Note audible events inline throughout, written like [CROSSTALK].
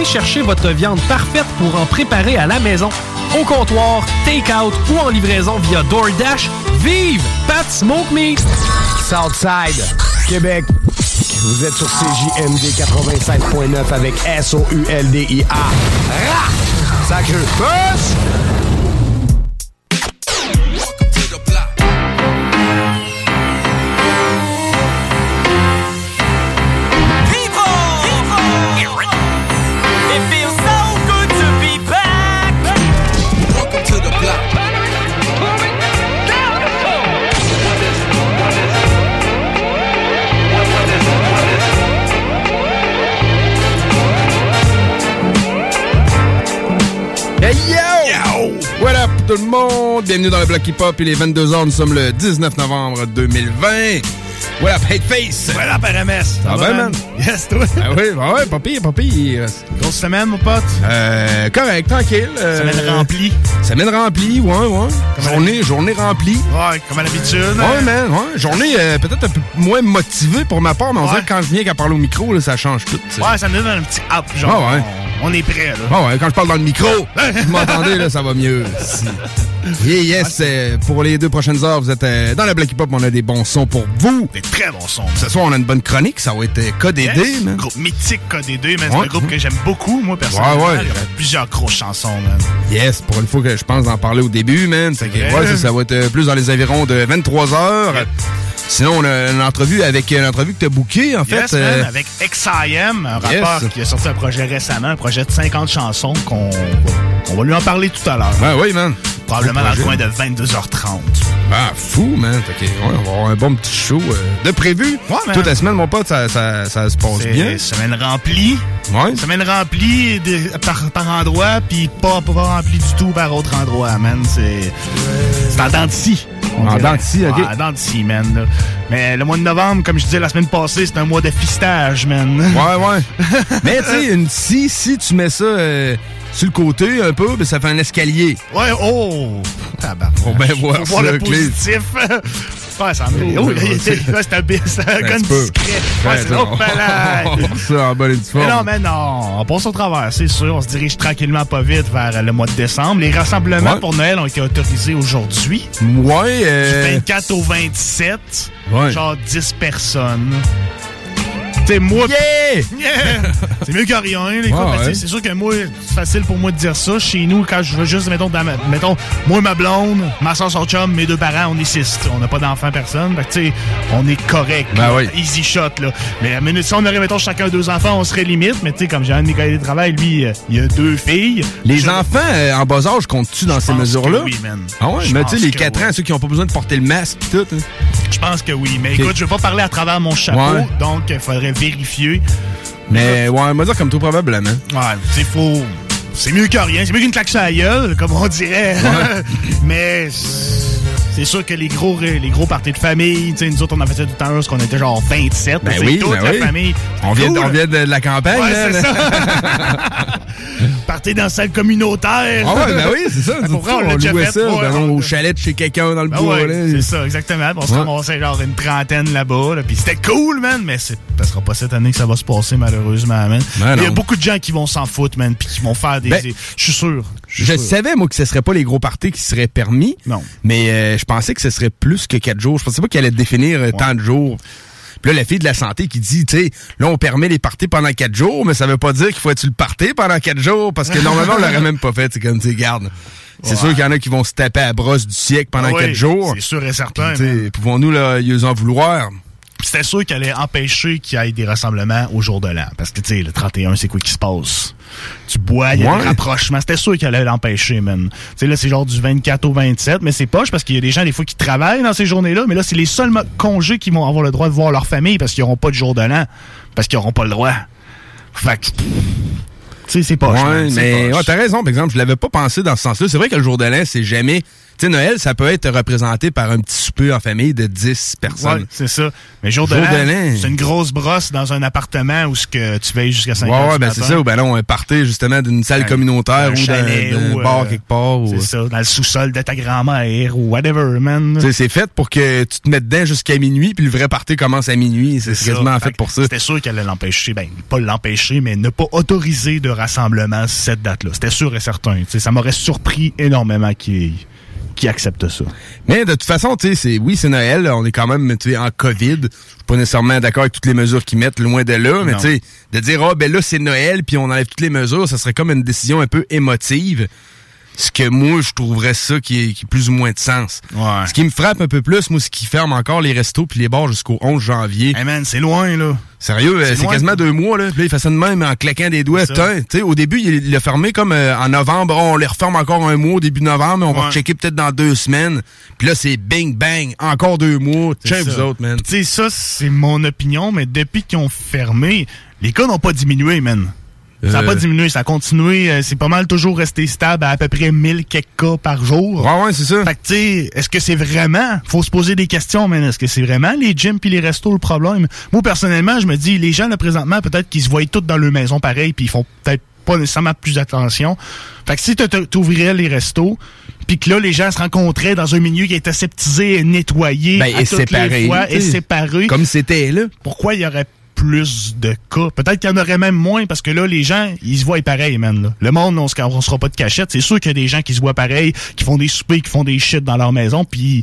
Cherchez votre viande parfaite pour en préparer à la maison, au comptoir, take-out ou en livraison via DoorDash. Vive Pat Smoke Meat! Southside, Québec. Vous êtes sur CJMD 85.9 avec S-O-U-L-D-I-A. Sacre tout le monde? Bienvenue dans le bloc hip-hop. Il est 22h, nous sommes le 19 novembre 2020. What up, Hate Face? What up, RMS? Ça va, man? Yes, toi? Ah oui, bah ouais, pas pire, pas pire. Grosse semaine, mon pote? Euh, correct, tranquille. euh, Semaine remplie. Semaine remplie, ouais, ouais. Journée, journée remplie. Ouais, comme à l'habitude. Ouais, man, ouais. Journée euh, peut-être un peu moins motivée pour ma part, mais on dirait que quand je viens qu'à parler au micro, là, ça change tout. Ouais, ça me donne un petit up, genre. Ah ouais. On, on est prêt, là. Ah ouais, quand je parle dans le micro, vous m'entendez, là, ça va mieux. [LAUGHS] Yeah, yes, euh, pour les deux prochaines heures, vous êtes euh, dans la Black Hip Hop, on a des bons sons pour vous. Des très bons sons. Ce soir, on a une bonne chronique, ça va être euh, KDD, Yes. man. Groupe mythique KD2, man. C'est un groupe que j'aime beaucoup, moi, personnellement. Ouais, ouais. Il y a plusieurs grosses chansons, man. Yes, pour une fois que je pense d'en parler au début, man. Que, ouais, ça, ça va être euh, plus dans les environs de 23 heures. Sinon, on a une entrevue avec une entrevue que t'as bookée, en Yes, fait. man, euh, avec XIM, un Yes. rappeur qui a sorti un projet récemment, un projet de 50 chansons qu'on va, on va lui en parler tout à l'heure. Ouais, oui, man. Probablement dans le coin de 22h30. Ah, fou, man. Que, ouais, on va avoir un bon petit show euh, de prévu. man. Toute la semaine, mon pote, ça, ça, ça se passe bien. semaine remplie. Ouais. Semaine remplie de- par, par endroit, puis pas, pas remplie du tout par autre endroit, man. C'est c'est en on En dents de scie, ok. En dents de scie, man. là. Mais le mois de novembre, comme je disais la semaine passée, c'est un mois de fistage, man. Ouais, ouais. [LAUGHS] Mais tu sais, une si, si tu mets ça euh, sur le côté un peu, ben, ça fait un escalier. Ouais, oh! Faut bien voir Faut voir ça, le positif. Ouais, c'est- c'est un, c'est gun discret. Ouais, c'est [LAUGHS] ça, en bonne et forme. Non, mais non, on passe au travers, c'est sûr. On se dirige tranquillement pas vite vers le mois de décembre. Les rassemblements Ouais. pour Noël ont été autorisés aujourd'hui. Ouais, euh, Du 24 au 27. Ouais. Genre 10 personnes. Tu sais, moi. Yeah! Yeah! c'est mieux que rien, les gars. Ouais. C'est sûr que moi, c'est facile pour moi de dire ça. Chez nous, quand je veux juste, mettons, dans ma- mettons moi, ma blonde, ma soeur, son chum, mes deux parents, on est six. On n'a pas d'enfants, personne. Fait que, tu sais, on est correct. Ben là. oui. Easy shot, là. Mais à minute, si on aurait, mettons, chacun deux enfants, on serait limite. Mais tu sais, comme j'ai un de mes collègues de travail, lui, euh, il a deux filles. Les Je- enfants euh, en bas âge comptent-tu dans ces mesures-là? oui, man. Ah ouais, mais tu sais, les que 4 oui. ans, ceux qui n'ont pas besoin de porter le masque tout. hein? Je pense que oui. Mais écoute, je vais pas parler à travers mon chapeau. Ouais. Donc, il faudrait vérifier. Mais ouais, on va dire comme tout probablement. Ouais, c'est faux. C'est mieux que rien. C'est mieux qu'une claque sur la gueule, comme on dirait. [LAUGHS] Mais c'est- sûr que les gros, les gros parties de famille, tu sais, nous autres, on en faisait tout le temps parce qu'on était genre 27. Ben oui, toute ben la oui. famille. On vient, Cool. on vient de la campagne. Ouais, là, c'est ça. [LAUGHS] Partez dans la salle communautaire. Ah ouais, ben oui, c'est ça. [LAUGHS] Pour vrai, on déjà louait fait. ça ouais, ben, on- au chalet de chez quelqu'un dans le Ben bois. ouais, c'est ça, exactement. On se ramassait genre une trentaine là-bas. Là, Puis c'était cool, man, mais ça sera pas cette année que ça va se passer, malheureusement, man. Ben Il y a beaucoup de gens qui vont s'en foutre, man, puis qui vont faire des... Des- Je suis sûr. Je savais, moi, que ce serait pas les gros parties qui seraient permis. Non. Mais euh, je pensais que ce serait plus que quatre jours. Je pensais pas qu'il allait définir euh, tant de jours. Puis là, la fille de la santé qui dit, tu sais, là, on permet les parties pendant quatre jours, mais ça veut pas dire qu'il faut être sur le party pendant quatre jours, parce que normalement, on l'aurait même pas fait. C'est comme, tu garde. C'est Ouais. sûr qu'il y en a qui vont se taper à la brosse du siècle pendant Ah oui, quatre jours. C'est sûr et certain. Pouvons-nous, là, y en vouloir? Puis C'était sûr qu'elle allait empêcher qu'il y ait des rassemblements au jour de l'an. Parce que, tu sais, le 31, c'est quoi qui se passe? Tu bois, il y a Ouais. des rapprochements. C'était sûr qu'elle allait l'empêcher, man. Tu sais, là, c'est genre du 24 au 27, mais c'est poche parce qu'il y a des gens, des fois, qui travaillent dans ces journées-là, mais là, c'est les seuls congés qui vont avoir le droit de voir leur famille parce qu'ils n'auront pas de jour de l'an. Parce qu'ils n'auront pas le droit. Fait que, tu sais, c'est poche. Ouais, mais ouais, t'as raison, par exemple, je l'avais pas pensé dans ce sens-là. C'est vrai que le jour de l'an, c'est jamais. Tu sais, Noël, ça peut être représenté par un petit souper en famille de 10 personnes. Ouais, c'est ça. Mais jour, Jour de l'an, c'est une grosse brosse dans un appartement où ce que tu veilles jusqu'à 5 Ouais, heures ouais, du ben c'est ça, ou ben non, un party justement d'une salle Un- communautaire un ou d'un bar euh, quelque part. ou- C'est ça, dans le sous-sol de ta grand-mère ou whatever, man. C'est fait pour que tu te mettes dedans jusqu'à minuit, puis le vrai party commence à minuit. C'est quasiment fait pour ça. C'était sûr qu'elle allait l'empêcher. Ben, pas l'empêcher, mais ne pas autoriser de rassemblement cette date-là. C'était sûr et certain. Tu sais, ça m'aurait surpris énormément qu'il accepte ça. Mais de toute façon, tu sais, c'est oui, c'est Noël. On est quand même en COVID. Je suis pas nécessairement d'accord avec toutes les mesures qu'ils mettent, loin de là. Mais tu sais, de dire ah ben là c'est Noël, puis on enlève toutes les mesures, ça serait comme une décision un peu émotive. Ce que moi, je trouverais ça qui est, qui est plus ou moins de sens. Ouais. Ce qui me frappe un peu plus, moi, c'est qu'ils ferment encore les restos puis les bars jusqu'au 11 janvier. Hey man, c'est loin, là. Sérieux, euh, C'est quasiment deux mois, là. Puis là, il fait ça de même en claquant des doigts. C'est ça. Putain, tu sais, au début, il l'a fermé comme euh, en novembre. On les referme encore un mois au début novembre, mais on va checker peut-être dans deux semaines. Puis là, c'est bing, bang, encore deux mois. Tiens, vous autres, man. Tu sais, ça, c'est mon opinion, mais depuis qu'ils ont fermé, les cas n'ont pas diminué, man. Ça n'a Euh. pas diminué, ça a continué. euh, C'est pas mal toujours resté stable à à peu près 1000 quelques cas par jour. Ouais, ouais, c'est ça. Fait que, tu sais, est-ce que c'est vraiment, faut se poser des questions, mais est-ce que c'est vraiment les gyms puis les restos le problème? Moi, personnellement, je me dis, les gens, là, présentement, peut-être qu'ils se voient tous dans leur maison pareil puis ils font peut-être pas nécessairement plus attention. Fait que si tu t'ouvrirais les restos, puis que là, les gens se rencontraient dans un milieu qui est aseptisé, nettoyé, Ben, à et toutes les séparé, fois, tu et séparé, Comme c'était, là. pourquoi il y aurait plus de cas? Peut-être qu'il y en aurait même moins, parce que là, les gens, ils se voient pareil, man. là. Le monde, on se, on sera pas de cachette. C'est sûr qu'il y a des gens qui se voient pareil, qui font des soupers, qui font des shit dans leur maison, puis...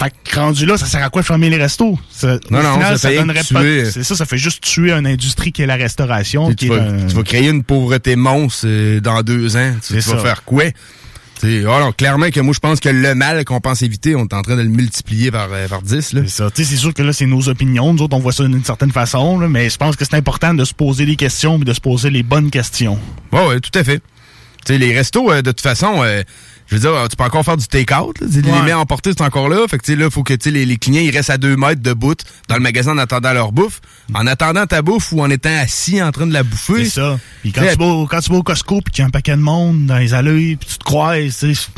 Fait que rendu là, ça sert à quoi de fermer les restos? Ça, Non, au non, final, ça fait donnerait pas... C'est ça, ça fait juste tuer une industrie qui est la restauration. Tu, qui tu est vas, un- tu vas créer une pauvreté monstre euh, dans deux ans. Tu, tu vas ça. faire quoi? Alors, clairement que moi, je pense que le mal qu'on pense éviter, on est en train de le multiplier par, euh, par 10. Là. C'est ça. C'est sûr que là, c'est nos opinions. Nous autres, on voit ça d'une certaine façon, là, mais je pense que c'est important de se poser des questions et de se poser les bonnes questions. Ouais, ouais, tout à fait. Tu sais, les restos, euh, de toute façon, euh, je veux dire, tu peux encore faire du take-out. Les mets emportés, c'est encore là. Fait que, tu sais, là, faut que tu sais, les, les clients ils restent à deux mètres de bout dans le magasin en attendant leur bouffe. En attendant ta bouffe ou en étant assis en train de la bouffer. C'est ça. Puis quand, Ouais. tu vas, au- quand tu vas au Costco puis qu'il y a un paquet de monde dans les allées puis tu te croises, tu sais,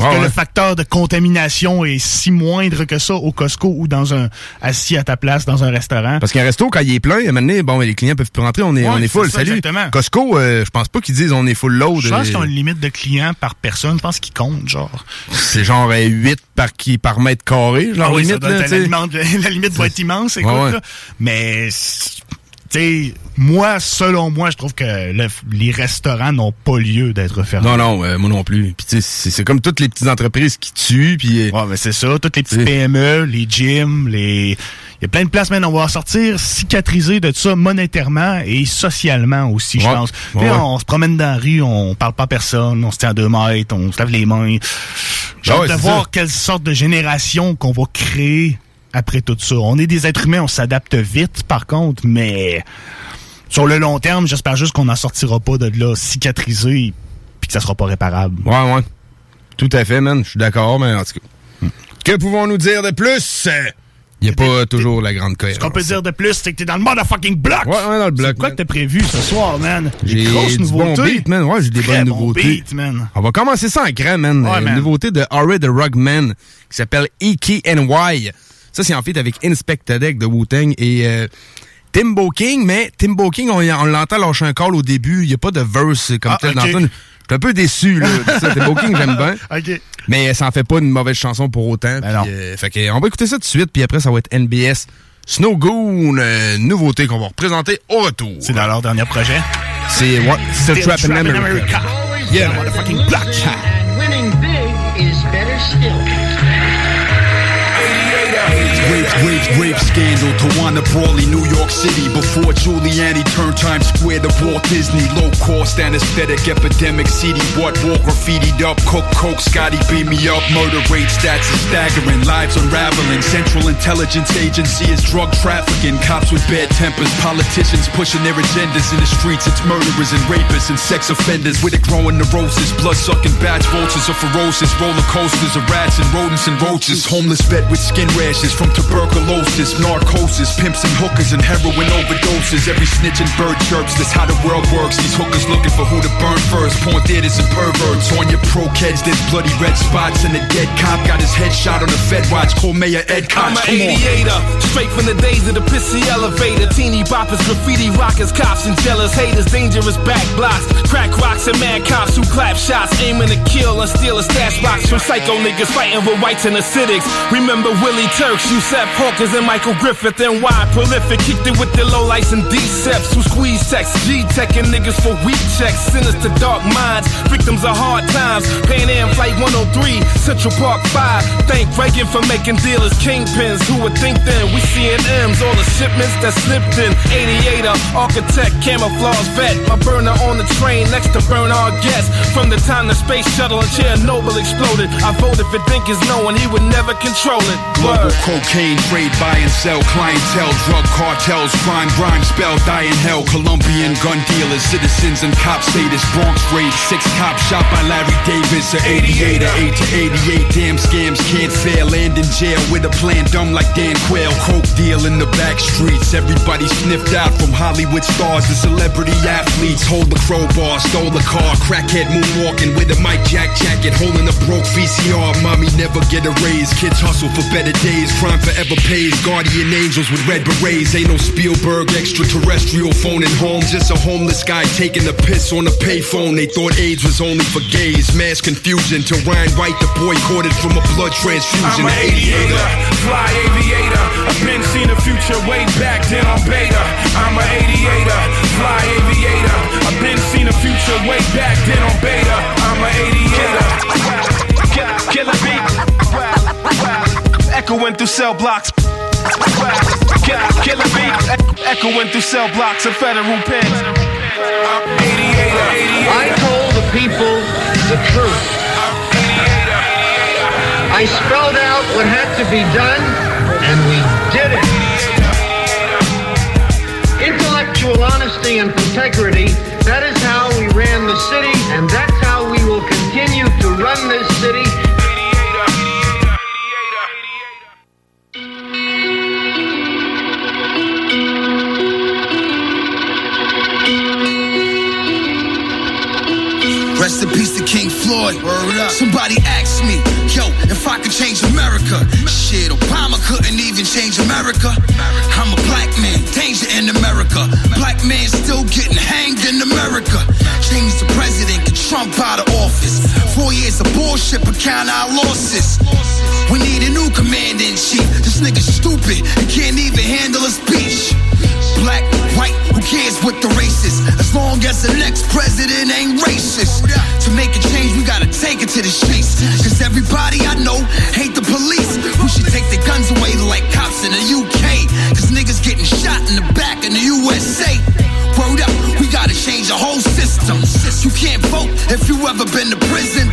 Ouais, que ouais. le facteur de contamination est si moindre que ça au Costco ou dans un assis à ta place dans un restaurant. Parce qu'un resto, quand il est plein, à un moment donné, bon, les clients peuvent plus rentrer, on est, Ouais, on est full. ça, Salut. exactement. Costco, euh, je pense pas qu'ils disent on est full load. Je pense euh, qu'ils ont une limite de clients par personne. Je pense qu'ils comptent, genre. C'est genre 8 par, qui, par mètre carré, genre Ah oui, ça doit là, la, limite, la limite va être immense, écoute. Ouais, ouais. là. Mais, sais, moi, selon moi, je trouve que le- les restaurants n'ont pas lieu d'être fermés. Non, non, euh, moi non plus. Puis tu sais, c'est comme toutes les petites entreprises qui tuent, puis... euh, Ouais, mais c'est ça. Toutes les petites PME, les gyms, les. Il y a plein de places, maintenant. On va sortir cicatrisé de ça monétairement et socialement aussi, je pense. Ouais. On se promène dans la rue, on parle pas à personne, on se tient à deux mètres, on se lave les mains. J'ai Ah hâte de voir ça. quelle sorte de génération qu'on va créer après tout ça. On est des êtres humains, on s'adapte vite, par contre, mais sur le long terme, j'espère juste qu'on n'en sortira pas de là cicatrisé puis que ça sera pas réparable. Ouais, ouais. Tout à fait, man. Je suis d'accord, mais en tout cas. Que pouvons-nous dire de plus? Il n'y a pas toujours la grande Ce cohérence. qu'on peut dire de plus, c'est que t'es dans le motherfucking block! Ouais, ouais, dans le bloc. C'est quoi que t'as prévu ce soir, man? Des J'ai grosses du bon nouveautés. beat, man. Ouais, j'ai des bonnes bon nouveautés. beat, man. On va commencer ça en grand, man. Ouais, Une man. nouveauté de R.A. the Rugman qui s'appelle E.K.N.Y. Ça, c'est en fait avec Inspector Deck de Wu-Tang et euh, Timbo King, mais Timbo King, on, on l'entend lâcher un call au début. Il n'y a pas de verse comme Ah, tel ok. dans le tune. Je suis un peu déçu, là. de ça. [LAUGHS] Timbo King, j'aime bien. OK. Mais ça en fait pas une mauvaise chanson pour autant. Ben euh, fait que, on va écouter ça tout de suite, puis après, ça va être NBS Snow Goon, euh, nouveauté qu'on va représenter au retour. C'est dans leur dernier projet. C'est what? Still Trap in America. Yeah, the motherfucking block. And winning big is better still. Rape, rape, rape scandal. Tawana Brawley, New York City. Before Giuliani turned Times Square to Walt Disney. Low cost anesthetic epidemic. CD bought wall graffitied up. Cook, coke, Scotty beat me up. Murder rate stats are staggering. Lives unraveling. Central Intelligence Agency is drug trafficking. Cops with bad tempers. Politicians pushing their agendas in the streets. It's murderers and rapists and sex offenders with a growing neurosis. Blood sucking bats. Vultures are ferocious. Roller coasters of rats and rodents and roaches. Homeless vet with skin rashes from tuberculosis. Narcosis. Pimps and hookers and heroin overdoses. Every snitch and bird chirps. That's how the world works. These hookers looking for who to burn first. Porn theaters and perverts. On your pro kids, there's bloody red spots. And a dead cop got his head shot on the Fed watch. Call Mayor Ed I'm Koch. an 88er, straight from the days of the pissy elevator. Teeny boppers, graffiti rockers, cops and jealous haters, dangerous back blocks, crack rocks and mad cops who clap shots, aiming to kill and steal a stash box from psycho niggas fighting with whites and acidics. Remember Willie Turks, Yusef Hawkins and Michael Griffith and why prolific kicked it with the low lights and D-Seps who squeeze checks, G-Teching niggas for weak checks, sinister dark minds, victims of hard times. Pan Am Flight 103, Central Park 5. Thank Reagan for making dealers kingpins. Who would think then? We seeing M's, all the shipments that slipped in. 88er, architect, camouflage vet. My burner on the train next to burn our guests. From the time the space shuttle and Chernobyl exploded, I voted for Dinkins knowing he would never control it. Global Word. Cocaine trade, buy and sell, clientele, drug cartels, crime, grime, spell, die in hell. Colombian gun dealers, citizens and cops this Bronx raid. Six cops shot by Larry Davis, a 88 or 8 to 88. Damn scams can't fail. Land in jail with a plan dumb like Dan Quayle. Coke deal in the back streets. Everybody sniffed out from Hollywood stars to celebrity athletes. Hold the crowbar, stole the car. Crackhead moonwalking with a Mike Jack jacket, holding a broke VCR. Mommy never get a raise. Kids hustle for better days. Crime forever pays. Guardian angels with red berets. Ain't no Spielberg extraterrestrial phoning home. Just a homeless guy taking a piss on a payphone. They thought AIDS was only for gays. Mass confusion till Ryan White the boycotted from a blood transfusion. I'm an aviator, fly aviator. I've been seen the future way back then on beta. I'm an aviator, fly aviator. I've been seen the future way back then on beta. I'm an aviator. Echoing through cell blocks. Killer beat. Echoing through cell blocks of federal pens. I'm 88er. I told the people the truth. I spelled out what had to be done, and we did it. Intellectual honesty and integrity, that is how we ran the city, and that's how we will continue to run this city. Somebody asked me, yo, if I could change America. Shit, Obama couldn't even change America. I'm a black man, danger in America. Black man still getting hanged in America. Change the president, get Trump out of office. Four years of bullshit, but count our losses. We need a new commander in chief. This nigga stupid, he can't even handle a speech. Black, who cares the race is? As long as the next president ain't racist. To make a change, we gotta take it to the streets. Cause everybody I know hate the police. We should take the guns away like cops in the UK. Cause niggas getting shot in the back in the USA. Word up, we gotta change the whole system. You can't vote if you ever been to prison.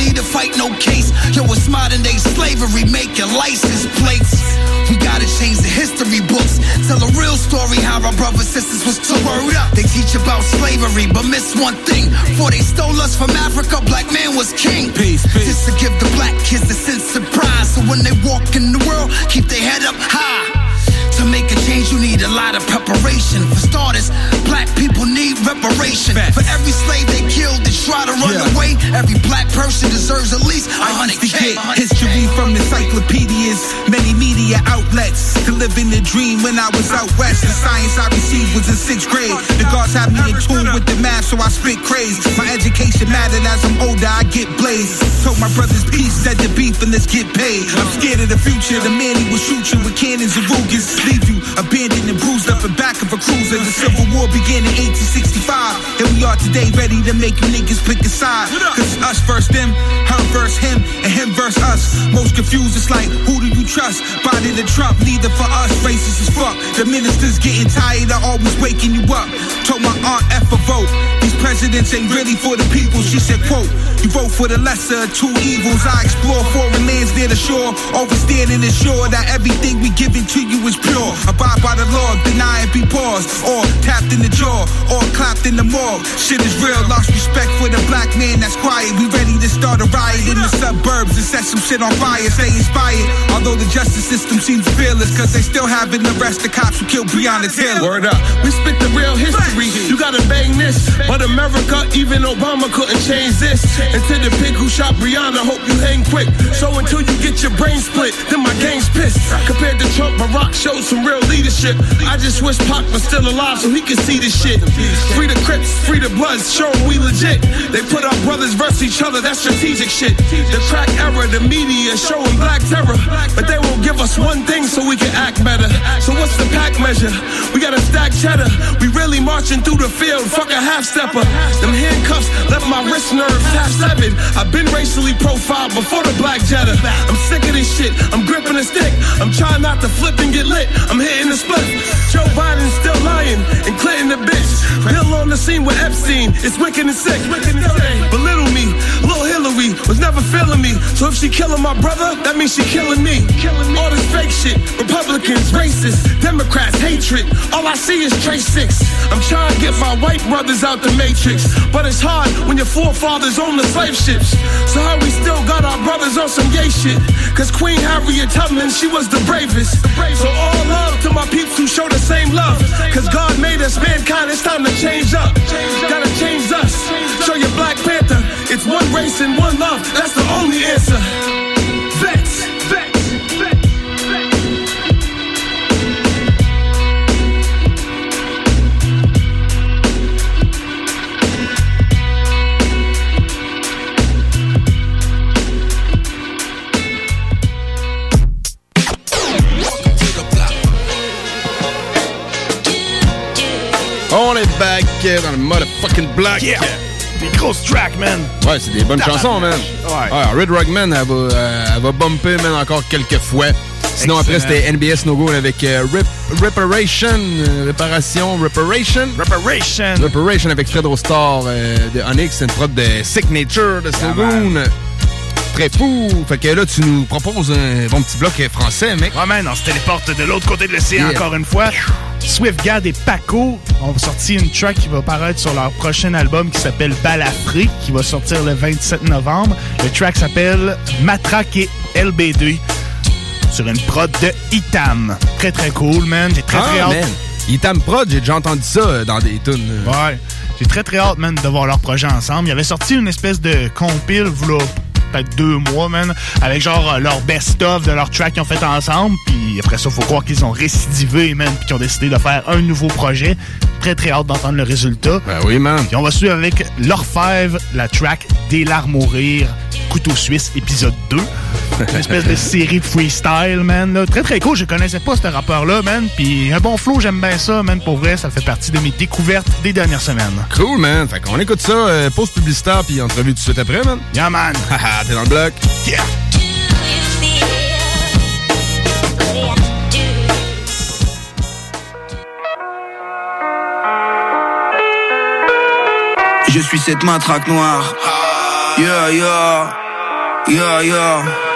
And niggas ain't got money to fight no case. Yo, it's modern day slavery making license plates. We gotta change the history books. Tell a real story how our brothers sisters was took. They teach about slavery, but miss one thing. Before they stole us from Africa, black man was king. Peace, peace. Just to give the black kids a sense of pride. So when they walk in the world, keep their head up high. To make a change, you need a lot of preparation. For starters, black people need reparation. For every slave they killed try to run Yeah. away, every black person deserves at least a hundred K. history from encyclopedias, many media outlets. To live in the dream when I was out west. The science I received was in sixth grade. The gods have me in tune with the math, so I spit craze. My education mattered as I'm older, I get blazed. Told my brothers peace, said the beef and let's get paid. I'm scared of the future, the man he will shoot you with cannons and Rugas. Leave you abandoned and bruised up in back of a cruiser. The Civil War began in 1865. Here we are today, ready to make you niggas pick a side. Cause us versus them, her versus him, and him versus us. Most confused, it's like, who do you trust? Biden and Trump, neither for us. Racist as fuck. The minister's getting tired of always waking you up. Told my aunt F a vote. These presidents ain't really for the people. She said, quote, you vote for the lesser of two evils. I explore foreign lands near the shore. Overstand and ensure that everything we giving to you is pure. Abide by the law, deny and be paused. Or tapped in the jaw, or clapped in the morgue. Shit is real, lost respect for the black man that's quiet. We ready to start a riot in the suburbs and set some shit on fire. Stay inspired. Although the justice system seems fearless, cause they still haven't arrested the cops who killed Breonna Taylor. Word up. We spit the real history. You gotta bang this. But America, even Obama couldn't change this. And to the pig who shot Brianna, hope you hang quick. So until you get your brain split, then my gang's pissed. Compared to Trump, Barack showed some real leadership. I just wish Pac was still alive so he could see this shit. Free the Crips, free the Bloods, show we legit. They put our brothers versus each other, that's strategic shit. The crack era, the media showing black terror. But they won't give us one thing so we can act better. So what's the pack measure? We gotta stack cheddar. We really marching through the field, fuck a half stepper. Them handcuffs left my wrist nerves half seven. I've been racially profiled before the black Jetta. I'm sick of this shit. I'm gripping a stick. I'm trying not to flip and get lit. I'm hitting the split. Joe Biden's still lying and Clinton the bitch. Bill on the scene with Epstein. It's wicked and sick. Belittle me. Little Was never feeling me. So if she killing my brother, that means she killing me. All this fake shit. Republicans, racists, Democrats, hatred. All I see is Trace Six. I'm trying to get my white brothers out the matrix. But it's hard when your forefathers own the slave ships. So how we still got our brothers on some gay shit? Cause Queen Harriet Tubman, she was the bravest. So all love to my peeps who show the same love. Cause God made us mankind, it's time to change up. Gotta change us. Show your Black Panther. It's one race and one love. That's the only answer. Vets, vets, vets. On est back euh, dans le motherfucking block. Yeah. Des grosses tracks, man. Ouais, c'est des bonnes chansons, man. Ouais. Red Rockman, elle va, euh, elle va bumper, man, encore quelques fois. Sinon, après, c'était NBS No Go avec euh, Rip, Reparation. euh, réparation. Reparation. Reparation. Reparation avec Fred Star euh, de Onyx. C'est une prod de Signature de Snowgoon. Très fou. Fait que là, tu nous proposes un bon petit bloc français, mec. Ouais, man, on se téléporte de l'autre côté de l'océan Yeah. encore une fois. Swiftgad et Paco ont sorti une track qui va paraître sur leur prochain album qui s'appelle Balafrique, qui va sortir le 27 novembre. Le track s'appelle Matraque et LB2 sur une prod de Itam. Très très cool, man. J'ai très très Ah, hâte. man. Itam Prod, j'ai déjà entendu ça euh, dans des tunes. euh. Ouais. J'ai très très hâte, man, de voir leur projet ensemble. Il avait sorti une espèce de compile, v'là peut-être deux mois, man, avec genre euh, leur best-of de leurs tracks qu'ils ont fait ensemble. Puis après ça, faut croire qu'ils ont récidivé, man, puis qu'ils ont décidé de faire un nouveau projet. Très très hâte d'entendre le résultat. Ben oui, man. Puis on va suivre avec l'Orfèvre, la track Des larmes mourir, Couteau Suisse, épisode 2. Une espèce de série de freestyle, man. là. Très très cool. Je connaissais pas ce rappeur-là, man. Puis un bon flow, j'aime bien ça, man. Pour vrai, ça fait partie de mes découvertes des dernières semaines. Cool, man. Fait qu'on écoute ça, euh, pause publicitaire, puis entrevue tout de suite après, man. Yeah, man. [LAUGHS] Haha, t'es dans le bloc. Yeah. Je suis cette matraque noire. Yeah, yeah, yeah, yeah.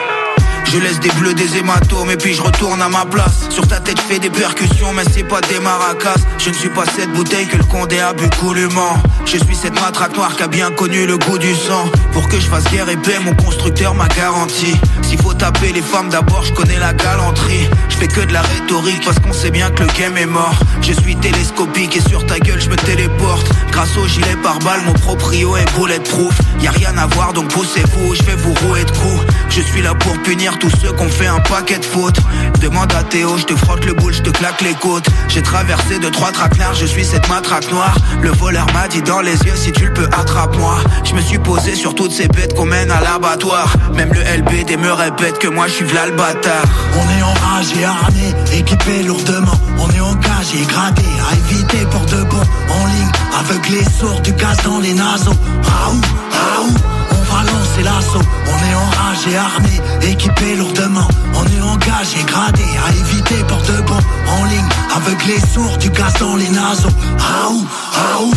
Je laisse des bleus, des hématomes et puis je retourne à ma place. Sur ta tête je fais des percussions mais c'est pas des maracas. Je ne suis pas cette bouteille que le condé a bu coulement Je suis cette matraque noire qui a bien connu le goût du sang. Pour que je fasse guerre et paix mon constructeur m'a garanti. S'il faut taper les femmes d'abord je connais la galanterie fais que de la rhétorique parce qu'on sait bien que le game est mort. Je suis télescopique et sur ta gueule je me téléporte. Grâce au gilet par balle mon proprio est bulletproof. Y a rien à voir donc poussez-vous je vais vous rouer de coups. Je suis là pour punir tous ceux qu'on fait un paquet de fautes. Demande à Théo, je te frotte le boule, je te claque les côtes. J'ai traversé de trois traquenards, je suis cette matraque noire. Le voleur m'a dit dans les yeux, si tu le peux attrape-moi. Je me suis posé sur toutes ces bêtes qu'on mène à l'abattoir. Même le LBD me répète que moi je suis v'là le bâtard On est en rage armé, équipé lourdement. On est en cage engagé, gradé, à éviter pour de bon en ligne, aveuglé, sourd du gaz dans les naseaux. Raoult, raoult, on va lancer l'assaut. On est enragé, armé, équipé lourdement. On est engagé, gradé, à éviter pour de bon en ligne, aveuglé, sourd du gaz dans les naseaux. Raoult, raoult,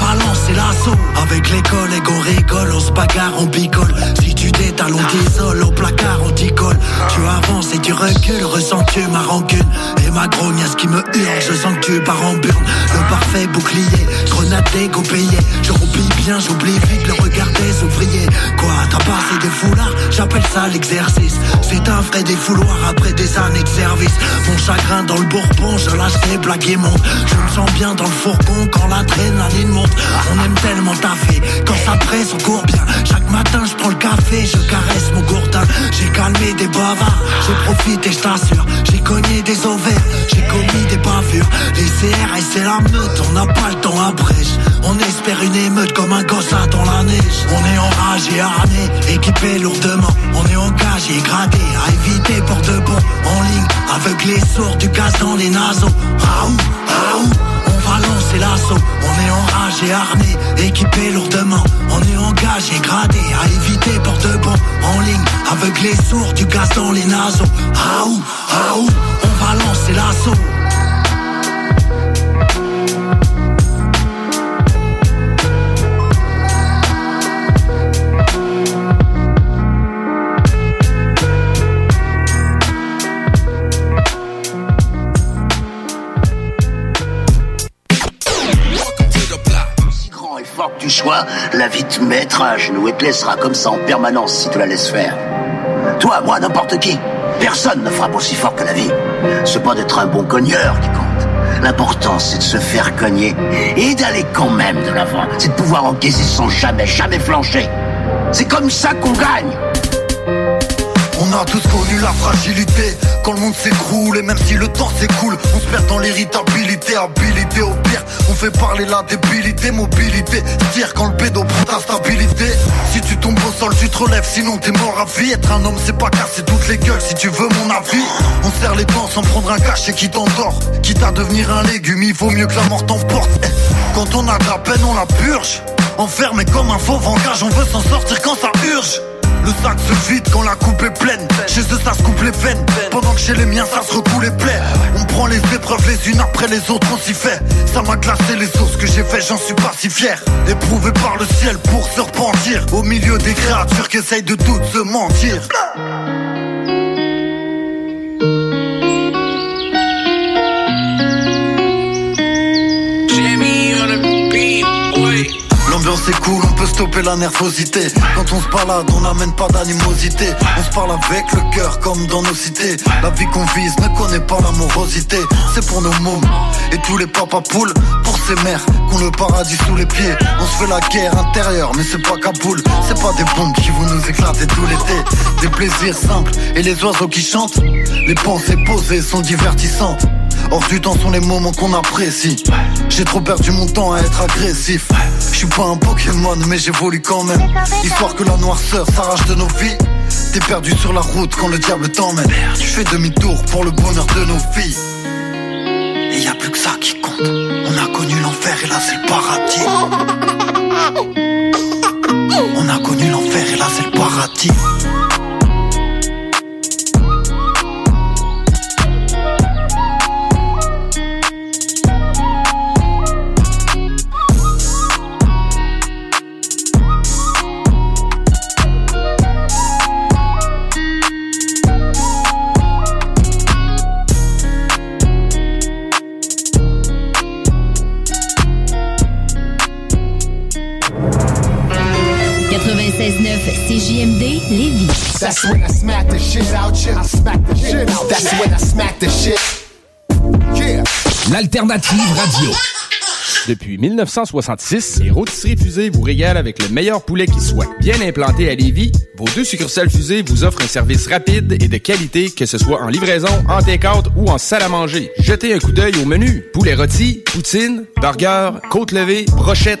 on va lancer l'assaut. Avec les collègues, on rigole, on se bagarre, on picole. Si tu t'étales, on t'isole, au placard, on t'y colle. Tu avances et tu recules, ressens-tu ma rancune Et ma grogne, ce qui me hurle, je sens que tu pars en burne. Le parfait bouclier, grenade d'égo payé. Je roupille bien, j'oublie vite le regard Quoi, t'as passé des foulards J'appelle ça l'exercice. C'est un vrai défouloir après des années de service. Mon chagrin dans le bourbon, je lâche des blagues immondes. Je me sens bien dans le fourgon quand l'adrénaline monte. On aime tellement taffer, quand ça presse, on court bien. Chaque matin, je prends le café, je caresse mon gourdin. J'ai calmé des bavards, j'ai profité, je t'assure. J'ai cogné des ovaires, j'ai commis des bavures. Les CRS, c'est la meute, on n'a pas le temps à brèche. On espère une émeute comme un gosse dans la neige. Enragé, armé, équipé lourdement. On est engagé, gradé, à éviter pour de bon. En ligne, aveuglé, sourd du gaz dans les naseaux. Raoult, raoult, on va lancer l'assaut. On est enragé, armé, équipé lourdement. On est engagé, gradé, à éviter pour de bon. En ligne, aveuglé, sourd du gaz dans les naseaux. Raoult, raoult, on va lancer l'assaut. La vie te mettra à genoux et te laissera comme ça en permanence si tu la laisses faire. Toi, moi, n'importe qui. Personne ne frappe aussi fort que la vie. C'est pas d'être un bon cogneur qui compte. L'important, c'est de se faire cogner et d'aller quand même de l'avant. C'est de pouvoir encaisser sans jamais, jamais flancher. C'est comme ça qu'on gagne. On a tous connu la fragilité Quand le monde s'écroule et même si le temps s'écoule On se perd dans l'irritabilité, habilité au pire. On fait parler la débilité, mobilité Dire quand le pédo prend ta stabilité. Si tu tombes au sol tu te relèves sinon t'es mort à vie. Être un homme c'est pas casser toutes les gueules si tu veux mon avis. On serre les dents sans prendre un cachet qui t'endort. Quitte à devenir un légume il vaut mieux que la mort t'emporte. Eh, Quand on a de la peine on la purge. Enfermé comme un fauve en cage on veut s'en sortir quand ça urge le sac se vide quand la coupe est pleine. Chez eux, ça se coupe les veines. Pendant que chez les miens, ça se recoule les plaies. On prend les épreuves les unes après les autres, on s'y fait. Ça m'a glacé les os, que j'ai fait, j'en suis pas si fier. Éprouvé par le ciel pour se repentir. Au milieu des créatures qui essayent de toutes se mentir. L'ambiance est cool, on peut stopper la nervosité. Quand on se balade, on n'amène pas d'animosité. On se parle avec le cœur comme dans nos cités. La vie qu'on vise ne connaît pas l'amorosité. C'est pour nos mômes et tous les papas poules. Pour ces mères qu'on le paradis sous les pieds. On se fait la guerre intérieure, mais c'est pas Kaboul. C'est pas des bombes qui vont nous éclater tout l'été. Des plaisirs simples et les oiseaux qui chantent. Les pensées posées sont divertissantes. Hors du temps sont les moments qu'on apprécie. J'ai trop perdu mon temps à être agressif. Je suis pas un Pokémon, mais j'évolue quand même. Histoire que la noirceur s'arrache de nos vies. T'es perdu sur la route quand le diable t'emmène. Tu fais demi-tour pour le bonheur de nos filles. Et y a plus que ça qui compte. On a connu l'enfer et là c'est le paradis. On a connu l'enfer et là c'est le paradis. That's when I smack the shit out you. I smack the shit out That's when I smack the shit. Yeah. L'alternative radio. Depuis 1966, les rôtisseries fusées vous régalent avec le meilleur poulet qui soit. Bien implanté à Lévis, vos deux succursales fusées vous offrent un service rapide et de qualité, que ce soit en livraison, en take-out ou en salle à manger. Jetez un coup d'œil au menu. Poulet rôti, poutine, burger, côte levée, brochette,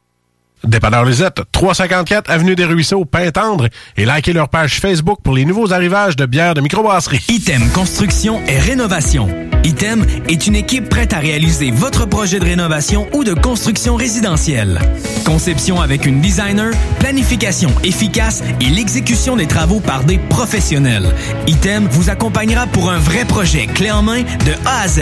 Dépanneur Lisette, 354 Avenue des Ruisseaux, Pintendre, et likez leur page Facebook pour les nouveaux arrivages de bières de microbrasserie. Item Construction et Rénovation. Item est une équipe prête à réaliser votre projet de rénovation ou de construction résidentielle. Conception avec une designer, planification efficace et l'exécution des travaux par des professionnels. Item vous accompagnera pour un vrai projet clé en main de A à Z.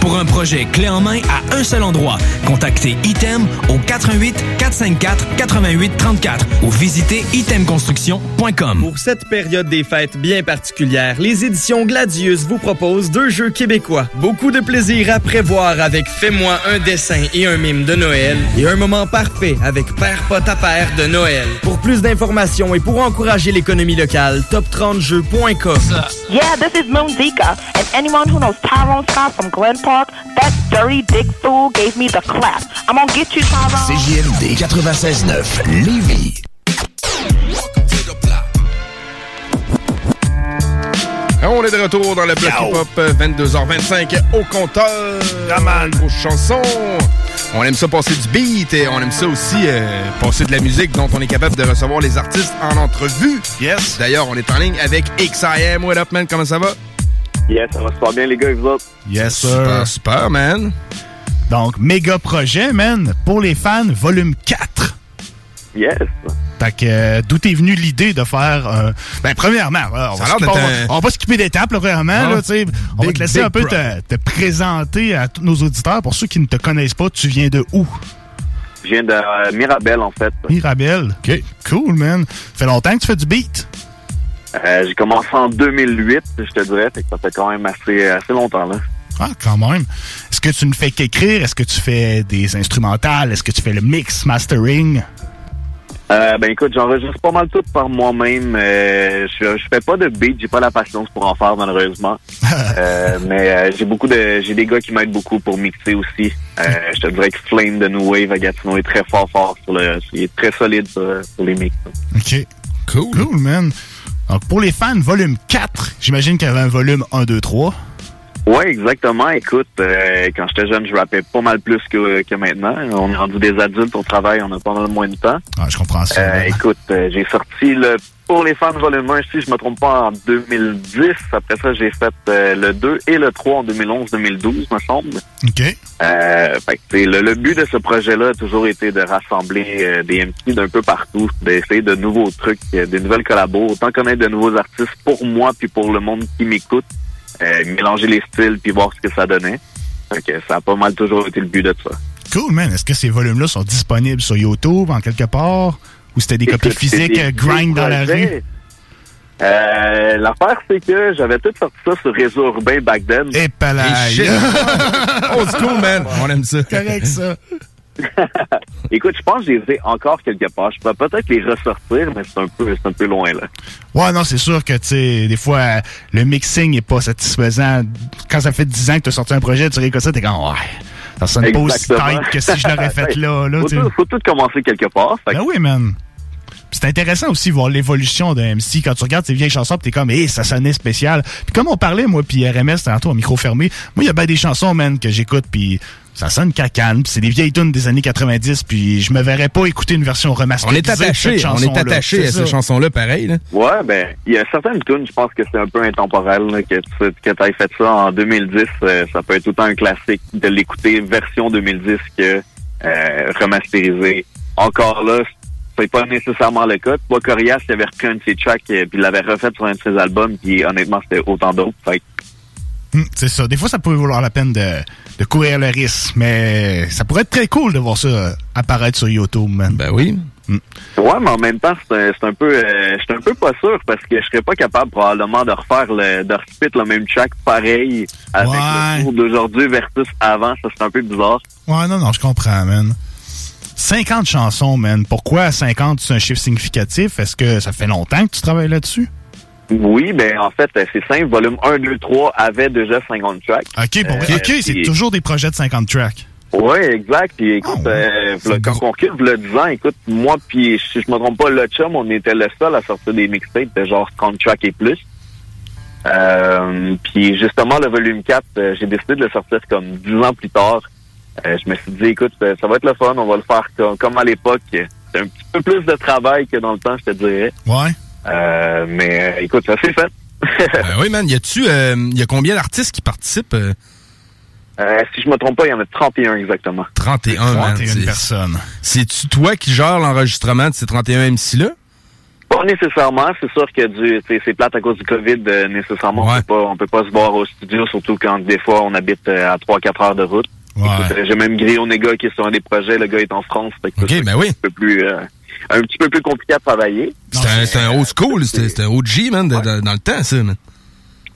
Pour un projet clé en main à un seul endroit, contactez Item au 88 454 88 34 ou visitez itemconstruction.com. Pour cette période des fêtes bien particulière, les éditions Gladius vous proposent deux jeux québécois. Beaucoup de plaisir à prévoir avec Fais-moi un dessin et un mime de Noël et un moment parfait avec Père Pot à Père de Noël. Pour plus d'informations et pour encourager l'économie locale, top30jeux.com. Yeah, this is Moon Zika, and anyone who knows Tyrone Scott from Glen Park, that dirty dick fool gave me the clap. I'm gonna get you, Tyrone. CJMD 96.9 Lévis. On est de retour dans le bloc hip-hop, euh, 22h25 au compteur. Aux chansons. On aime ça passer du beat et on aime ça aussi euh, passer de la musique dont on est capable de recevoir les artistes en entrevue. Yes. D'ailleurs, on est en ligne avec XIM. What up, man? Comment ça va? Yes, ça va super bien, les gars, et vous autres? Yes, sir. Super, super, man. Donc, méga projet, man, pour les fans, volume 4. Yes. Fait que, euh, d'où est venue l'idée de faire... euh, ben, premièrement, on, Ça va skipper, on, d'être va, on va skipper d'étapes, là, premièrement. Ouais. Là, tu sais. on va Big, te laisser big un peu te, te présenter à tous nos auditeurs. Pour ceux qui ne te connaissent pas, tu viens de où? Je viens de euh, Mirabel, en fait. Mirabel. OK. Cool, man. fait longtemps que tu fais du beat? Euh, J'ai commencé en 2008, je te dirais, fait que ça fait quand même assez, assez longtemps, là. Ah, quand même. Est-ce que tu ne fais qu'écrire? Est-ce que tu fais des instrumentales? Est-ce que tu fais le mix, mastering? Euh, ben écoute, j'enregistre pas mal tout par moi-même. Euh, je, je fais pas de beat, j'ai pas la patience pour en faire malheureusement. [LAUGHS] Euh, mais euh, j'ai beaucoup de, j'ai des gars qui m'aident beaucoup pour mixer aussi. Euh, je te dirais que Flame de New Wave à Gatineau est très fort fort sur le, il est très solide sur, sur les mix. OK. Cool. Cool, man. Donc, pour les fans, volume 4, j'imagine qu'il y avait un volume 1, 2, 3. Ouais, exactement. Écoute, euh, quand j'étais jeune, je rappais pas mal plus que, que maintenant. On est rendu des adultes au travail, on a pas mal moins de temps. Ah, je comprends ça. Euh, écoute, euh, j'ai sorti le pour les fans volume 1, si je me trompe pas, en 2010. Après ça, j'ai fait euh, le 2 et le 3 en 2011-2012, me semble. OK. Euh, fait que, le, le but de ce projet-là a toujours été de rassembler euh, des MC d'un peu partout, d'essayer de nouveaux trucs, des nouvelles collabos, autant connaître de nouveaux artistes pour moi puis pour le monde qui m'écoute, mélanger les styles puis voir ce que ça donnait. Fait que ça a pas mal toujours été le but de ça. Cool, man. Est-ce que ces volumes-là sont disponibles sur YouTube, en quelque part? Ou c'était des copies physiques euh, des grind dans la rue? Euh, L'affaire, c'est que j'avais tout sorti ça sur Réseau Urbain back then. Et shit. [LAUGHS] Old school, man. On aime ça. Correct, ça. [LAUGHS] Écoute, je pense que je les ai encore quelque part. Je pourrais peut-être les ressortir, mais c'est un peu, c'est un peu loin, là. Ouais, non, c'est sûr que, tu sais, des fois, le mixing est pas satisfaisant. Quand ça fait 10 ans que tu as sorti un projet, tu réécoutes ça, t'es comme, ouais, ça sonne pas aussi tight que si je l'aurais fait [LAUGHS] là. là faut, tout, faut tout commencer quelque part. Fait que- Ben oui, man. C'est intéressant aussi de voir l'évolution d'un MC. Quand tu regardes ces vieilles chansons, pis t'es comme, hé, ça sonnait spécial. Puis comme on parlait, moi, puis RMS, tantôt, au micro fermé, moi, il y a bien des chansons, man, que j'écoute, puis ça sonne cacane, puis c'est des vieilles tunes des années 90, puis je me verrais pas écouter une version On remasterisée. est attaché, de cette on est attaché à ça. ces chansons-là, pareil. Là. Ouais, ben, il y a certaines tunes, je pense que c'est un peu intemporel, là, que tu que aies fait ça en 2010, euh, ça peut être autant un classique de l'écouter version 2010 que euh, remasterisé. Encore là, c'est pas nécessairement le cas. Toi, Corias, il avait repris un de ses tracks, euh, puis il l'avait refait sur un de ses albums, puis honnêtement, c'était autant d'autres. Fait Hum, c'est ça. Des fois, ça peut valoir la peine de, de courir le risque, mais ça pourrait être très cool de voir ça euh, apparaître sur YouTube, man. Ben oui. Ouais, mais en même temps, c'est un, c'est un peu, euh, je suis un peu pas sûr parce que je serais pas capable probablement de refaire le, de respit le même track pareil avec le tour d'aujourd'hui versus avant. Ça, c'est un peu bizarre. Ouais, non, non, je comprends, man. 50 chansons, man. Pourquoi 50, c'est un chiffre significatif? Est-ce que ça fait longtemps que tu travailles là-dessus? Oui, ben en fait, euh, c'est simple. Volume 1, 2, 3 avait déjà 50 tracks. OK, bon, Euh, OK, c'est toujours des projets de 50 tracks. Oui, exact. Puis écoute, euh, quand on recule le 10 ans, écoute, moi puis si je me trompe pas, le chum, on était le seul à sortir des mixtapes de genre 30 tracks et plus. Euh, puis justement, le volume 4, euh, j'ai décidé de le sortir comme 10 ans plus tard. Euh, je me suis dit, écoute, euh, ça va être le fun, on va le faire comme, comme à l'époque. C'est un petit peu plus de travail que dans le temps, je te dirais. Ouais. Euh, mais euh, écoute, ça s'est fait. [LAUGHS] Ben oui, man. Y a-tu, euh, y a combien d'artistes qui participent? euh? Euh, si je me trompe pas, il y en a 31 exactement. 31, man. 31 C'est- personnes. C'est-tu toi qui gères l'enregistrement de ces 31 MC-là? Pas nécessairement. C'est sûr que du, c'est plate à cause du COVID. euh, nécessairement, on peut pas, on peut pas se voir au studio, surtout quand des fois on habite euh, à 3-4 heures de route. J'ai même Griot Néga qui est sur un des projets. Le gars est en France. Fait que ben oui. Un petit peu plus, euh, un petit peu plus compliqué à travailler. C'est un, un old school, c'est un OG, man, de- de- dans le temps, ça, man.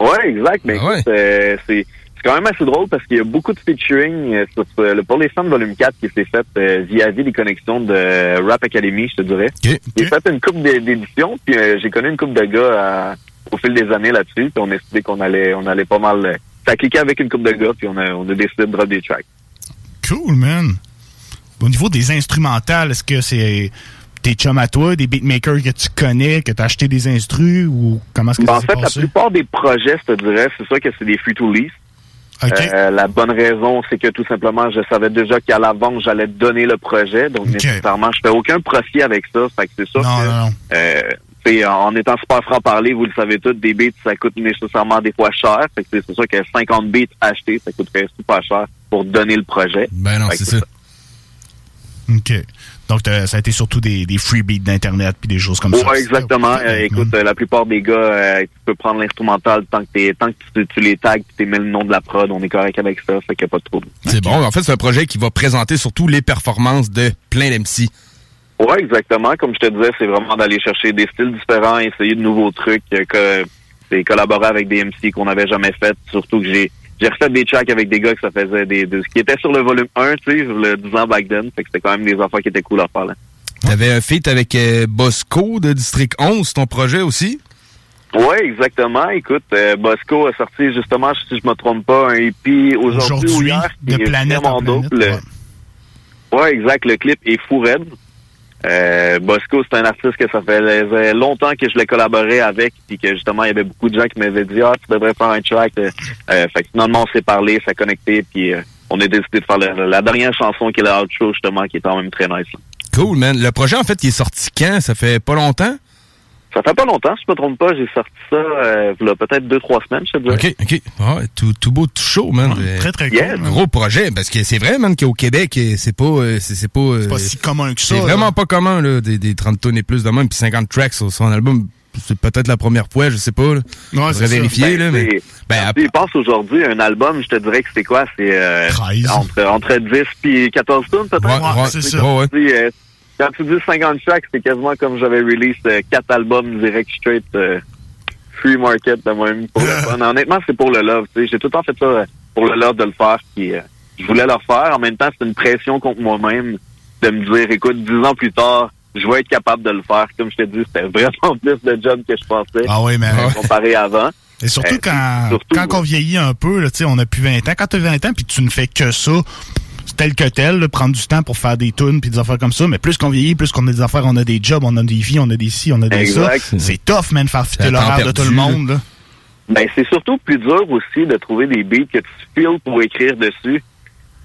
Ouais, exact. Mais Ah ouais. écoute, euh, c'est quand même assez drôle parce qu'il y a beaucoup de featuring euh, sur euh, le Pour les fans volume 4 qui s'est fait euh, via des connexions de Rap Academy, je te dirais. J'ai fait une coupe d'éditions, puis j'ai connu une coupe de gars au fil des années là-dessus, puis on a décidé qu'on allait on allait pas mal ça cliquait avec une coupe de gars, puis on a, on a décidé de drop des tracks. Cool, man. Au niveau des instrumentales, est-ce que c'est tes chums à toi, des beatmakers que tu connais, que tu as acheté des instrus ou comment est-ce que Ben, ça en fait, la plupart des projets, je te dirais, c'est sûr que c'est des free to lease. Euh, la bonne raison, c'est que tout simplement, je savais déjà qu'à l'avance, j'allais donner le projet. Donc, nécessairement, je fais aucun profit avec ça. Fait que c'est sûr que, euh, en étant super franc-parler, vous le savez tous, des beats, ça coûte nécessairement des fois cher. Fait que c'est sûr que 50 beats achetés, ça coûterait super cher pour donner le projet. Ben non, c'est ça. OK. Donc, ça a été surtout des, des free beats d'Internet puis des choses comme ça. Ouais, exactement. Euh, écoute, euh, la plupart des gars, euh, tu peux prendre l'instrumental tant que tant que tu, tu les tags, tu mets le nom de la prod, on est correct avec ça, fait qu'il n'y a pas de trouble. C'est bon. En fait, c'est un projet qui va présenter surtout les performances de plein d'MC. Ouais, exactement. Comme je te disais, c'est vraiment d'aller chercher des styles différents, essayer de nouveaux trucs, euh, que c'est collaborer avec des MC qu'on n'avait jamais fait. Surtout que j'ai j'ai refait des tracks avec des gars que ça faisait des, des- qui étaient sur le volume 1, tu sais, le 10 ans back then. Fait que c'était quand même des affaires qui étaient cool à faire. T'avais un feat avec euh, Bosco de District 11, ton projet aussi? Ouais, exactement. Écoute, euh, Bosco a sorti justement, si je me trompe pas, un EP aujourd'hui ou Aujourd'hui, hier. de planète en planète, Le- Ouais, exact. Le clip est fou raide. Euh, Bosco, c'est un artiste que ça faisait longtemps que je l'ai collaboré avec, puis que justement, il y avait beaucoup de gens qui m'avaient dit Ah, tu devrais faire un track. Euh, euh, fait que finalement, on s'est parlé, a connecté, puis euh, on a décidé de faire la dernière chanson qui est la outro, justement, qui est quand même très nice. Cool, man. Le projet, en fait, il est sorti quand? Ça fait pas longtemps? Ça fait pas longtemps, si je me trompe pas, j'ai sorti ça euh, il y a peut-être deux, trois semaines, je te dirais. OK, OK. Ah ouais, tout, tout beau, tout chaud, man. Euh, très, très cool, man. Gros projet, parce que c'est vrai, man, qu'au Québec, euh, c'est pas... euh, C'est c'est pas, euh, pas si commun que ça, C'est là. vraiment pas commun, là, des, des 30 tonnes et plus de même, puis 50 tracks sur son album. C'est peut-être la première fois, je sais pas. Là. Faudrait c'est ça. vérifier, là, Ben, mais... c'est- Ben, Tu penses aujourd'hui, un album, je te dirais que c'est quoi? C'est euh, entre, entre 10 puis 14 tonnes peut-être? Ouais, ouais, c'est ça. Quand tu dis, euh, Quand tu dis 50 tracks, c'est quasiment comme j'avais release euh, 4 albums direct straight euh, free market de moi-même pour le [LAUGHS] fun. Honnêtement, c'est pour le love. tu sais. J'ai tout le temps fait ça euh, pour le love de le faire. Puis, euh, je voulais le faire. En même temps, c'est une pression contre moi-même de me dire, écoute, 10 ans plus tard, je vais être capable de le faire. Comme je t'ai dit, c'était vraiment [LAUGHS] plus de job que je pensais. Ah oui, mais- euh, Comparé à avant. Et surtout Euh, quand, surtout, quand on vieillit un peu, là, tu sais, on a plus 20 ans. Quand tu as 20 ans puis tu ne fais que ça, tel que tel, là, prendre du temps pour faire des tunes puis des affaires comme ça. Mais plus qu'on vieillit, plus qu'on a des affaires, on a des jobs, on a des vies, on a des ci, on a des ça. Exact. C'est tough, man, faire fitter La l'horaire de tout le monde. là. Ben, c'est surtout plus dur aussi de trouver des beats que tu files pour écrire dessus.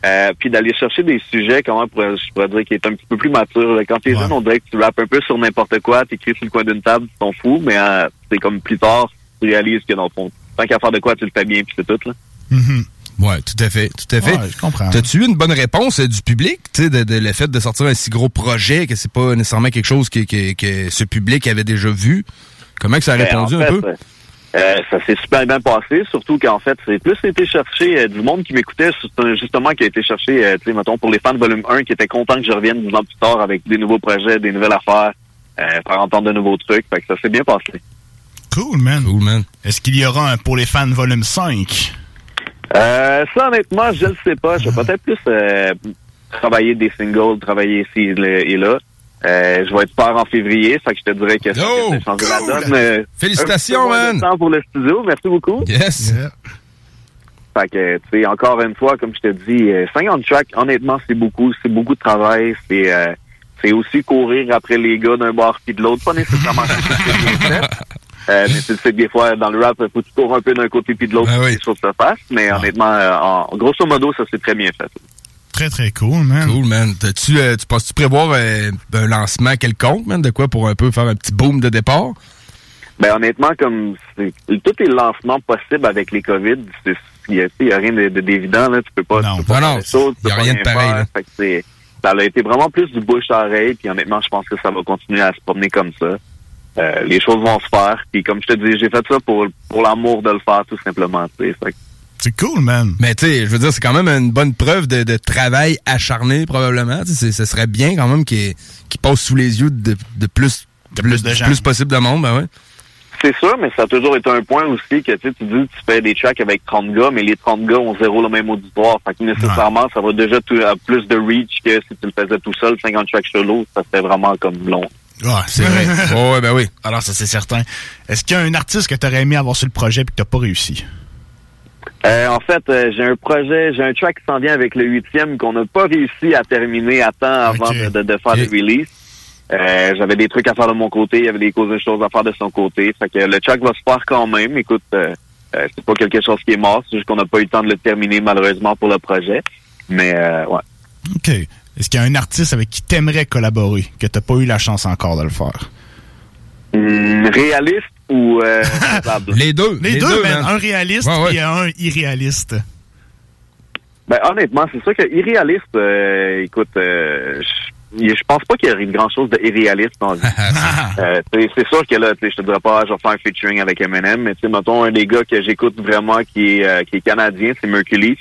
Euh, puis d'aller chercher des sujets, comment je pourrais dire, qui est un petit peu plus mature. là. Quand t'es jeune, on dirait que tu rappes un peu sur n'importe quoi, t'écris sur le coin d'une table, tu t'en fous, mais euh, c'est comme plus tard, tu réalises que dans le fond, tant qu'à faire de quoi, tu le fais bien, puis c'est tout. Là. Ouais, tout à fait, tout à fait. Ouais, je comprends. T'as-tu eu une bonne réponse euh, du public, tu sais, de, de le fait de sortir un si gros projet, que c'est pas nécessairement quelque chose que, que, que ce public avait déjà vu? Comment que ça a Ben, répondu en un peu? euh, euh, ça s'est super bien passé, surtout qu'en fait, c'est plus été chercher euh, du monde qui m'écoutait, c'est- justement, qui a été cherché, euh, tu sais, mettons, pour les fans de volume 1, qui étaient contents que je revienne dix ans plus tard avec des nouveaux projets, des nouvelles affaires, euh, faire entendre de nouveaux trucs, fait que ça s'est bien passé. Cool, man. Cool, man. Est-ce qu'il y aura un pour les fans volume 5? Euh, ça, honnêtement, je ne sais pas. Je vais peut-être plus euh, travailler des singles, travailler ici et là. Euh, je vais être père en février, fait que je te dirais que ça Oh, changer la donne. Euh, Félicitations, man. temps pour le studio, merci beaucoup. Yes. Fait que, tu sais, encore une fois, comme je te dis, euh, 50 tracks, honnêtement, c'est beaucoup. C'est beaucoup de travail. C'est euh, c'est aussi courir après les gars d'un bord puis de l'autre. Pas nécessairement [LAUGHS] Euh, mais tu sais que des fois, dans le rap, il faut que tu cours un peu d'un côté puis de l'autre pour que les choses se fassent. Mais honnêtement, euh, en, grosso modo, ça s'est très bien fait. Très, très cool, man. Cool, man. T'as-tu, euh, tu penses-tu prévoir euh, un lancement quelconque, man, de quoi pour un peu faire un petit boom de départ? Ben honnêtement, comme c'est- tous les lancements possibles avec les COVID, c'est- il y a, il y a rien de- de- d'évident là. Tu peux pas. tu peux pas Non, faire non, des choses, tu il y a rien de pareil, faire. là. Fait que c'est- ça a été vraiment plus du bouche à oreille. Puis honnêtement, je pense que ça va continuer à se promener comme ça. Euh, les choses vont se faire. Puis comme je te dis, j'ai fait ça pour pour l'amour de le faire tout simplement. Fait que- C'est cool, man. Mais tu sais, je veux dire, c'est quand même une bonne preuve de, de travail acharné, probablement. Tu sais, c'est- ce serait bien quand même qu'il passe sous les yeux de, de plus, de plus, de gens. plus possible de monde, ben ouais. C'est sûr, mais ça a toujours été un point aussi que tu sais, tu dis tu fais des tracks avec 30 gars, mais les 30 gars ont zéro le même auditoire. Fait que nécessairement, ça va déjà tout- à plus de reach que si tu le faisais tout seul, 50 tracks solo, ça serait vraiment comme long. Ouais, c'est vrai. [LAUGHS] ouais, ben oui. Alors, ça, c'est certain. Est-ce qu'il y a un artiste que tu aurais aimé avoir sur le projet et que tu pas réussi? Euh, en fait, euh, j'ai un projet, j'ai un track qui s'en vient avec le huitième qu'on n'a pas réussi à terminer à temps avant de, de- de faire le release. Euh, J'avais des trucs à faire de mon côté, il y avait des causes de choses à faire de son côté. Fait que le track va se faire quand même. Écoute, euh, euh, c'est pas quelque chose qui est mort, c'est juste qu'on n'a pas eu le temps de le terminer malheureusement pour le projet. Mais euh, ouais. OK. Est-ce qu'il y a un artiste avec qui t'aimerais collaborer, que t'as pas eu la chance encore de le faire? Hum, réaliste ou euh? [LAUGHS] Les deux. Les, deux, man. Un réaliste et un irréaliste. Ben honnêtement, c'est sûr que irréaliste, euh, écoute, euh, je pense pas qu'il y ait grand chose de irréaliste dans [LAUGHS] vie. Euh, c'est sûr que là, je te dirais pas, je vais faire un featuring avec Eminem, mais tu sais, mettons, un des gars que j'écoute vraiment qui est, euh, qui est canadien, c'est Mercury.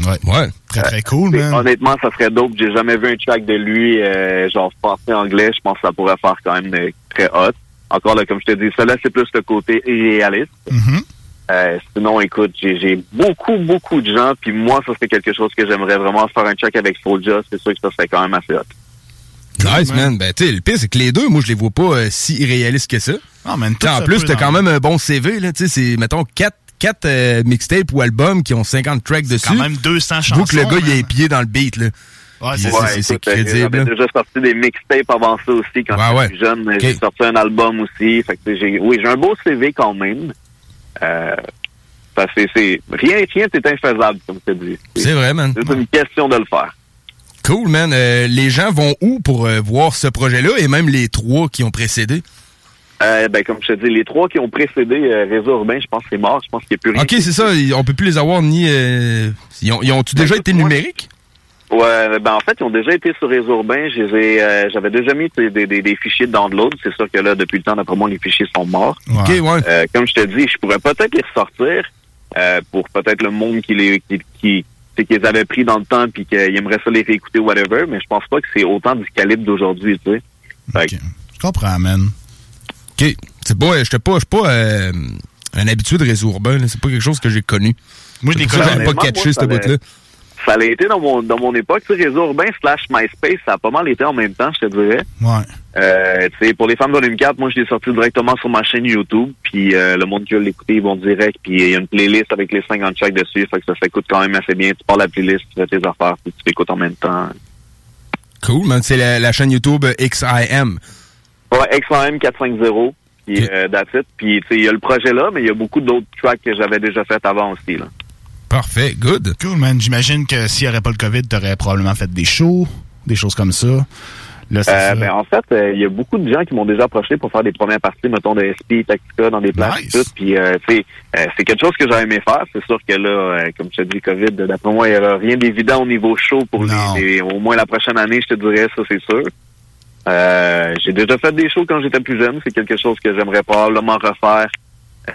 Ouais. Ouais. Très, très cool, man. Honnêtement, ça serait dope. J'ai jamais vu un track de lui, euh, genre français anglais. Je pense que ça pourrait faire quand même euh, très hot. Encore là, comme je te dis, ça là, c'est plus le côté irréaliste. Mm-hmm. Euh, sinon, écoute, j'ai beaucoup, beaucoup de gens, puis moi, ça serait quelque chose que j'aimerais vraiment faire un check avec Soulja. C'est sûr que ça serait quand même assez hot. Nice, man. Ben, tu sais, le pire, c'est que les deux, moi, je les vois pas euh, si irréalistes que ça. Ah, man, en plus, t'as quand même un bon CV, là. Tu sais, c'est, mettons, quatre, quatre euh, mixtapes ou albums qui ont 50 tracks dessus. quand même 200 Je vois que le chansons, gars, il a les pieds dans le beat, là. Ouais, c'est c'est, c'est- c'est euh, crédible. Là. déjà sorti des mixtapes avant ça aussi, quand Ouais, j'étais jeune. J'ai sorti un album aussi. Fait que, tu j'ai, oui, j'ai un beau CV quand même. Euh, c'est, c'est, rien, rien n'est infaisable, comme te dis. C'est vrai, man. C'est une question de le faire. Cool, man. Euh, les gens vont où pour euh, voir ce projet-là et même les trois qui ont précédé? Euh, ben, comme je te dis, les trois qui ont précédé euh, Réseau Urbain, je pense que c'est mort. Je pense qu'il n'y a plus rien. Ok, c'est ça. On peut plus les avoir ni. euh, ils ont, ils ont-tu déjà été numériques? Ouais, ben en fait, ils ont déjà été sur Réseau Urbain. Euh, J'avais déjà mis des, des, des fichiers de download. C'est sûr que là, depuis le temps, d'après moi, les fichiers sont morts. Ok, ouais. Euh, comme je te dis, je pourrais peut-être les ressortir euh, pour peut-être le monde qui les qui, qui c'est qu'ils avaient pris dans le temps puis qu'ils aimeraient ça les réécouter whatever, mais je pense pas que c'est autant du calibre d'aujourd'hui, tu sais. Que- Je comprends, man. Ok. C'est pas, je suis pas, je suis pas euh, un habitué de réseau urbain. C'est pas quelque chose que j'ai connu. Moi, je que connais. j'avais pas catché moi, ce ça bout-là. Ça l'a été dans mon dans mon époque, tu sais, Réseau Urbain slash MySpace, ça a pas mal été en même temps, je te dirais. Ouais. Euh, tu sais, pour les fans de Volume 4, moi, je l'ai sorti directement sur ma chaîne YouTube. Puis euh, le monde qui veut l'écouter, ils vont direct. Puis il y a une playlist avec les 50 tracks dessus. Fait que ça s'écoute quand même assez bien. Tu pars la playlist, tu fais tes affaires, puis tu l'écoutes en même temps. Cool, man. C'est la, la chaîne YouTube euh, XIM. Ouais, XM 450. Puis euh, that's it. Puis tu sais, il y a le projet là, mais il y a beaucoup d'autres tracks que j'avais déjà fait avant aussi. Là. Parfait, good. Cool, man. J'imagine que s'il n'y aurait pas le COVID, tu aurais probablement fait des shows, des choses comme ça. Là, Euh, ça. ben, en fait, euh, il y a beaucoup de gens qui m'ont déjà approché pour faire des premières parties, mettons, de SP, Tactica, dans des places et tout. Puis, euh, tu sais, euh, c'est quelque chose que j'aurais aimé faire. C'est sûr que là, euh, comme je te dis, COVID, d'après moi, il n'y aura rien d'évident au niveau show pour les, les- au moins la prochaine année, je te dirais, ça, c'est sûr. Euh, j'ai déjà fait des shows quand j'étais plus jeune. C'est quelque chose que j'aimerais probablement refaire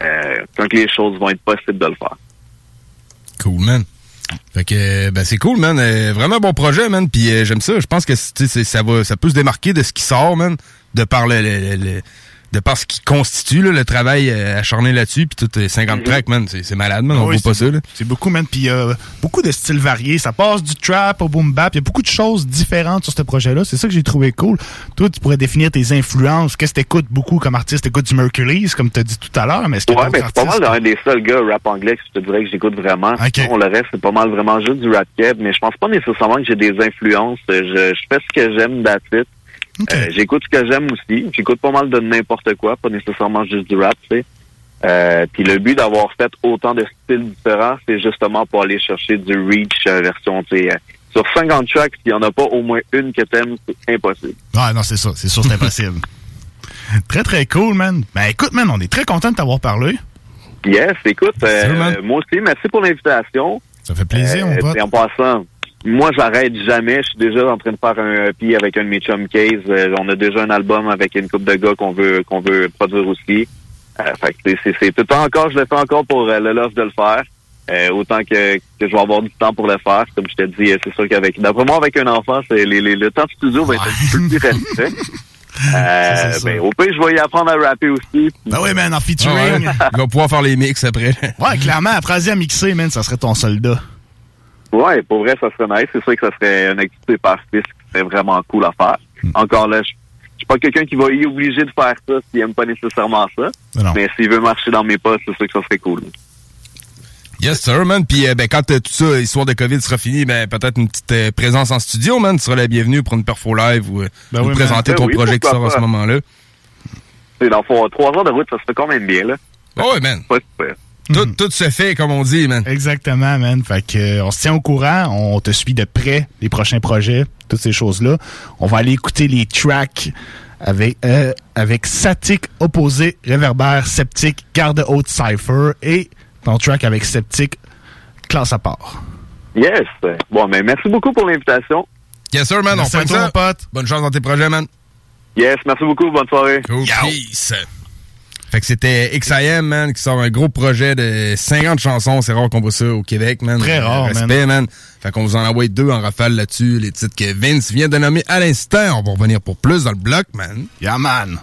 euh, quand les choses vont être possibles de le faire. Cool, man. Fait que, ben, c'est cool, man. Euh, vraiment bon projet, man. Puis euh, j'aime ça. Je pense que ça va, ça peut se démarquer de ce qui sort, man. De par le, le- le- le- de par ce qui constitue là, le travail euh, acharné là-dessus. Puis tout, euh, 50 tracks, man. C'est c'est malade, man. On Ah oui, voit pas ça, là. C'est beaucoup, man. Puis euh, beaucoup de styles variés. Ça passe du trap au boom bap. Il y a beaucoup de choses différentes sur ce projet-là. C'est ça que j'ai trouvé cool. Toi, tu pourrais définir tes influences. Qu'est-ce que t'écoutes beaucoup comme artiste? T'écoutes du Mercury's, comme tu as dit tout à l'heure, mais est-ce que Ouais, mais c'est pas mal un des seuls gars rap anglais que je te dirais que j'écoute vraiment. Sinon, le reste, c'est pas mal vraiment juste du rap keb, mais je pense pas nécessairement que j'ai des influences. Je, je fais ce que j'aime, that's Euh, j'écoute ce que j'aime aussi. J'écoute pas mal de n'importe quoi, pas nécessairement juste du rap, tu sais. Euh, puis le but d'avoir fait autant de styles différents, c'est justement pour aller chercher du reach euh, version, tu sais. sur 50 tracks, s'il y en a pas au moins une que t'aimes, c'est impossible. Ah non, c'est ça. C'est sûr, c'est impossible. [LAUGHS] très, très cool, man. Ben écoute, man, on est très content de t'avoir parlé. Yes, écoute, euh, moi aussi, merci pour l'invitation. Ça fait plaisir, mon pote. Et en passant, moi, j'arrête jamais. Je suis déjà en train de faire un EP avec un de mes chum case. Euh, on a déjà un album avec une couple de gars qu'on veut qu'on veut produire aussi. Euh, fait que c'est- c'est c'est tout le temps encore, je le fais encore pour euh, le love de le faire. Euh, autant que, que je vais avoir du temps pour le faire. Comme je te dis, euh, c'est sûr qu'avec d'après moi, avec un enfant, c'est les, les- le temps de studio va être un petit peu plus restreint. [LAUGHS] Euh, ben, au pire, je vais y apprendre à rapper aussi. Ben oui, man, en Ah featuring. ouais. Il va pouvoir faire les mix après. Ouais, clairement, après à mixer, man, ça serait ton soldat. Ouais, pour vrai, ça serait nice. C'est sûr que ça serait une activité par artiste qui serait vraiment cool à faire. Hmm. Encore là, je je suis pas quelqu'un qui va y obliger de faire ça s'il aime pas nécessairement ça. Non. Mais s'il veut marcher dans mes pas, c'est sûr que ça serait cool. Yes, sir, man. Puis, euh, ben, quand euh, tout ça, histoire de COVID sera fini, ben, peut-être une petite euh, présence en studio, man. Tu seras la bienvenue pour une perfo live ou euh, Ben oui, présenter man. ton Ben oui, projet qui sort à ce moment-là. C'est dans trois heures de route, ça se fait quand même bien, là. Oh, ouais, man. Pas super. Tout, tout se fait, comme on dit, man. Exactement, man. Fait que, euh, on se tient au courant, on te suit de près, les prochains projets, toutes ces choses-là. On va aller écouter les tracks avec, euh, avec Static, Opposé, Réverbère, Sceptique, Garde Haute, Cypher et ton track avec Sceptique, classe à part. Yes. Bon, mais merci beaucoup pour l'invitation. Yes, sir, man. Merci on toi, ça. mon pote. Bonne chance dans tes projets, man. Yes, merci beaucoup. Bonne soirée. Cool. Peace. Fait que c'était XIM, man, qui sort un gros projet de 50 chansons. C'est rare qu'on voit ça au Québec, man. Très Euh, rare, Respect, man. Fait qu'on vous en envoie deux en rafale là-dessus. Les titres que Vince vient de nommer à l'instant. On va revenir pour plus dans le bloc, man. Yeah, man.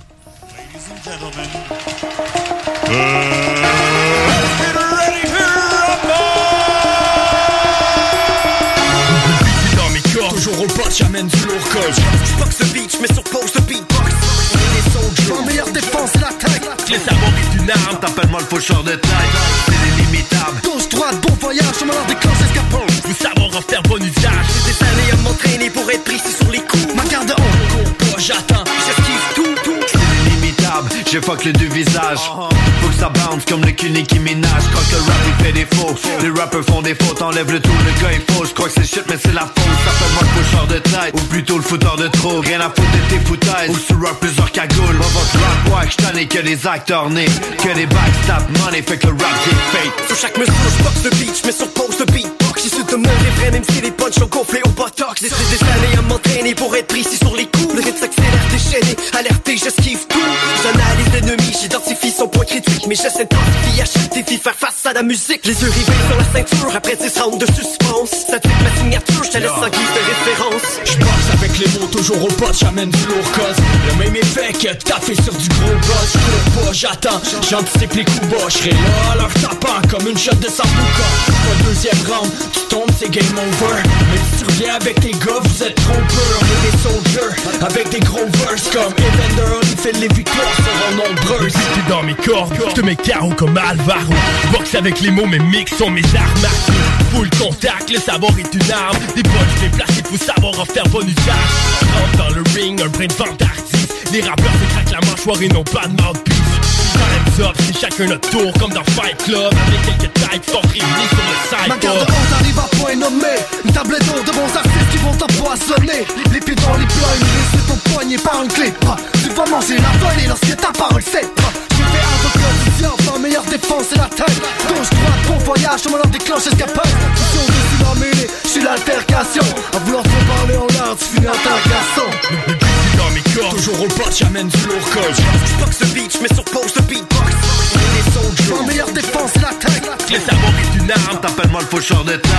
dans mes corps Toujours au pote, j'amène du lourd code J'boxe le beach, mais sur pause le beatbox Les soldiers La meilleure défense, c'est l'attaque Les sabords est une arme, t'appelles-moi le faucheur de taille C'est l'illimitable Gauche, droite, bon voyage, je m'en déclenche escapon Vous savoir en faire bon usage. J'ai des à m'entraîner pour être précis sur les coups. Ma haute, cours pas, j'attends. J'esquive tout, tout. C'est illimitable, je fuck le deux visages. Que ça bounce comme le cul qui ménage Quand le rap il fait des faux Les rappers font des fautes, enlève le tout, le gars est faux Je crois que c'est shit mais c'est la faute S'appelle-moi le faucheur de taille Ou plutôt le fouteur de trop Rien à foutre de tes foutaises Ou sur rap plusieurs cagoules Moi votre rap ouais, j't'en ai que des acteurs nés Que des backstab money fait que le rap j'ai fake Sur chaque mesure, je boxe le beach, mais sur pause le beatbox. J'essaie de demeurer vrai, même si les punchs sont gonflés au botox. J'ai des années à m'entraîner pour être précis sur les coups. Le rythme s'accélère, déchaîné, alerté, j'esquive tout. J'analyse l'ennemi, j'identifie son point critique. Mais je s'intensifie à chaque défi, faire face à la musique. Les yeux rivés sur la ceinture, après 10 rounds de suspense. Ça te fait ma signature, je te laisse en guise de référence. J'boxe avec les mots, toujours au pote, j'amène du lourd cause. Le même effet que t'as fait sur du gros boss. J'cours pas, j'attends, j'anticipe les coups bas. J'serai là leur tapant comme une shot de sambuca. Pas deuxième round, tu tombes, c'est game over. Mais si tu reviens avec tes gars, vous êtes trompeurs. On est des soldiers, avec des gros verses comme Evander Holyfield, les victoires seront nombreuses. T'es dans mes cordes, je te mets KO comme Alvaro Boxe avec les mots, mes mix sont mes armes Full contact, le savoir est une arme Des punches déplacés, faut savoir en faire bon usage Rentre dans le ring, un brin de vantardise Les rappeurs se craquent la mâchoire et n'ont pas de mouthpiece. Up, c'est chacun notre tour comme dans Fight Club. Avec quelques types forts réunis sur le side Ma garde on arrive à point nommé. Une tablette d'eau de bons artistes qui vont t'empoisonner. Les pieds dans les plats, une laisse ton poignet par une clé Tu vas manger la volée lorsque ta parole c'est ma meilleure défense c'est la tête Gauche, droite, bon voyage, on leur déclenche escapade. Si on d'en mêler, je suis l'altercation. À vouloir trop parler en finis en garçon. Le beat est dans mes cordes Toujours au pot, j'amène du lourd code J'boxe le beat, j'mets sur pause le beatbox. On est des soldiers. Ma meilleure défense c'est la tête Le savoir est une arme T'appelles-moi le faucheur de taille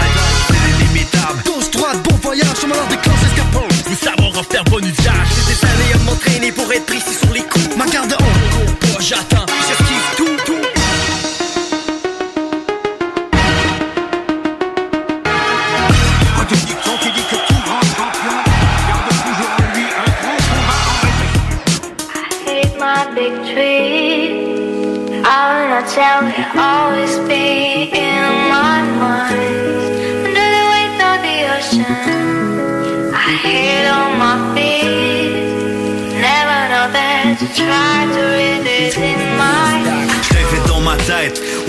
C'est l'illimitable Gauche, droite, bon voyage, on leur déclenche escapade Le savoir en faire bon usage. J'ai des années à m'entraîner pour être précis sur les coups. Ma garde Cours pas, j'attends tell you, always be in my mind. Under the weight of the ocean, I hit on my feet. Never know that to try to read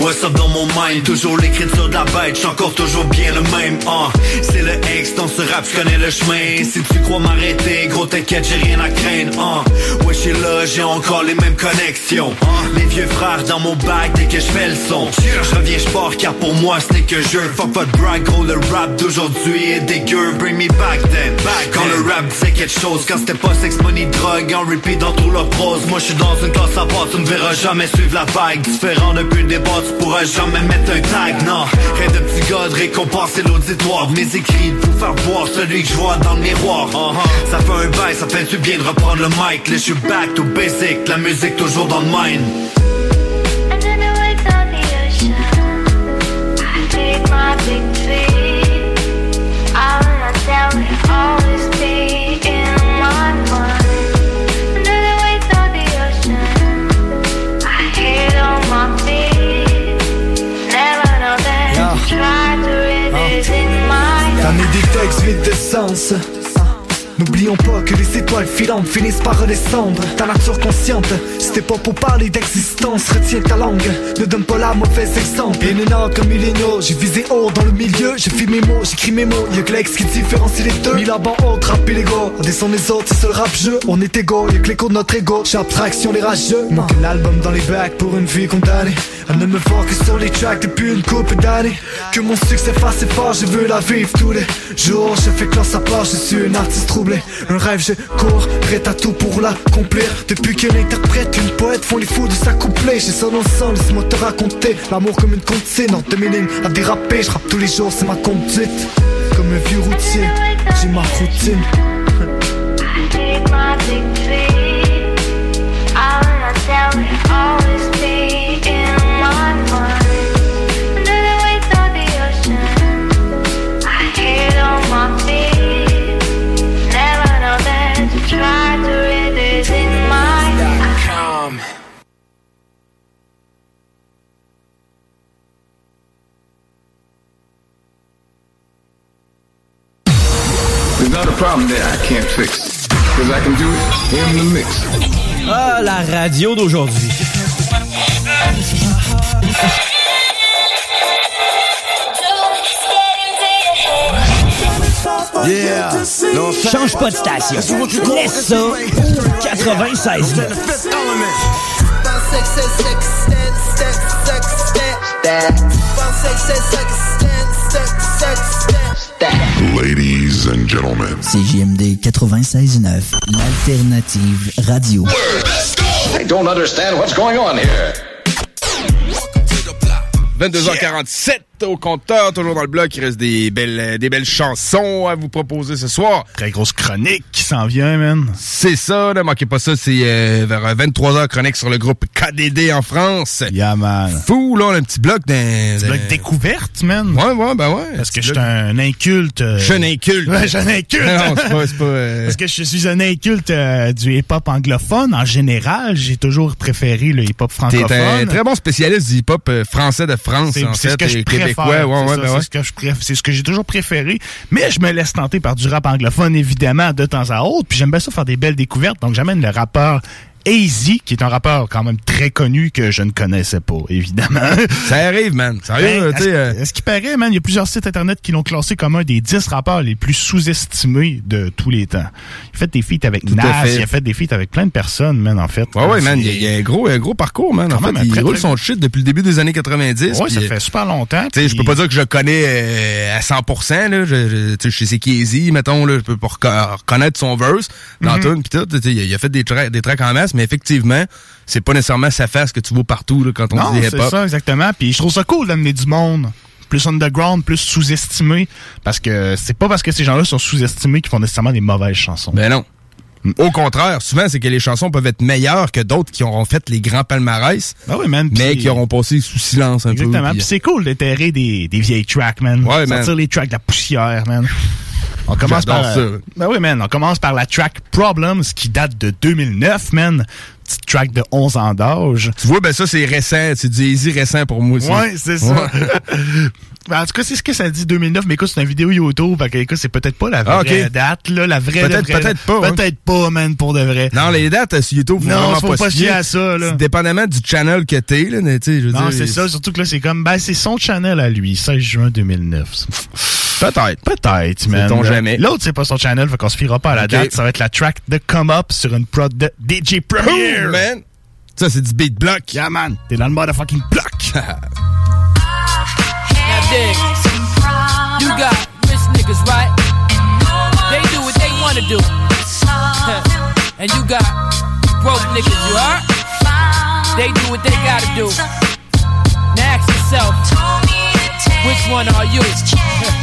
what's up dans mon mind? Toujours l'écriture de la bête, j'suis encore toujours bien le même ah, C'est le X dans ce rap, j'connais le chemin. Si tu crois m'arrêter, gros t'inquiète, j'ai rien à craindre ah, Ouais j'suis là, j'ai encore les mêmes connexions ah, Les vieux frères dans mon bac dès que j'fais le son. J'reviens, j'pars car pour moi ce n'est que jeu. Fuck pas de brag, gros le rap d'aujourd'hui est dégueu. Bring me back then, back Quand le rap disait quelque chose, quand c'était pas sex, money, drogue En repeat dans tout la prose. Moi j'suis dans une classe à part, tu me verras jamais suivre la vague. Différent depuis le débat, tu pourras jamais mettre un tag Non, rien de petit gars de récompenser l'auditoire. Mes écrits vous faire voir celui que je vois dans le miroir. Uh-huh. Ça fait un bail, ça fait du bien de reprendre le mic. Là je suis back to basic, la musique toujours dans le mind T'en es des N'oublions pas que les étoiles filantes finissent par redescendre. Ta nature consciente, c'était pas pour parler d'existence Retiens ta langue, ne donne pas la mauvaise exemple. Élénant comme milléniaux, j'ai visé haut dans le milieu J'ai fait mes mots, j'écris mes mots, y'a que l'ex qui différencie les deux. Mis là-bas haute, rap et l'ego. Descend les autres, c'est seul rap jeu. On est égaux, y'a que l'écho de notre ego. J'ai abstraction les rageux Manque un dans les bacs pour une vie condamnée. À ne me voir que sur les tracks depuis une couple d'années. Que mon succès fasse fort, je veux la vivre tous les jours. Je fais classe à part, je suis un artiste troublé Un rêve, je cours, prêt à tout pour l'accomplir. Depuis qu'un interprète, une poète font les fous de s'accoupler. J'ai son ensemble, laisse-moi te raconter L'amour comme une comptine, entre mes lignes à déraper Je rappe tous les jours, c'est ma conduite. Comme un vieux routier, j'ai ma routine not a problem there I can't fix. Because I can do it in the mix. Ah, la radio d'aujourd'hui. Yeah. Change pas de station. Laisse ça. 96. Ladies and gentlemen. CJMD 96.9, l'alternative radio. I don't understand what's going on here. 22h47 au compteur, toujours dans le bloc. Il reste des belles, euh, des belles chansons à vous proposer ce soir. Très grosse chronique qui s'en vient, man. C'est ça, ne manquez pas ça. C'est euh, vers 23h chronique sur le groupe KDD en France. Yeah, man. Fou, là, on a un petit bloc d'un... Petit bloc découverte, man. Ouais, ouais, ben ouais. Parce que je suis un inculte. euh, Je suis un inculte. Ouais, je suis un inculte. Non, c'est pas... c'est pas, euh, Parce que je suis un inculte euh, du hip-hop anglophone. En général, j'ai toujours préféré le hip-hop T'es francophone. un très bon spécialiste du hip-hop euh, français de France, C'est- en c'est fait, ce que je et faire. ouais, ouais, ben c'est ouais. ce que je c'est ce que j'ai toujours préféré. Mais je me laisse tenter par du rap anglophone, évidemment, de temps à autre. Puis j'aime bien ça faire des belles découvertes. Donc j'amène le rappeur AZ, qui est un rappeur quand même très connu que je ne connaissais pas, évidemment. [LAUGHS] Ça arrive, man. Sérieux, Ben, là, tu sais. est-ce- euh, Est-ce qu'il paraît, man, il y a plusieurs sites internet qui l'ont classé comme un des 10 rappeurs les plus sous-estimés de tous les temps. Il a fait des feats avec Tout Nas, il a fait des feats avec plein de personnes, man, en fait. Ouais, ouais, man, il y a- il y, a un gros, un gros parcours, man. En Quand fait, même, il roule son shit depuis le début des années 90. Ouais, ça fait super longtemps. Tu sais, je peux pas dire que je le connais euh, à 100%, là. Je, je, sais, je sais c'est qui Easy, mettons, là. Je peux pas reco- reconnaître son verse dans Mhm. pis tout. Il a, il a fait des, tra- des tracks en masse, mais effectivement, c'est pas nécessairement sa face que tu vois partout, là, quand on Non, dit c'est hip-hop. ça, exactement. Puis je trouve ça cool d'amener du monde plus underground, plus sous-estimé. Parce que c'est pas parce que ces gens-là sont sous-estimés qu'ils font nécessairement des mauvaises chansons. Ben non. Au contraire, souvent, c'est que les chansons peuvent être meilleures que d'autres qui auront fait les grands palmarès, Ah oui, man. mais qui auront passé sous silence un Exactement. peu. Puis puis- c'est cool d'éterrer des, des vieilles tracks, man. Ouais, Sortir man. les tracks de la poussière, man. On commence par. Euh, ça. Ben oui, man. On commence par la track Problems qui date de 2009, man. Petite track de 11 ans d'âge. Tu vois, ben ça, c'est récent. C'est du Easy récent pour moi aussi. Ouais, c'est ça. Ouais. [LAUGHS] Ben, en tout cas, c'est ce que ça dit 2009, mais écoute, c'est une vidéo YouTube. Fait que, écoute, c'est peut-être pas la vraie Ah, ok. date, là. La vraie, Peut-être- vraie- peut-être pas, hein. Peut-être pas, man, pour de vrai. Non, les dates euh, sur YouTube, faut Non, vraiment faut pas, fier. à ça, là. C'est Dépendamment du channel que t'es, là, mais tu sais, je veux Non, c'est ça. Surtout que là, c'est comme, ben, c'est son channel à lui, 16 juin 2009. Peut-être. Peut-être, man. Sait-on jamais. L'autre, c'est pas son channel, fait qu'on se fiera pas à la Ok. date. Ça va être la track de Come Up sur une prod de DJ Premier. Cool, man. Ça, c'est du beat block. Yeah, man. T'es dans le motherfucking block. [LAUGHS] You got rich niggas, right? They do what they wanna do. [LAUGHS] and you got broke niggas, you heard? They do what they gotta do. Now ask yourself, which one are you? [LAUGHS]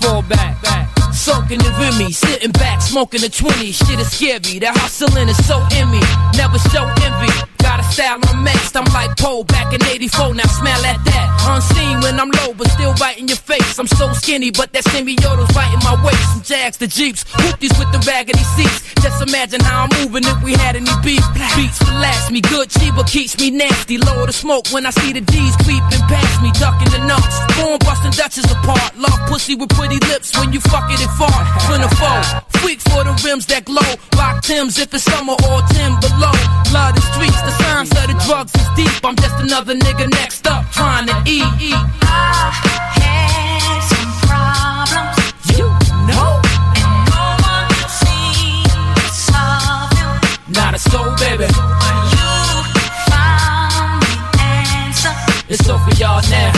Fall back, back. Soaking the me, sitting back, smoking a 20. Shit is scary, that hustling is so in me. Never show envy. Got style unmatched, I'm like Poe back in 84, now smell at that. Unseen when I'm low, but still right in your face. I'm so skinny, but that semiota's in my waist. From Jags to Jeeps, whoopties with the raggedy seats. Just imagine how I'm moving if we had any beef. Beats relax me, good Chiba keeps me nasty. Lower the smoke when I see the D's creeping past me, ducking the nuts. Born busting Dutchess apart. Love pussy with pretty lips when you fuck it and fart. Twin or foe, freak for the rims that glow. Rock Tims if it's summer or Tim below. Love the streets, the signs of the drugs is deep. I'm just another nigga next up trying to eat. eat. You know. Not a soul, baby. It's over for y'all now.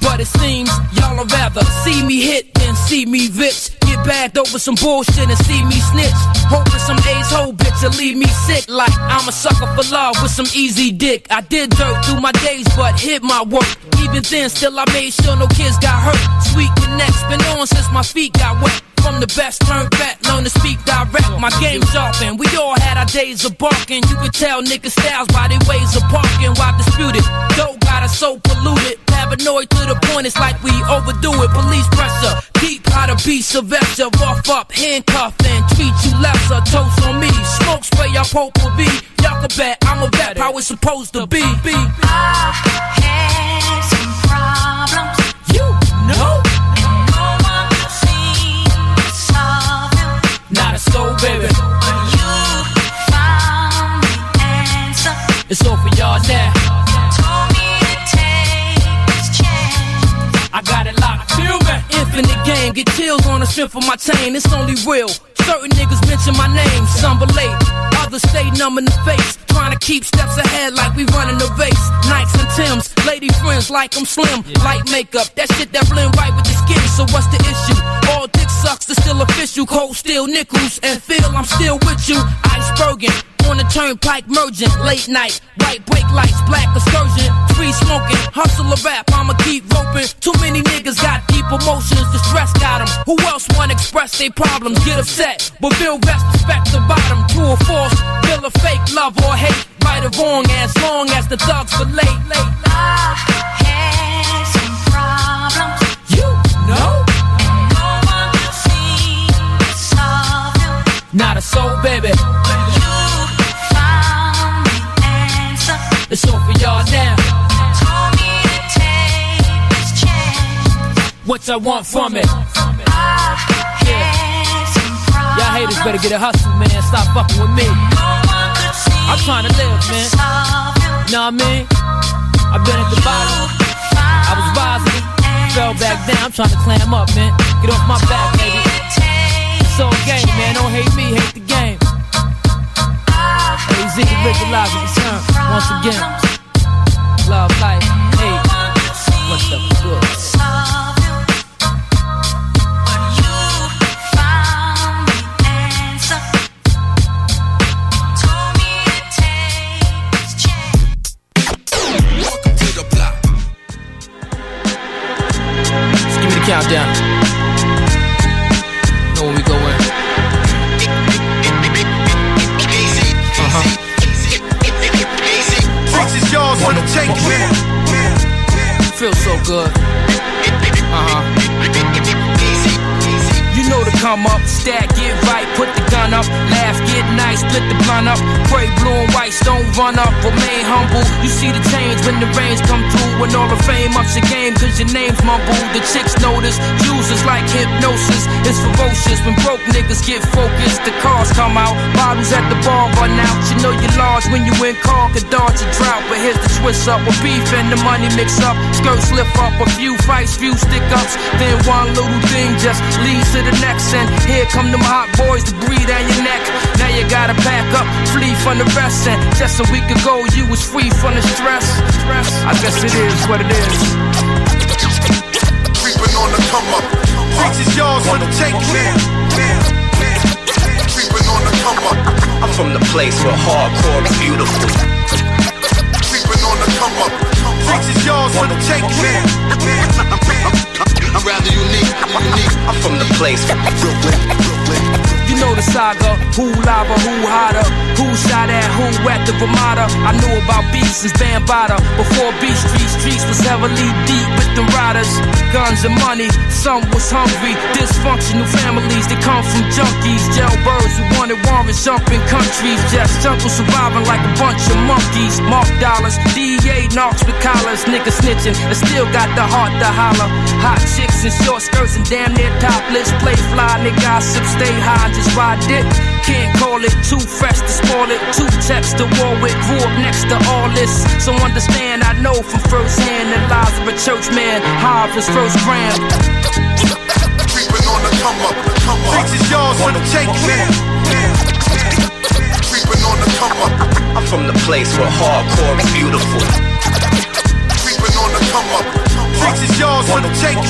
But it seems y'all would rather see me hit than see me rich. Bagged over some bullshit and see me snitch. Hoping some A's whole bitch will leave me sick. Like I'm a sucker for love with some easy dick. I did dirt through my days, but hit my work. Even then, still I made sure no kids got hurt. Sweet connects been on since my feet got wet. From the best, learn back, learn to speak direct. My game sharpened. We all had our days of barking. You could tell niggas styles by their ways of parking. Why disputed? Dope got us so polluted. Paranoid to the point it's like we overdo it. Police pressure. Keep how to be Sylvester. Rough up, handcuff, and treat you lesser. Toast on me. Smoke spray, y'all pope will be. Y'all can bet I'm a vet how it's supposed to be. be. You know. It's all for y'all now. I got it locked. Feel me? Infinite game, get chills on the strength of my chain. It's only real. Certain niggas mention my name, some relate. Others stay numb in the face, trying to keep steps ahead like we running the race. Nikes and Tims, lady friends like I'm slim. Light makeup, that shit that blend right with the skin. So what's the issue? Dick sucks, it's still official. Cold steel nickels, and feel I'm still with you. Iceberging. On the turnpike merging, late night, white brake lights, black excursion, free smoking, hustle a rap, I'ma keep roping. Too many niggas got deep emotions, the stress got 'em. Who else wanna express their problems, get upset, but feel best respect the bottom. True or false, feel a fake love or hate, right or wrong, as long as the thugs relate. Late. Ah, you Not a soul, baby. It's all for y'all now. What I want from it. Yeah. Y'all haters better get a hustle, man. Stop fucking with me. I'm trying to live, man. Know what I mean? I've been at the bottom. I was rising, fell back down. I'm trying to climb up, man. Get off my back, baby. It's all game, man. Don't hate me, hate the game. Hey, Ziggy Visualize return once again. Love life, hey. What's up, good? Just give me the countdown. I wanna take it. So good. Uh huh. You know to come up, stack, get right, put the gun up, laugh, get nice, split the blunt up, pray blue and white, don't run up, remain humble. You see the change when the rains come through, when all the fame ups your game, cause your name's mumble. The chicks notice, users like hypnosis, it's ferocious. When broke niggas get focused, the cars come out, bottles at the bar run out. You know you're large when you in car, could dodge a drought, but here's the twist up, with beef and the money mix up, skirts lift up, a few fights, few stick ups, then one little thing just leads to the next, and here come them hot boys to breathe down your neck. Now you gotta pack up, flee from the rest, and just a week ago you was free from the stress. stress. I guess it is what it is. Creeping on the come up. Tricks is yours for the taking. Creeping on the come up. I'm from the place where hardcore is beautiful. Creeping on the come up. Tricks is yours for the taking. I'm rather unique, unique. I'm from the place Brooklyn, Brooklyn. Know the saga, who lava, who hotter, who shot at who at the Ramada. I knew about beats since Bambada. Before Beat Street, streets was heavily deep with the riders. Guns and money, some was hungry. Dysfunctional families, they come from junkies. Jailbirds who wanted warrants, jumping countries. Just jungle surviving like a bunch of monkeys. Mark dollars, DEA knocks with collars. Niggas snitching, and still got the heart to holler. Hot chicks in short skirts and damn near topless. Play fly, nigga, gossip, stay high, just ride it. Can't call it too fresh to spoil it. Two texts to war with, grew up next to all this. So understand, I know from first hand the lives of a church man. Harvest first gram. Creeping on the come up. Tricks is yours for the taking. Creeping on the come up. I'm from the place where hardcore is beautiful. Creeping on the come up. Tricks is yours for the taking.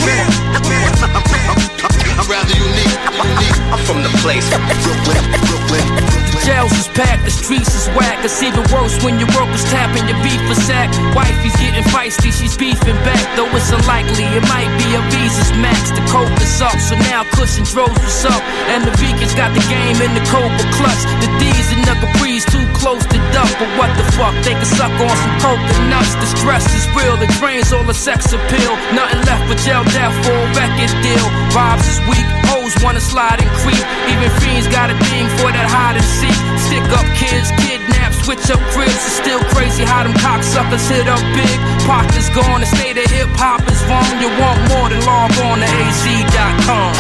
I'm rather unique, unique. I'm from the place Brooklyn, Brooklyn. Jails is packed, the streets is whack. It's even worse when your workers tapping your beef for sack. Wifey's getting feisty, she's beefing back. Though it's unlikely, it might be a visa's max. The coke is up, so now Cushion throws what's up. And the vegans got the game in the Cobra clutch. The D's and the Capri's too close to duck. But what the fuck, they can suck on some coconuts. The stress is real, the drains all the sex appeal. Nothing left but jail death for a record deal. Vibes is weak, hoes wanna slide and creep. Even fiends got a thing for that hide and seek. Stick up kids, kidnap, switch up cribs. It's still crazy how them cocksuckers hit up big. Pockets gone, the state of hip hop is wrong. You want more than log on to az.com.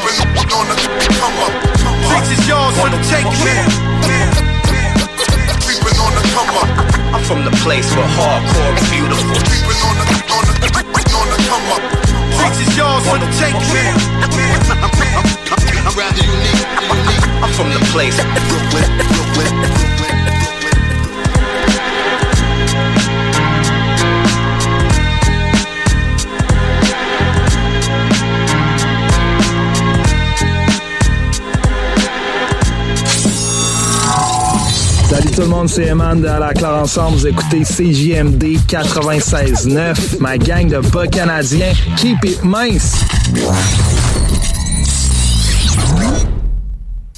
Creeping on the come up. Tricks is yours for the taking. Come up. I'm from the place where hardcore is beautiful. On the on the on the come up. For the taking. I'm rather unique, unique. I'm from the place Brooklyn, Brooklyn, Brooklyn. Salut tout le monde, c'est Eman de la Claire Ensemble. Vous écoutez CJMD 96.9, ma gang de bas canadiens. Keep it mince!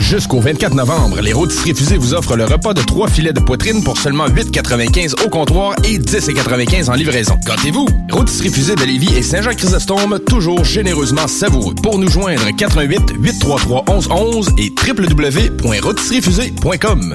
Jusqu'au 24 novembre, les rôtisseries fusées vous offrent le repas de trois filets de poitrine pour seulement 8,95 au comptoir et 10,95 en livraison. Gâtez-vous! Rôtisserie fusée de Lévis et Saint-Jean-Chrysostome, toujours généreusement savoureux. Pour nous joindre, 88 833 1111 et www.rôtisseriefusée.com.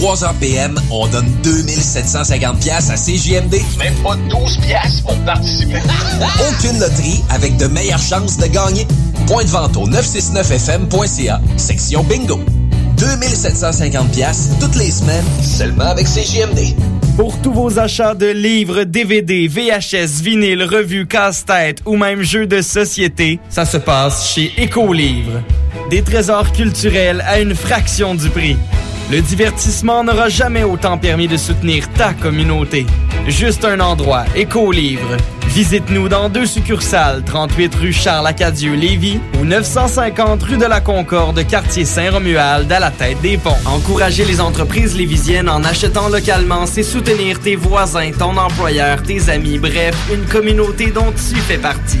3h PM, on donne 2750 pièces à CJMD. Même pas 12 pièces pour participer. [LAUGHS] Aucune loterie avec de meilleures chances de gagner. Point de vente au 969fm.ca, section bingo. 2750 pièces toutes les semaines, seulement avec CJMD. Pour tous vos achats de livres, DVD, VHS, vinyle, revues, casse-tête ou même jeux de société, ça se passe chez Écolivre. Des trésors culturels à une fraction du prix. Le divertissement n'aura jamais autant permis de soutenir ta communauté. Juste un endroit, Écolivre. Visite-nous dans deux succursales, 38 rue Charles-Acadieux, Lévis ou 950 rue de la Concorde, quartier Saint-Romuald, à la tête des ponts. Encourager les entreprises lévisiennes en achetant localement, c'est soutenir tes voisins, ton employeur, tes amis, bref, une communauté dont tu fais partie.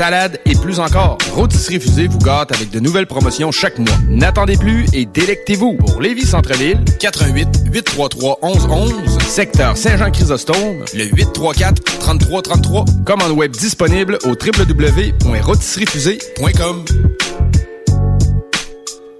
salade et plus encore. Rôtisserie fusée vous gâte avec de nouvelles promotions chaque mois. N'attendez plus et délectez-vous. Pour Lévis Centre-Ville, 88 833 1111, secteur Saint-Jean-Chrysostome, le 834 3333. Commande web disponible au www.rôtisseriefusée.com.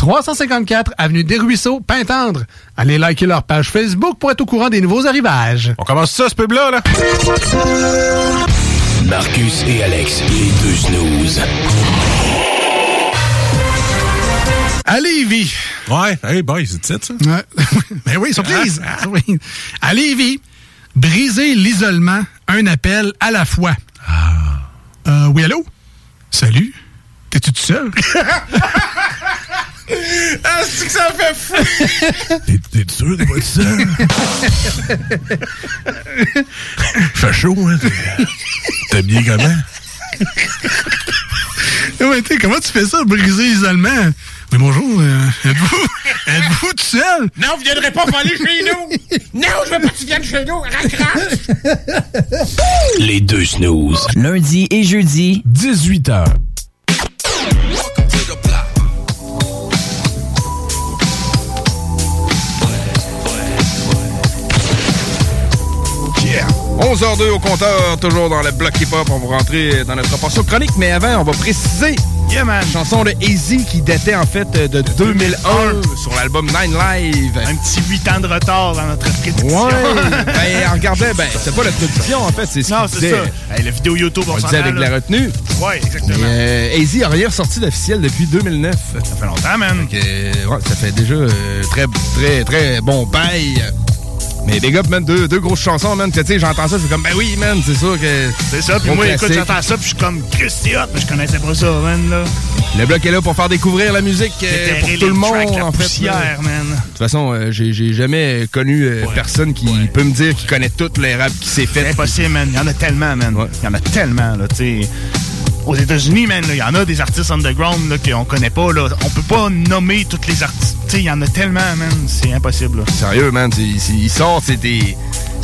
354 Avenue des Ruisseaux, Pintendre. Allez liker leur page Facebook pour être au courant des nouveaux arrivages. On commence ça, ce pub-là, là? Marcus et Alex, les deux snooze. À Lévis. Ouais, hey boy, c'est ça, ça? Ouais. [LAUGHS] ben oui, surprise. Oui. À Lévis, briser l'isolement, un appel à la fois. Euh, oui, allô? Salut? T'es-tu tout seul? [LAUGHS] Ah, c'est que ça fait fou! [LAUGHS] T'es t'es sûr de pas seul? [LAUGHS] Fait chaud, hein? T'es- bien comment? Ouais, t'sais, comment tu fais ça, briser l'isolement? Oui, bonjour. euh, êtes-vous êtes-vous tout seul? Non, vous viendrez pas voler chez nous! Non, je veux pas que tu viennes chez nous! Raccroche! Les deux snooze. Lundi et jeudi, 18h. 11h02 au compteur, toujours dans le bloc hip-hop. On va rentrer dans notre portion chronique, mais avant, on va préciser. Yeah, man! Chanson de Easy qui datait en fait de 2001 sur l'album Nine Live. Un petit 8 ans de retard dans notre prédiction. Ouais! [LAUGHS] ben, regardez, ben, c'est pas la prédiction en fait, c'est ce Non, c'est ça. Hey, la vidéo YouTube, on, On disait avec là. la retenue. Ouais, exactement. Euh, Easy a rien ressorti d'officiel depuis 2009. Ça fait longtemps, man. Euh, ouais, ça fait déjà euh, très, très, très bon bail. Mais big up, man, deux, deux grosses chansons, man. que, Tu sais, j'entends ça, je suis comme, ben oui, man, c'est sûr que. C'est ça, puis moi, écoute, j'entends ça, puis je suis comme, Chris, c'est hot, mais je connaissais pas ça, man, là. Le bloc est là pour faire découvrir la musique euh, pour tout le monde, en fait. De toute façon, euh, j'ai jamais connu euh, personne qui peut me dire qu'il connaît tout les rap qui s'est fait. C'est impossible, man. Il y en a tellement, man. Il y en a tellement, là, tu sais. Aux États-Unis, man, il y en a des artistes underground qu'on connaît pas. Là. On peut pas nommer tous les artistes. Il y en a tellement, man. C'est impossible. Là. Sérieux, man, ils sortent, c'est des,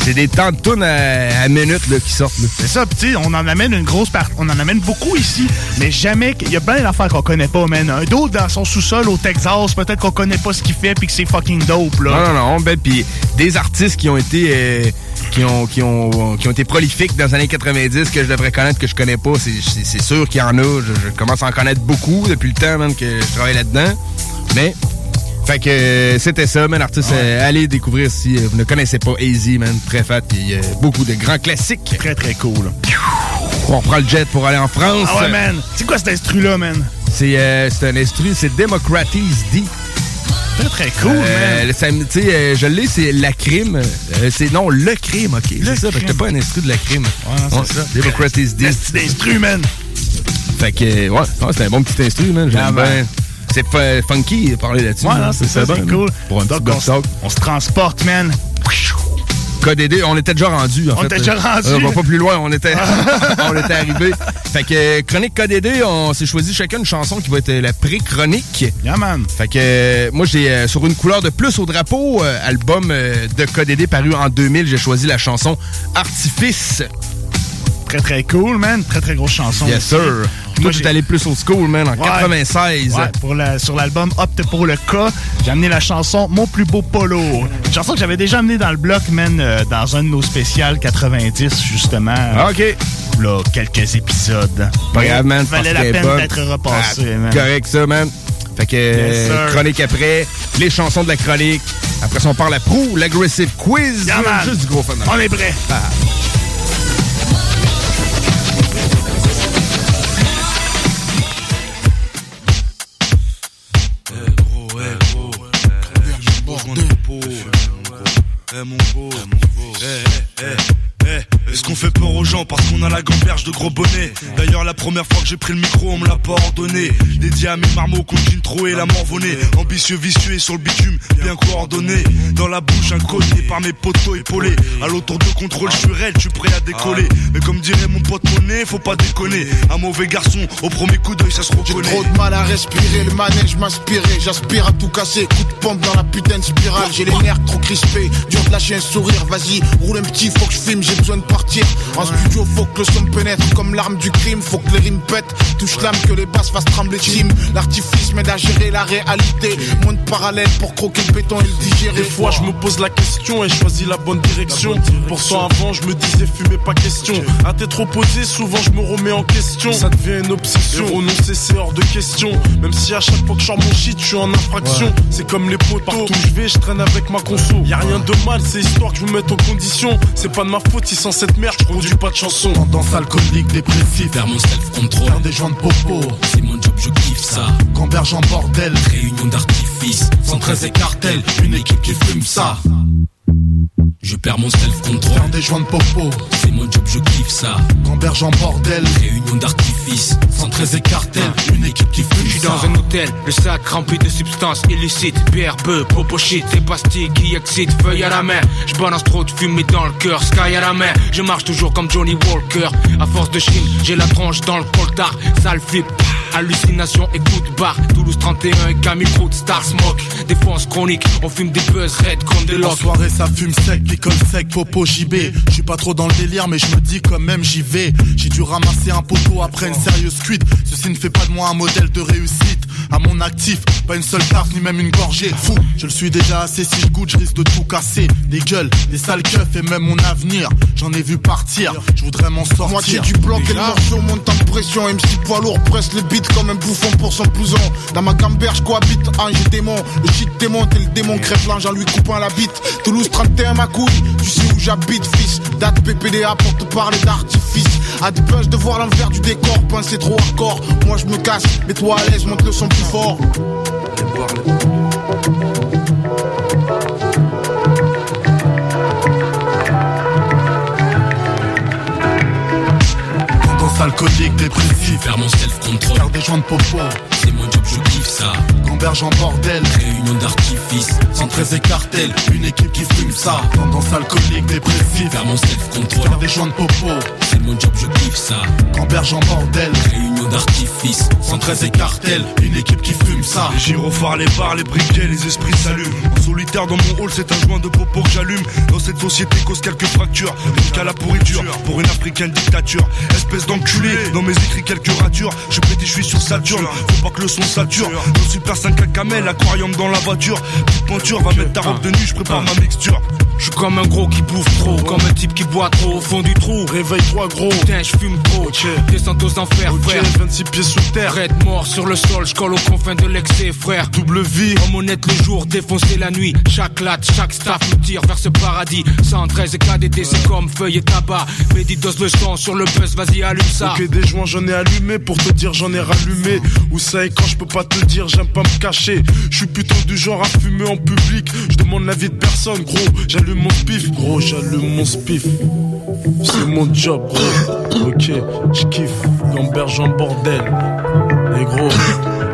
c'est des temps de tunes à, à minute là, qui sortent. là. C'est ça, sais, on en amène une grosse partie. On en amène beaucoup ici, mais jamais. Il y a plein d'affaires qu'on connaît pas, man. Un d'autre dans son sous-sol au Texas, peut-être qu'on connaît pas ce qu'il fait puis que c'est fucking dope, là. Non, non, non, ben, puis des artistes qui ont été euh, qui ont, qui, ont, qui ont été prolifiques dans les années 90 que je devrais connaître, que je connais pas, c'est- c'est c'est sûr qu'il y en a. Je, je commence à en connaître beaucoup depuis le temps même que je travaille là-dedans. Mais, fait que euh, c'était ça, man, artiste. euh, allez découvrir si euh, vous ne connaissez pas Easy, man, très fat. A beaucoup de grands classiques. Très, très cool. On reprend le jet pour aller en France. Ah ouais, man. C'est quoi cet instru-là, man? C'est euh, c'est un instru, c'est Democratis D. Très, très cool, Euh, tu sais, euh, je l'ai, c'est la crime. Euh, c'est non, le crime, ok. C'est ça, parce que t'as pas un instru de la crime. non, c'est ça. Democratis D. C'est instru, man. Fait que, ouais, ouais, c'est un bon petit instru, man. J'aime Ah, ben. bien. C'est funky de parler là-dessus. Ouais, non, c'est ça, man. cool. Pour un petit Donc, on, on se transporte, man. KDD, on était déjà rendu. En On fait. était déjà rendu. Euh, on va pas plus loin, on était, [LAUGHS] on était arrivé. Fait que chronique KDD, on s'est choisi chacun une chanson qui va être la pré-chronique. Yeah, man. Fait que euh, moi j'ai euh, sur une couleur de plus au drapeau, album de KDD paru en 2000, j'ai choisi la chanson Artifice. Très, très cool, man. Très, très grosse chanson. Yes aussi. Moi, t'es allé plus au school, man, en Ouais. 96. Ouais, pour la, sur l'album Opte pour le cas, j'ai amené la chanson Mon plus beau polo. Une chanson que j'avais déjà amenée dans le bloc, man, euh, dans un de nos spéciales 90, justement. Ah, OK. Là, quelques épisodes. Pas grave, man. Valait la peine d'être repassé, Ah, man. Correct, ça, man. Fait que Yes, chronique après, les chansons de la chronique. Après ça, on parle à Pro, l'aggressive quiz. Yeah, man. Juste du gros fun. On est prêt. Ah. Mon gens parce qu'on a la gamberge de gros bonnets. D'ailleurs, la première fois que j'ai pris le micro, on me l'a pas ordonné. Dédié à mes marmots contre trop et la morvonnée. Ambitieux, vicieux et sur le bitume, bien coordonné. Dans la bouche, un collier par mes poteaux épaulés. À l'autour de contrôle, je suis raide, je suis prêt à décoller. Mais comme dirait mon pote monnaie, faut pas déconner. Un mauvais garçon, au premier coup d'œil, ça se J'ai reconnaît. trop de mal à respirer, le manège m'inspirait. J'aspire à tout casser, coup de pompe dans la putain de spirale. J'ai les nerfs trop crispés, dur de lâcher un sourire. Vas-y, roule un petit, faut que je filme, j'ai besoin de partir. En studio, faut que le son pénètre comme l'arme du crime. Faut que les rimes pètent, touche l'âme, que les basses fassent trembler team. L'artifice m'aide à gérer la réalité. Monde parallèle pour croquer le béton et le digérer. Des fois je me pose la question et choisis la bonne direction? Pourtant avant je me disais fumer pas question. À t'être trop posé, souvent je me remets en question. Ça devient une obsession. Renoncer c'est hors de question. Même si à chaque fois que je sors mon shit, je suis en infraction. C'est comme les potos. Partout où je vais, je traîne avec ma conso. Y a rien de mal, c'est histoire que je me mette en condition. C'est pas de ma faute si sans cette merde je produis pas de chansons. Tendance alcoolique, dépressif. Faire mon self-control. Faire des joints de popo. C'est mon job, je kiffe ça. Gamberge en bordel. Réunion d'artifice. 113 et cartel. Une équipe qui fume ça. Je perds mon self-control. Faire des joints de popo. C'est mon job, je kiffe ça. Gamberge en bordel. Réunion d'artifice. 113 et cartel. Une équipe qui fume Je suis dans un hôtel, le sac rempli de substances illicites, bière, bœuf, popo shit, des pastilles qui excitent, feuille à la main. Je balance trop de fumée dans le cœur, sky à la main. Je marche toujours comme Johnny Walker. À force de chine, j'ai la tronche dans le coltard, sale flip. Hallucination et coup de barre Toulouse 31 et Camille Route Star Smoke. Défense chronique, on fume des buzz red comme des En locks soirée ça fume sec, picole sec, popo JB Je suis pas trop dans le délire mais je me dis quand même j'y vais. J'ai dû ramasser un poteau après une sérieuse cuite Ceci ne fait pas de moi un modèle de réussite. À mon actif, pas une seule tarte ni même une gorgée. Fou, je le suis déjà assez si je goûte je risque de tout casser. Des gueules, des sales keufs et même mon avenir J'en ai vu partir, je voudrais m'en sortir. Moitié du bloc et le morceau monte en pression MC poids lourd presse les beats comme un bouffon pour son blouson. Dans ma gamberge cohabite ange et démon. Le shit démonte et le démon. Crève l'ange en lui coupant la bite. Toulouse 31 ma couille, tu sais où j'habite fils. Date PPDA pour te parler d'artifice. A des buzz de voir l'envers du décor, penser trop hardcore. Moi je me casse, mets-toi à l'aise, monte le son plus fort alcoolique, dépressif Faire mon self-control. Faire des joints de popo C'est mon job, je kiffe ça. Gamberge en bordel Réunion d'artifice. 113 et une équipe qui fume ça Tendance alcoolique, dépressif Faire mon self-control. Faire des joints de popo C'est mon job, je kiffe ça. Gamberge en bordel Réunion d'artifice. 113 et une équipe qui fume ça Les gyrophares, les bars, les briquets, les esprits s'allument. En solitaire dans mon hall, c'est un joint de popo que j'allume. Dans cette société cause quelques fractures. Jusqu'à la pourriture, pour une africaine dictature. Espèce d'enculé, dans mes écrits quelques ratures. Je pété, je suis sur Saturne. Faut pas que le son sature. Dans Super 5 à camel, aquarium dans la voiture. Petite pointure, va mettre ta robe de nuit, je prépare ma mixture. Je suis comme un gros qui bouffe trop, comme un type qui boit trop au fond du trou. Réveille-toi gros. Putain, je fume trop. Descente aux enfers, Ok, frère. 26 pieds sous terre. Red mort sur le sol, je colle aux confins de l'excès, frère. Double vie. Homme honnête le jour, défoncé la nuit. Chaque latte, chaque staff me tire vers ce paradis. 113 et c'est comme feuille et tabac. Mehdi dose le son sur le buzz, vas-y, allume ça. Ok, des joints j'en ai allumé pour te dire j'en ai rallumé. Où ça et quand je peux pas te dire, j'aime pas me cacher. Je suis plutôt du genre à fumer en public. Je demande l'avis de personne, gros. J'allume mon spif, gros, j'allume mon spif. C'est mon job, gros. Ok, je kiffe. Gamberge en bordel. Et gros,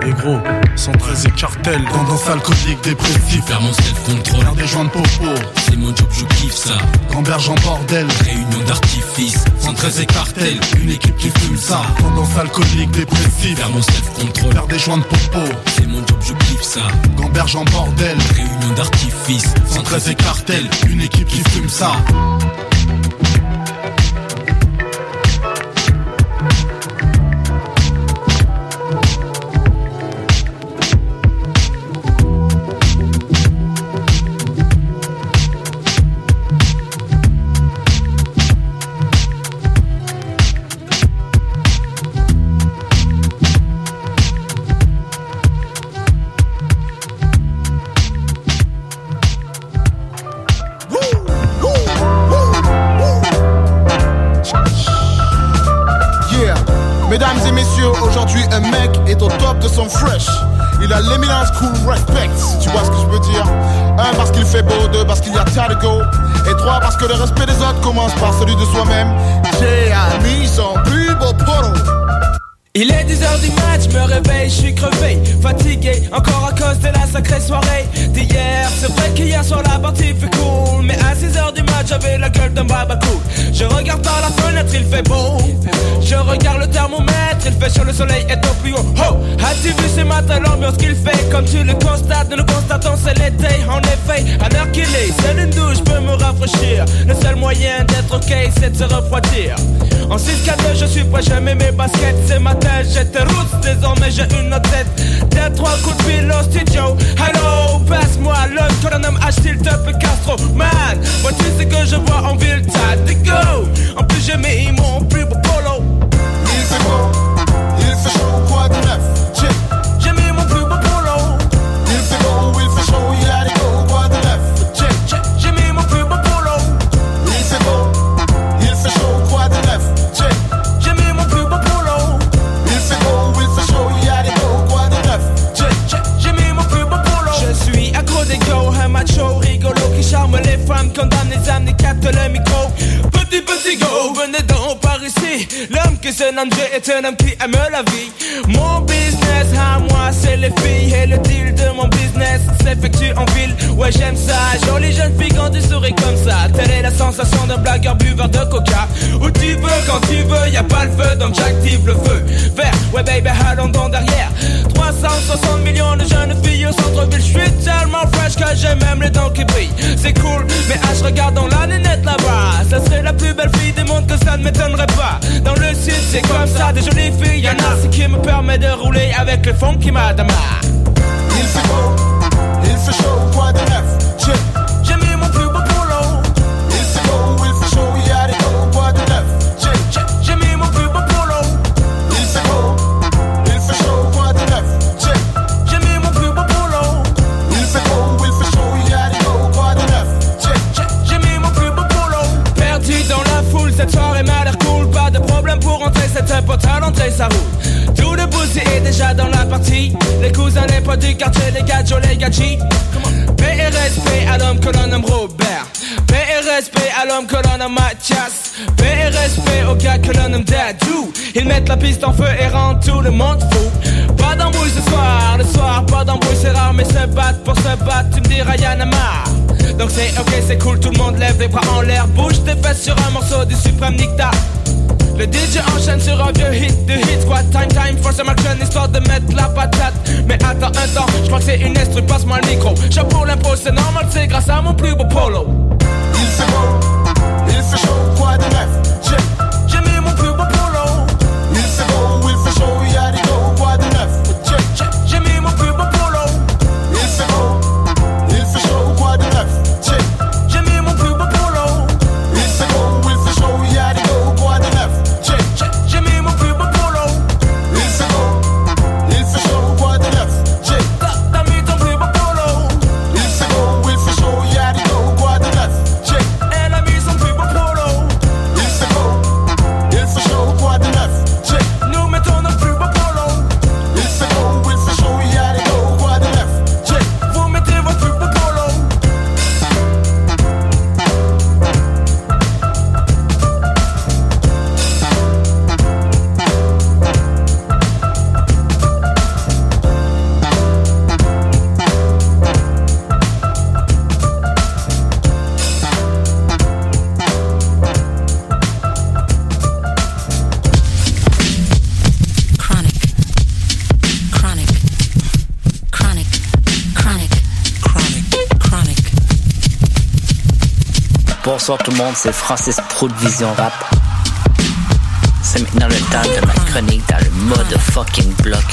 et gros, 113 et cartel. Tendance alcoolique, dépressif Faire mon self-control. Faire des joints de popo C'est mon job, je kiffe ça. Gamberge en bordel Réunion d'artifice. 113 et cartel, une équipe qui fume ça Tendance alcoolique, dépressif Faire mon self-control. Faire des joints de popo C'est mon job, je kiffe ça. Gamberge en bordel Réunion d'artifice. 113 et cartel, une équipe qui fume ça aujourd'hui un mec est au top de son fresh. Il a l'éminence cool respect, tu vois ce que je veux dire? Un parce qu'il fait beau, deux parce qu'il y a tas de go Et trois parce que le respect des autres commence par celui de soi-même. J'ai mis son plus beau polo Il est 10h du match, me réveille, je suis crevé, fatigué, encore à cause de la sacrée soirée d'hier. C'est vrai qu'hier soir la partie fait cool, mais à 6h du match j'avais la gueule d'un baba cool. Je regarde par la fenêtre, il fait beau. Je regarde le thermomètre, il fait chaud, le soleil est au plus haut. Oh, as-tu vu ce matin l'ambiance qu'il fait? Comme tu le constates, nous le constatons, c'est l'été. En effet, à l'heure qu'il est, seule une douche peut me rafraîchir. Le seul moyen d'être ok, c'est de se refroidir. En 6 4 je suis prêt, je mes baskets, c'est ma tête, j'étais roots, désormais j'ai une autre tête. Deux, trois coups de fil au studio. Hello, passe-moi le colonel H, s'il te plaît, Castro. Man, vois-tu ce que je vois en ville, t'as de go. En plus, j'ai mis mon plus beau polo. Il fait beau, il fait chaud, quoi de neuf? Condamne les âmes, et capte le micro. Petit petit go, venez donc L'homme qui se nomme Jay est un homme qui aime la vie. Mon business à moi, c'est les filles. Et le deal de mon business s'effectue en ville. Ouais, j'aime ça. Jolie jeune fille quand tu souris comme ça. Telle est la sensation d'un blagueur buveur de coca. Où tu veux, quand tu veux, y a pas le feu, donc j'active le feu. Vert, ouais, baby, allons donc derrière. 360 millions de jeunes filles au centre-ville. Je suis tellement fresh que j'ai même les dents qui brillent. C'est cool, mais ah, je regarde dans la lunette là-bas. Ça serait la plus belle fille du monde que ça ne m'étonnerait Dans le sud, c'est comme ça, des jolies filles. Y'en a ce qui me permet de rouler avec le fond qui m'adama. Il fait beau, il fait chaud, quoi de neuf? Tout le boozy est déjà dans la partie. Les cousins, les potes du quartier, les gadgets, les gadgets. Respect à l'homme que l'on nomme Robert. Respect à l'homme que l'on nomme Mathias. Respect au gars que l'on nomme Dadou. Ils mettent la piste en feu et rendent tout le monde fou. Pas d'embrouille ce soir, le soir, pas d'embrouille, c'est rare, mais se battre pour se battre, tu me diras y'en a. Donc c'est ok, c'est cool, tout le monde lève les bras en l'air, bouge tes fesses sur un morceau du suprême Nicta. Le DJ enchaîne sur un vieux hit de hit Squad time time for some action histoire de mettre la patate. Mais attends un temps, je crois que c'est une estru, passe-moi le micro. Chapeau l'impro, c'est normal, c'est grâce à mon plus beau polo. Il fait beau, il fait chaud, quoi de neuf? Bonsoir tout le monde, c'est Francis Pro de Vision Rap. C'est maintenant le temps de ma chronique dans le mode fucking bloc.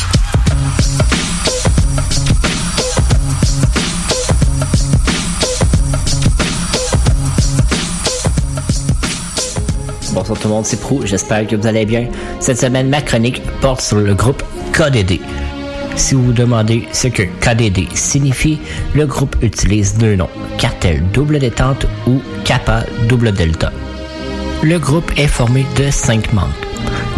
Bonsoir tout le monde, c'est Prou, j'espère que vous allez bien. Cette semaine, ma chronique porte sur le groupe KDD. Si vous vous demandez ce que KDD signifie, le groupe utilise deux noms, Cartel Double Détente ou Kappa Double Delta. Le groupe est formé de cinq membres.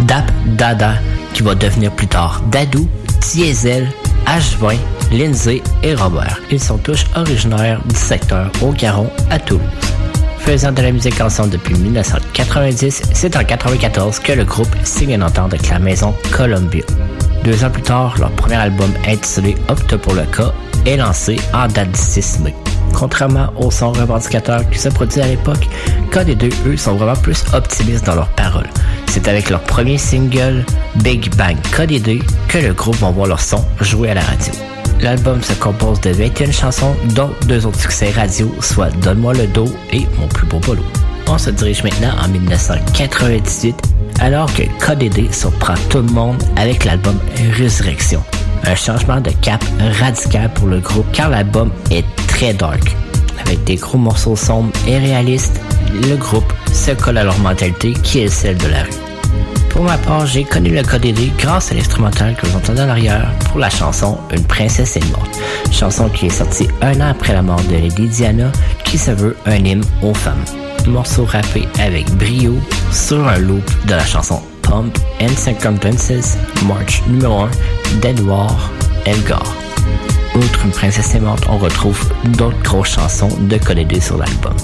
Dap Dada, qui va devenir plus tard Dadou, Diesel, H20, Lindsay et Robert. Ils sont tous originaires du secteur Au-Garon à Toulouse. Faisant de la musique ensemble depuis 1990, c'est en 1994 que le groupe signe une entente avec la maison Columbia. Deux ans plus tard, leur premier album intitulé Opte pour le cas est lancé en date du 6 mai. Contrairement au son revendicateur qui se produit à l'époque, KD2, eux, sont vraiment plus optimistes dans leurs paroles. C'est avec leur premier single, Big Bang KD2, que le groupe va voir leur son jouer à la radio. L'album se compose de 21 chansons, dont deux autres succès radio, soit Donne-moi le dos et Mon plus beau polo. On se dirige maintenant en 1998, alors que KDD surprend tout le monde avec l'album Résurrection. Un changement de cap radical pour le groupe car l'album est très dark. Avec des gros morceaux sombres et réalistes, le groupe se colle à leur mentalité qui est celle de la rue. Pour ma part, j'ai connu le KDD grâce à l'instrumental que vous entendez en arrière pour la chanson Une princesse est morte. Chanson qui est sortie un an après la mort de Lady Diana, qui se veut un hymne aux femmes. Morceau rappé avec brio sur un loop de la chanson Pump and Circumstances, March numéro 1 d'Edward Elgar. Outre Une princesse morte, on retrouve d'autres grosses chansons de KDD sur l'album,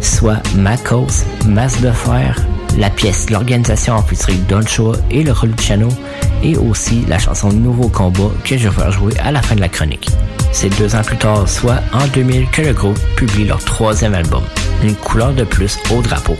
soit Ma cause, Masse de la pièce L'organisation en featuring Don Shoa et le Luciano, et aussi la chanson Nouveau combat que je vais faire jouer à la fin de la chronique. C'est deux ans plus tard, soit en 2000, que le groupe publie leur troisième album, Une couleur de plus au drapeau.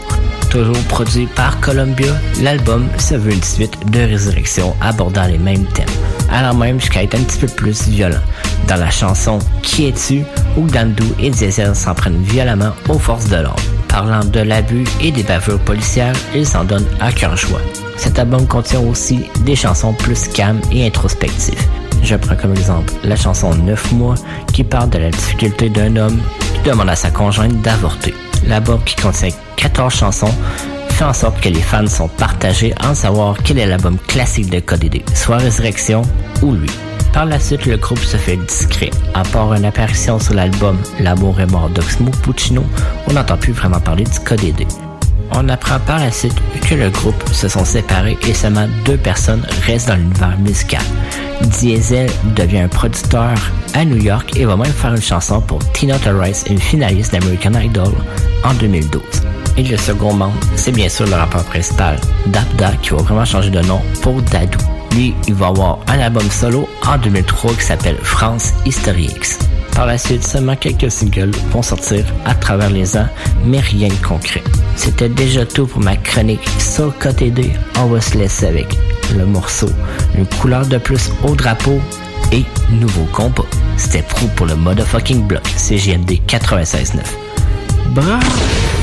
Toujours produit par Columbia, l'album se veut une suite de résurrection abordant les mêmes thèmes, alors même jusqu'à être un petit peu plus violent. Dans la chanson Qui es-tu, où Dandou et Diesel s'en prennent violemment aux forces de l'ordre. Parlant de l'abus et des bavures policières, ils s'en donnent à cœur joie. Cet album contient aussi des chansons plus calmes et introspectives. Je prends comme exemple la chanson 9 mois qui parle de la difficulté d'un homme qui demande à sa conjointe d'avorter. L'album qui contient 14 chansons fait en sorte que les fans sont partagés en savoir quel est l'album classique de KDD, soit Résurrection ou lui. Par la suite, le groupe se fait discret. À part une apparition sur l'album L'amour est mort d'Oxmo Puccino, on n'entend plus vraiment parler du KDD. On apprend par la suite que le groupe se sont séparés et seulement deux personnes restent dans l'univers musical. Diesel devient un producteur à New York et va même faire une chanson pour Tina Rice, une finaliste d'American Idol en 2012. Et le second membre, c'est bien sûr le rappeur principal, Dabda, qui va vraiment changer de nom pour Dadou. Lui, il va avoir un album solo en 2003 qui s'appelle France History X. Par la suite, seulement quelques singles vont sortir à travers les ans, mais rien de concret. C'était déjà tout pour ma chronique sur KTD. On va se laisser avec le morceau Une couleur de plus au drapeau et Nouveau compas. C'était pro pour le motherfucking block CGMD 96.9. Bravo!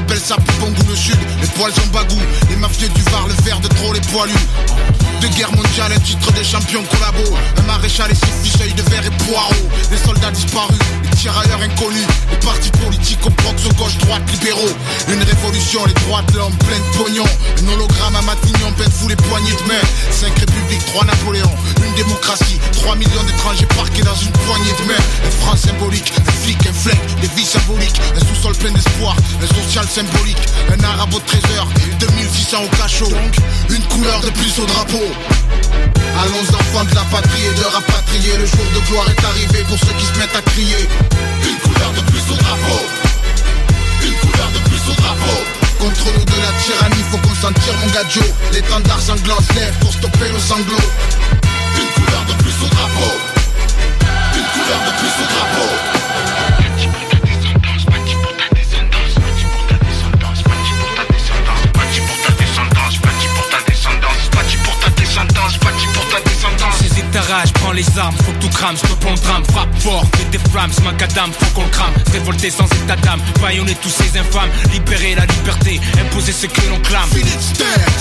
Le pu La belle sape bon goût le sud, les poils sont bagou. Les mafieux du Var, le verre de trop les poilus. De guerre mondiale, un titre de champion collabo. Un maréchal et six ficheuils de verre et poireaux. Les soldats disparus, les tirailleurs inconnus. Les partis politiques au prox, au gauche, droite, libéraux. Une révolution, les droits de l'homme, plein de pognon. Un hologramme à Matignon, peine vous les poignées de main. Cinq républiques, trois Napoléons, une démocratie 3 millions d'étrangers parqués dans une poignée de main Un franc symbolique, un flic, un flec, des vies symboliques. Un sous-sol plein d'espoir, un social symbolique. Un arabe au trésor, 2600 au cachot. Une couleur de plus au drapeau. Allons enfants de la patrie et de rapatrier. Le jour de gloire est arrivé pour ceux qui se mettent à crier. Une couleur de plus au drapeau. Une couleur de plus au drapeau. Contre nous de la tyrannie, faut qu'on s'en tire mon gadjo L'étendard sanglant se lève pour stopper le sanglot Une couleur de plus au drapeau. Une couleur de plus au drapeau les armes, faut que tout crame, stop on le drame, frappe fort, fais des flammes, macadam, faut qu'on le crame, se révolter sans état d'âme, baïonner tous ces infâmes, libérer la liberté, imposer ce que l'on clame.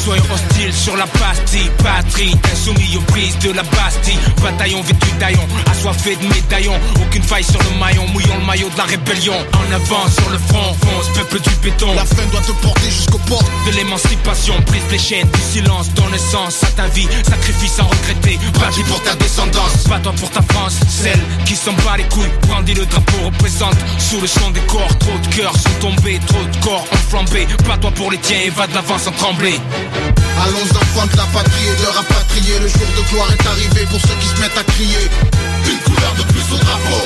Soyons hostiles sur la pastille, patrie, insoumis aux prises de la Bastille, bataillon vêtu d'aillon, assoiffé de médaillons, aucune faille sur le maillon, mouillons le maillot de la rébellion, en avant sur le front, fonce, peuple du béton. La fin doit te porter jusqu'aux portes. De l'émancipation, brise les chaînes du silence, donne sens à ta vie, sacrifice sans regretter, bâti pour ta descendance, bats-toi pour ta France, celle qui s'en bat les couilles, brandit le drapeau, représente sous le sang des corps, trop de cœurs sont tombés, trop de corps ont flambé, bats-toi pour les tiens et va de l'avant sans trembler. Allons enfants de la patrie et de rapatrier. Le jour de gloire est arrivé pour ceux qui se mettent à crier. Une couleur de plus au drapeau.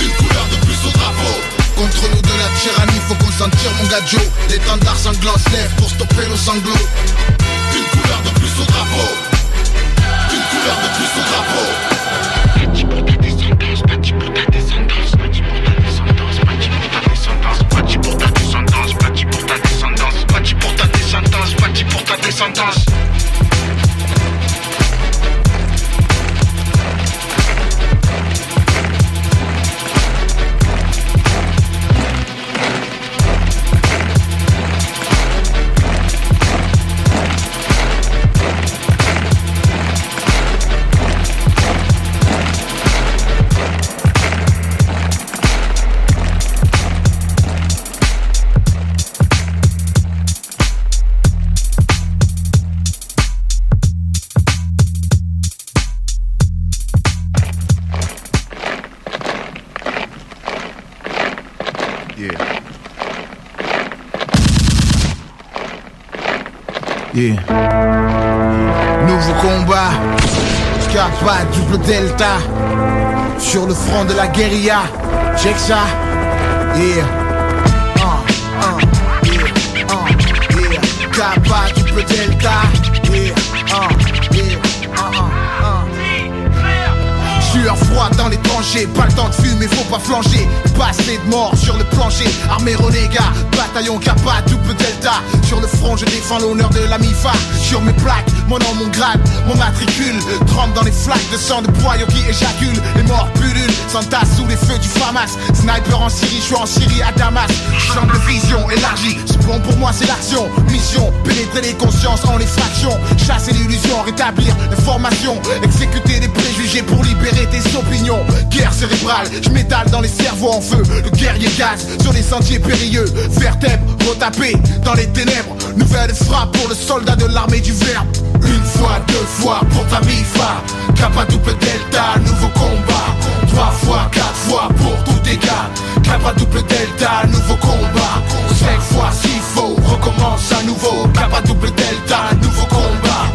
Une couleur de plus au drapeau. Contre nous de la tyrannie, faut qu'on s'en tire mon gadjo L'étendard sanglant se lève pour stopper nos sanglots Une couleur de plus au drapeau Couleur de plus au drapeau. Bâti pour ta descendance, bâti pour ta descendance Bâti pour ta descendance, bâti pour ta descendance Bâti pour ta descendance, bâti pour ta descendance Bâti pour ta descendance, bâti pour ta descendance Nouveau combat, Kappa, double delta, sur le front de la guérilla, check ça, yeah. Uh, uh, uh, double delta, yeah, uh, yeah. Sueur froide dans pas le temps de fumer, faut pas flancher. Passé de mort sur le plancher, armée renégat, bataillon Kappa, double delta. Sur le front, je défends l'honneur de la MIFA. Sur mes plaques, mon nom, mon grade, mon matricule. Trempe dans les flaques de sang de boyaux qui éjaculent. Les morts pullulent, s'entassent sous les feux du Famas. Sniper en Syrie, je suis en Syrie à Damas. Champ de vision élargie, ce bon pour moi c'est l'action. Mission, pénétrer les consciences en les fractions. Chasser l'illusion, rétablir l'information. Exécuter des préjugés pour libérer tes opinions. Guerre cérébrale, je m'étale dans les cerveaux en feu. Le guerrier gaz sur les sentiers périlleux. Vertèbre, retapé dans les ténèbres. Nouvelle frappe pour le soldat de l'armée du verbe. Une fois, deux fois pour ta MIFA. Kappa double delta, nouveau combat. Trois fois, quatre fois pour tout dégât. Kappa double delta, nouveau combat. Cinq fois s'il faut, recommence à nouveau. Kappa double delta, nouveau combat.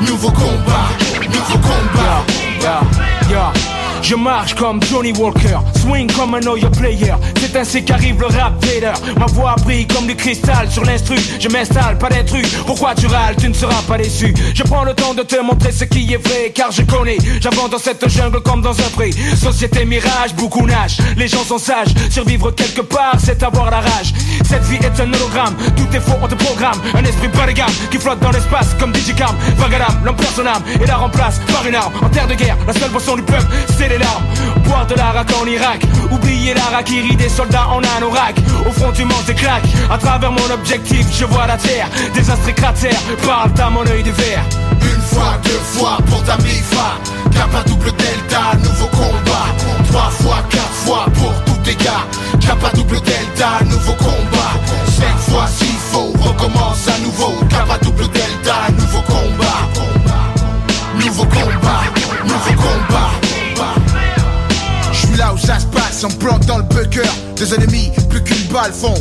Nouveau combat, nouveau combat. Je marche comme Johnny Walker, swing comme un your player. C'est ainsi qu'arrive le rap Vader. Ma voix brille comme du cristal sur l'instru. Je m'installe, pas d'intrus. Pourquoi tu râles, tu ne seras pas déçu. Je prends le temps de te montrer ce qui est vrai, car je connais. J'avance dans cette jungle comme dans un pré. Société mirage, beaucoup nagent. Les gens sont sages. Survivre quelque part, c'est avoir la rage. Cette vie est un hologramme, tout est faux, on te programme. Un esprit bas de gamme qui flotte dans l'espace comme Digicam. Vagadam, l'homme son âme et la remplace par une arme. En terre de guerre, la seule boisson du peuple, c'est les larmes. Boire de l'arak en Irak, oublier l'arakiri des soldats en anorak. Au front, tu manges des claques. À travers mon objectif, je vois la terre. Désastre et cratère, parle à mon œil de verre. Une fois, deux fois pour ta MIFA Kappa double delta, nouveau combat Trois fois, quatre fois pour tous tes gars Kappa double delta, nouveau combat Cinq fois s'il faut, recommence à nouveau Kappa double delta, nouveau combat Nouveau combat, nouveau combat Je suis là où ça se passe, on plante dans le bunker. Des ennemis, plus qu'une balle font.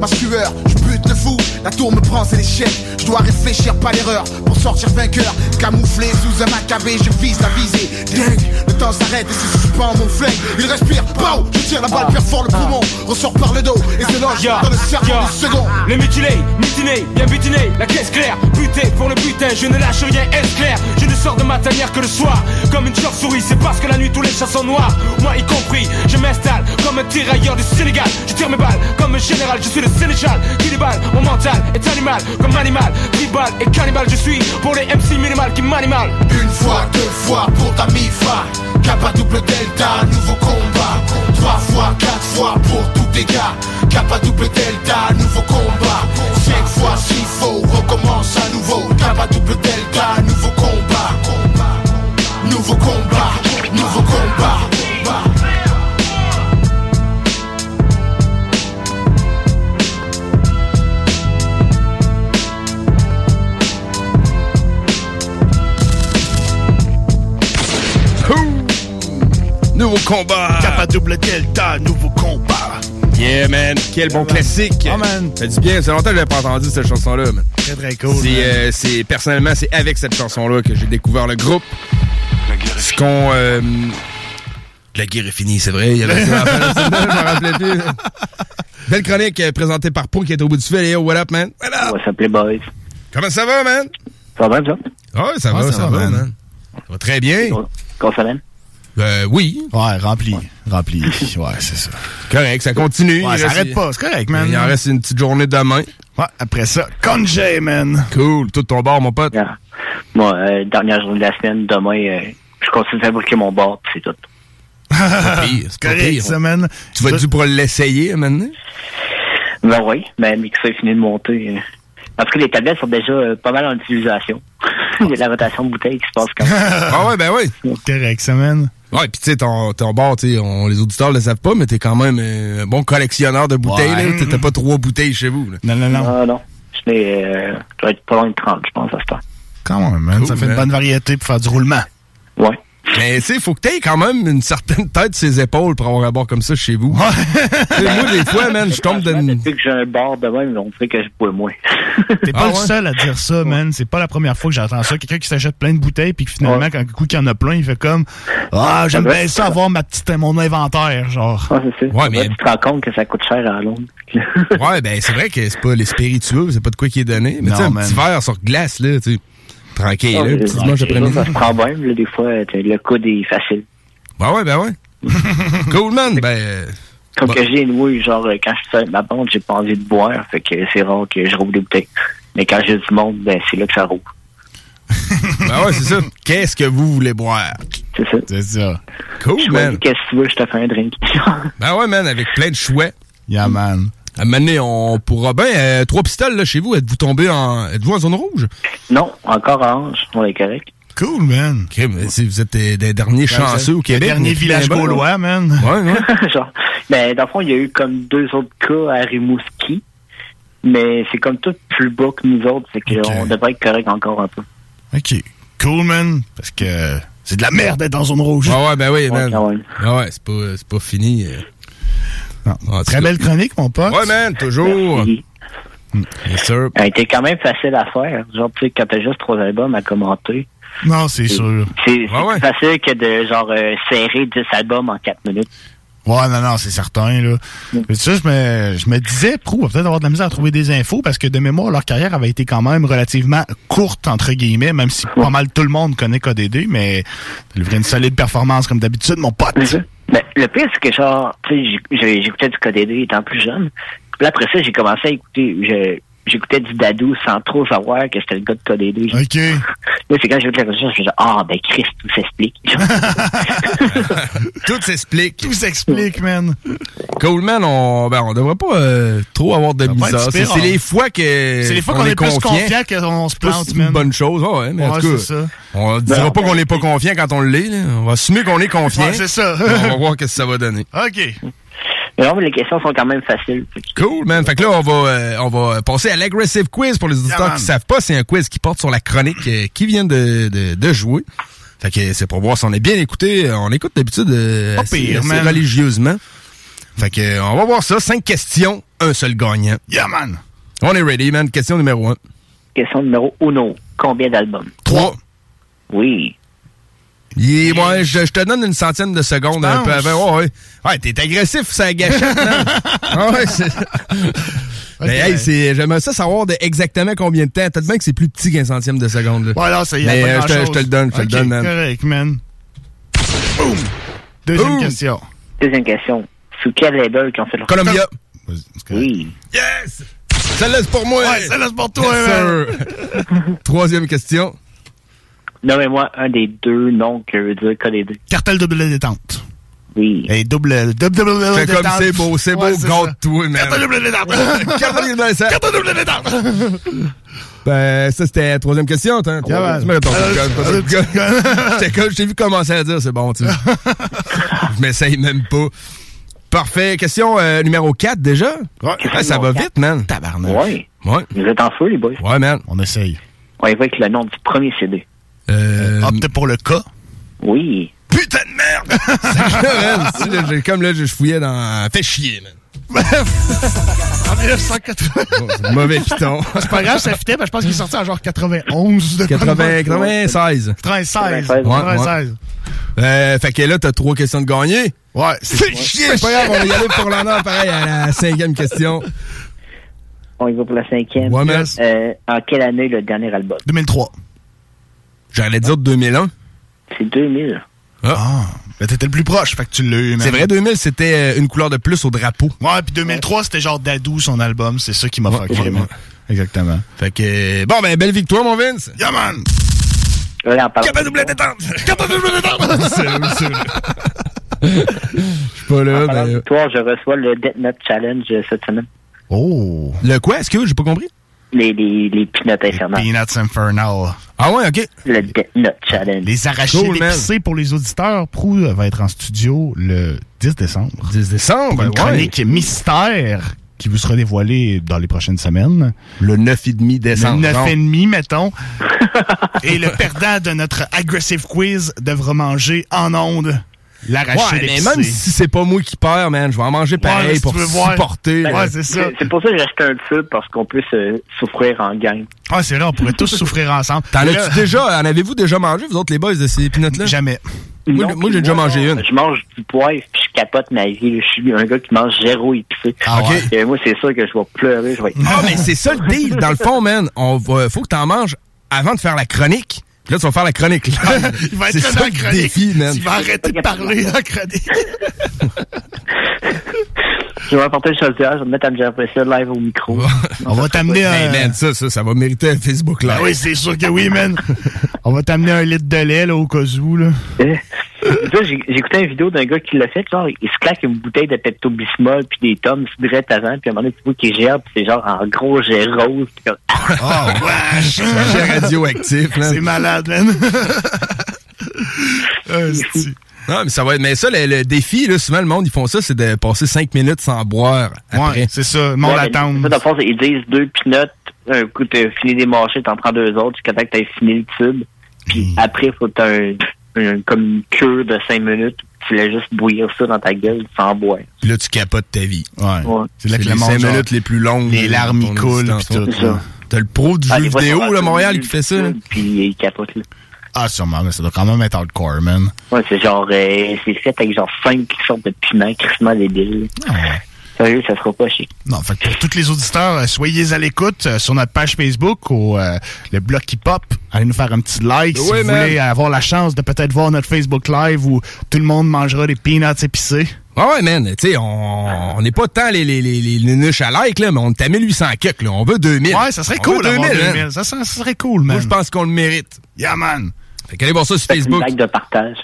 Ma sueur, je bute le fou, la tour me prend, c'est l'échec Je dois réfléchir, pas l'erreur, pour sortir vainqueur Camouflé sous un macabé, je vise la visée. Dingue, le temps s'arrête et se suspend mon flingue. Il respire, pow, je tire la balle, perds fort le poumon Ressort par le dos et se loge dans le cerveau ya. du second. Les mutilés, mutinés, bien butinés, la caisse claire, buté pour le butin, je ne lâche rien, est clair? Je ne sors de ma tanière que le soir, comme une chauve-souris, c'est parce que la nuit tous les chats sont noirs, moi y compris. Je m'installe comme un tirailleur du Sénégal, je tire mes balles comme un général, je suis le Sénéchal, qui déballe, mon mental est animal, comme animal, tribal et cannibal, je suis pour les MC minimal qui m'animal. Une fois, deux fois pour ta MIFA. Kappa double delta, nouveau combat. Trois fois, quatre fois pour tes gars. Kappa double delta, nouveau combat. Cinq fois s'il faut, recommence à nouveau. Kappa double delta, Nouveau combat. Kappa double delta, nouveau combat. Yeah, man. Quel bon classique. Oh, man. Ça dit bien. Ça fait longtemps que j'avais pas entendu cette chanson-là, man. Très, très cool. C'est, euh, c'est personnellement, c'est avec cette chanson-là que j'ai découvert le groupe. Ce qu'on. euh, la guerre est finie, c'est vrai. Il y avait [LAUGHS] ça je m'en rappelais plus. Belle chronique euh, présentée par Pau qui est au bout du fil. Et yo, what up, man? What up? S'appelait Boys. Comment ça va, man? Ça va bien, ça? Ah, ouais, ça Ah, va, ça ça, va, va, man. man. Ça va très bien. Qu'on semaine? Euh, oui. Ouais, rempli. Rempli. Ouais, c'est ça. Correct, ça continue. Ouais, ça arrête pas, c'est correct, man. Il en reste une petite journée demain. Ouais, après ça, congé, man. Cool. Tout ton bord, mon pote. Moi, euh, dernière journée de la semaine, demain, euh, je continue de fabriquer mon bar, puis c'est tout. C'est pas correct, pire. ça, man. Tu vas-tu pour l'essayer maintenant? Ben oui, mais mixer est fini de monter. En tout cas, les tablettes sont déjà euh, pas mal en utilisation. [LAUGHS] Il y a de la rotation de bouteilles qui se passe quand même. ah ouais, ben oui. Correct, ça, man. Ouais, pis tu sais, ton, ton bar, tu sais, on- les auditeurs le savent pas, mais t'es quand même euh, un bon collectionneur de bouteilles. Ouais. T'as pas trois bouteilles chez vous. Là. Non, non, non. Non, non. Je n'ai, euh, être pas loin de 30, je pense, à ce temps. Quand même, man. Cool, ça fait man. une bonne variété pour faire du roulement. Ouais. Mais tu sais, faut que t'aies quand même une certaine tête sur ses épaules pour avoir un bar comme ça chez vous. [LAUGHS] Moi, des fois, man, je tombe dans... Depuis que j'ai un bar de même, on dirait que je bois moins. [LAUGHS] T'es pas Ah le ouais? seul à dire ça, man. C'est pas la première fois que j'entends ça. Quelqu'un qui s'achète plein de bouteilles puis que finalement, quand coup qu'il y en a plein, il fait comme Ah, j'aime Ouais. bien ça avoir ma petite, mon inventaire, genre. Ah, c'est ça. Ouais, mais- Tu te rends compte que ça coûte cher à Londres. [LAUGHS] Ouais, ben c'est vrai que c'est pas les spiritueux, c'est pas de quoi qui est donné. Mais tu sais, un man. petit verre sur glace, là, tu sais. Tranquille, Ah, là, mais- petit dimanche ça, après-midi. Ça se prend bien, là, des fois, euh, le coude est facile. Ben ouais, ben ouais. [LAUGHS] cool, man. Ben, euh, Comme Bon. que j'ai noué, genre, euh, quand je suis avec ma bande, j'ai pas envie de boire, fait que c'est rare que je rouvre des bouteilles. Mais quand j'ai du monde, ben, c'est là que ça roule. [LAUGHS] ben ouais, c'est ça. Qu'est-ce que vous voulez boire? C'est ça. C'est ça. Cool, Je man. qu'est-ce que tu veux, je te fais un drink. Ben ouais, man, avec plein de chouettes. Yeah, man. À donné, on pourra bien. euh, trois pistoles, là, chez vous, êtes-vous tombé en. Êtes-vous en zone rouge? non, encore orange, on est correct. Cool, man. Ok, mais si vous êtes des, des derniers chanceux au Le Québec. dernier village gaulois, man. Ouais, ouais. [LAUGHS] genre, ben, dans le fond, il y a eu comme deux autres cas à Rimouski, mais c'est comme tout plus bas que nous autres, c'est qu'on devrait être correct encore un peu. OK. Cool, man. Parce que c'est de la merde d'être dans zone rouge. Ah ouais, ben oui, man. Ah ouais, c'est pas, c'est pas fini. Très belle chronique, mon pote. Ouais, man, toujours. Yes, sir. Elle était quand même facile à faire. Genre, tu sais, quand t'as juste trois albums à commenter, Non, c'est sûr. c'est facile que de, genre, euh, serrer 10 albums en 4 minutes. Ouais, non, non, c'est certain, là. Mais ça, je me, je me disais, Prou va peut-être avoir de la misère à trouver des infos parce que de mémoire, leur carrière avait été quand même relativement courte, entre guillemets, même si pas mal tout le monde connaît KDD, mais il livrait une solide performance comme d'habitude, mon pote. Mais le pire, c'est que, genre, tu sais, j'écoutais du KDD étant plus jeune. Puis après ça, j'ai commencé à écouter, j'écoutais du Dadou sans trop savoir que c'était le gars de KDD. OK. Là, c'est quand j'ai écouté la chanson, je me suis dit, ah, ben, Christ, tout s'explique. [LAUGHS] [LAUGHS] Tout s'explique. Tout s'explique, man. Cool, man, on, ben, on devrait pas euh, trop avoir de misère. C'est c'est on- les fois que. C'est les fois qu'on est, plus confiant qu'on se C'est plante, une man. bonne chose, ah ouais, mais en tout cas, c'est ça. on dira Ben, pas qu'on n'est pas confiant quand on l'est. On va assumer qu'on est confiant. Ouais, c'est ça. on va voir ce que ça va donner. [LAUGHS] OK. Mais non, mais les questions sont quand même faciles. Cool, man. Fait que là, on va, euh, on va passer à l'aggressive quiz pour les auditeurs man. qui savent pas. C'est un quiz qui porte sur la chronique euh, qui vient de, de, de jouer. Fait que c'est pour voir si on est bien écouté. On écoute d'habitude euh, Pas assez, pire, assez man. religieusement. Fait que euh, on va voir ça. Cinq questions, un seul gagnant. Yeah, man. On est ready, man. Question numéro un. Question numéro uno. Combien d'albums? Trois. Oui. Il- moi, je, je te donne une centième de seconde un peu avant. Ouais, ouais. Ouais, t'es agressif, ça gâchette. [LAUGHS] Ah ouais, c'est... Mais hey, c'est, j'aimerais ça savoir de exactement combien de temps. Peut-être bien que c'est plus petit qu'un centième de seconde. là. Ouais, là, ça y est, Mais euh, je, te, le donne, je te le donne, man. correct, man. Boom. Deuxième Boom. question. Deuxième question. Sous quel label qu'ils ont fait leur Columbia. Oui. Yes! Celle-là, c'est pour moi. Ouais, celle-là, c'est pour toi, Yes, man. sir. [LAUGHS] Troisième question. Nommez-moi un des deux noms que veut dire. Cartel double détente. Oui. Et double, double, double, double Fais comme détente. c'est beau, c'est beau, Ouais, ça. garde-toi, man. [LAUGHS] Cartel double détente. Cartel double détente. Cartel double détente. Ben, ça, c'était la troisième question, t'as. Tu me réponds, Euh, pas de euh, [LAUGHS] je t'ai vu commencer à dire, c'est bon, tu sais. [LAUGHS] Je m'essaye même pas. Parfait. Question euh, numéro 4 déjà? Ouais, ça va numéro vite, man. Tabarnak. Ouais. Ouais. Vous êtes en feu, les boys? Ouais, man. On essaye. On y va avec le nom du premier CD. Euh... Opte pour le cas? Oui. Putain de merde! [LAUGHS] J'ai- comme là, je fouillais dans. Fais chier, man. En 1980. c'est [LAUGHS] mauvais piton. C'est pas grave, ça fitait, mais je pense qu'il est sorti en genre 91. de quoi de 80, même. 96. 96. Ouais, 96. ouais. Euh, fait que là, t'as trois questions de gagner. Ouais, Fais chier! C'est pas grave, on va y aller pour l'honneur, pareil, à la cinquième question. On y va pour la cinquième. Ouais, man. Euh, en quelle année le dernier album? 2003. J'allais dire 2001. C'est 2000. Ah. Ben, t'étais le plus proche, fait que tu l'as eu. C'est vrai, 2000, c'était euh, une couleur de plus au drapeau. Ouais, puis 2003, c'était genre Dadou, son album. C'est ça qui m'a fucké, ouais, man. ouais. Exactement. Fait que, euh, bon, ben, belle victoire, mon Vince. Yeah, man! Capable double détente! [LAUGHS] Capable double détente! [LAUGHS] Je suis pas là, mais. victoire, je reçois le Death Note Challenge euh, cette semaine. Oh! Le quoi? Est-ce que j'ai pas compris? Les, les, les peanuts infernales. Peanuts Infernal. Ah ouais, ok. Le Death Note Challenge. Les arachides Cool, épicés pour les auditeurs. Prou va être en studio le 10 décembre. 10 décembre, Pour une ouais. chronique mystère qui vous sera dévoilée dans les prochaines semaines. Le 9,5 décembre. Le 9 genre. et demi, mettons. et le perdant de notre aggressive quiz devra manger en ondes l'arachide Ouais, mais même si c'est pas moi qui perds, man, je vais en manger pareil si pour supporter. Ouais, là. c'est ça. C'est c'est pour ça que j'ai acheté un tube, parce qu'on peut se souffrir en gang. Ah, c'est vrai, on pourrait tous souffrir ensemble. T'en là- as-tu déjà, en avez-vous déjà mangé, vous autres, les boys, de ces peanuts-là? Jamais. Moi, Non, moi, j'ai déjà mangé une. Je mange du poivre, puis je capote ma vie. Je suis un gars qui mange zéro épicé. Ah ouais? Et moi, c'est sûr que je vais pleurer. Je vais. Ah, mais c'est ça le deal. Dans le fond, man, on va, faut que t'en manges avant de faire la chronique. Puis là, tu vas faire la chronique. là. [LAUGHS] Il va être ça dans la le chronique. défi, man. Il va arrêter de parler la chronique. Je vais apporter le chaudière, je vais me mettre à me gérer ça live au micro. On va t'amener Hey, un... man, ça, ça, ça va mériter un Facebook Ben Live. oui, c'est sûr que oui, man. On va t'amener un litre de lait, là, au cas où, là. J'ai j'ai écouté une vidéo d'un gars qui l'a fait, genre, il se claque une bouteille de Pepto-Bismol puis des tomes direct avant, puis à un moment donné, tu vois qu'il gère, puis c'est genre en gros jet rose, puis comme... Oh, wesh! J'ai radioactif, là. C'est malade, man. [LAUGHS] C'est- Non, mais ça va être, mais ça, le, le défi, là, souvent, le monde, ils font ça, c'est de passer 5 minutes sans boire après. Ouais, c'est ça. Mon Ouais, mais attend. ça, dans le fond, c'est- ils disent deux pinottes, un coup, t'as fini des marchés, t'en prends deux autres, jusqu'à temps que t'aies fini le tube. Puis après, faut que un, comme une cure de cinq minutes, tu laisses juste bouillir ça dans ta gueule sans boire. Puis là, tu capotes ta vie. Ouais. Ouais. C'est là que les 5 genre, minutes les plus longues. les larmes, ils coulent, puis tout. ouais. Ça. T'as le pro du Ah, jeu vidéo, là, Montréal, qui fait ça? Puis il capote, là. Ah, sûrement, mais ça doit quand même être hardcore, man. Ouais, c'est genre, euh, c'est fait avec genre cinq sortes de piments, crissement débiles. Sérieux, ça sera pas chic. Non, fait que pour tous les auditeurs, euh, soyez à l'écoute euh, sur notre page Facebook ou euh, le blog qui pop. Allez nous faire un petit like si Oui, vous man. voulez avoir la chance de peut-être voir notre Facebook Live où tout le monde mangera des peanuts épicés. Ouais, ouais, man. Tu sais, on on n'est pas tant les, les, les, les, les nuches à like, là, mais on est à 1800 kicks, là. On veut 2000. Ouais, ça serait On cool veut d'avoir 2000, 2000. hein. Ça, serait cool, man. Moi, je pense qu'on le mérite. Yeah, man. Fait qu'allez voir ça sur Facebook. vague de partage.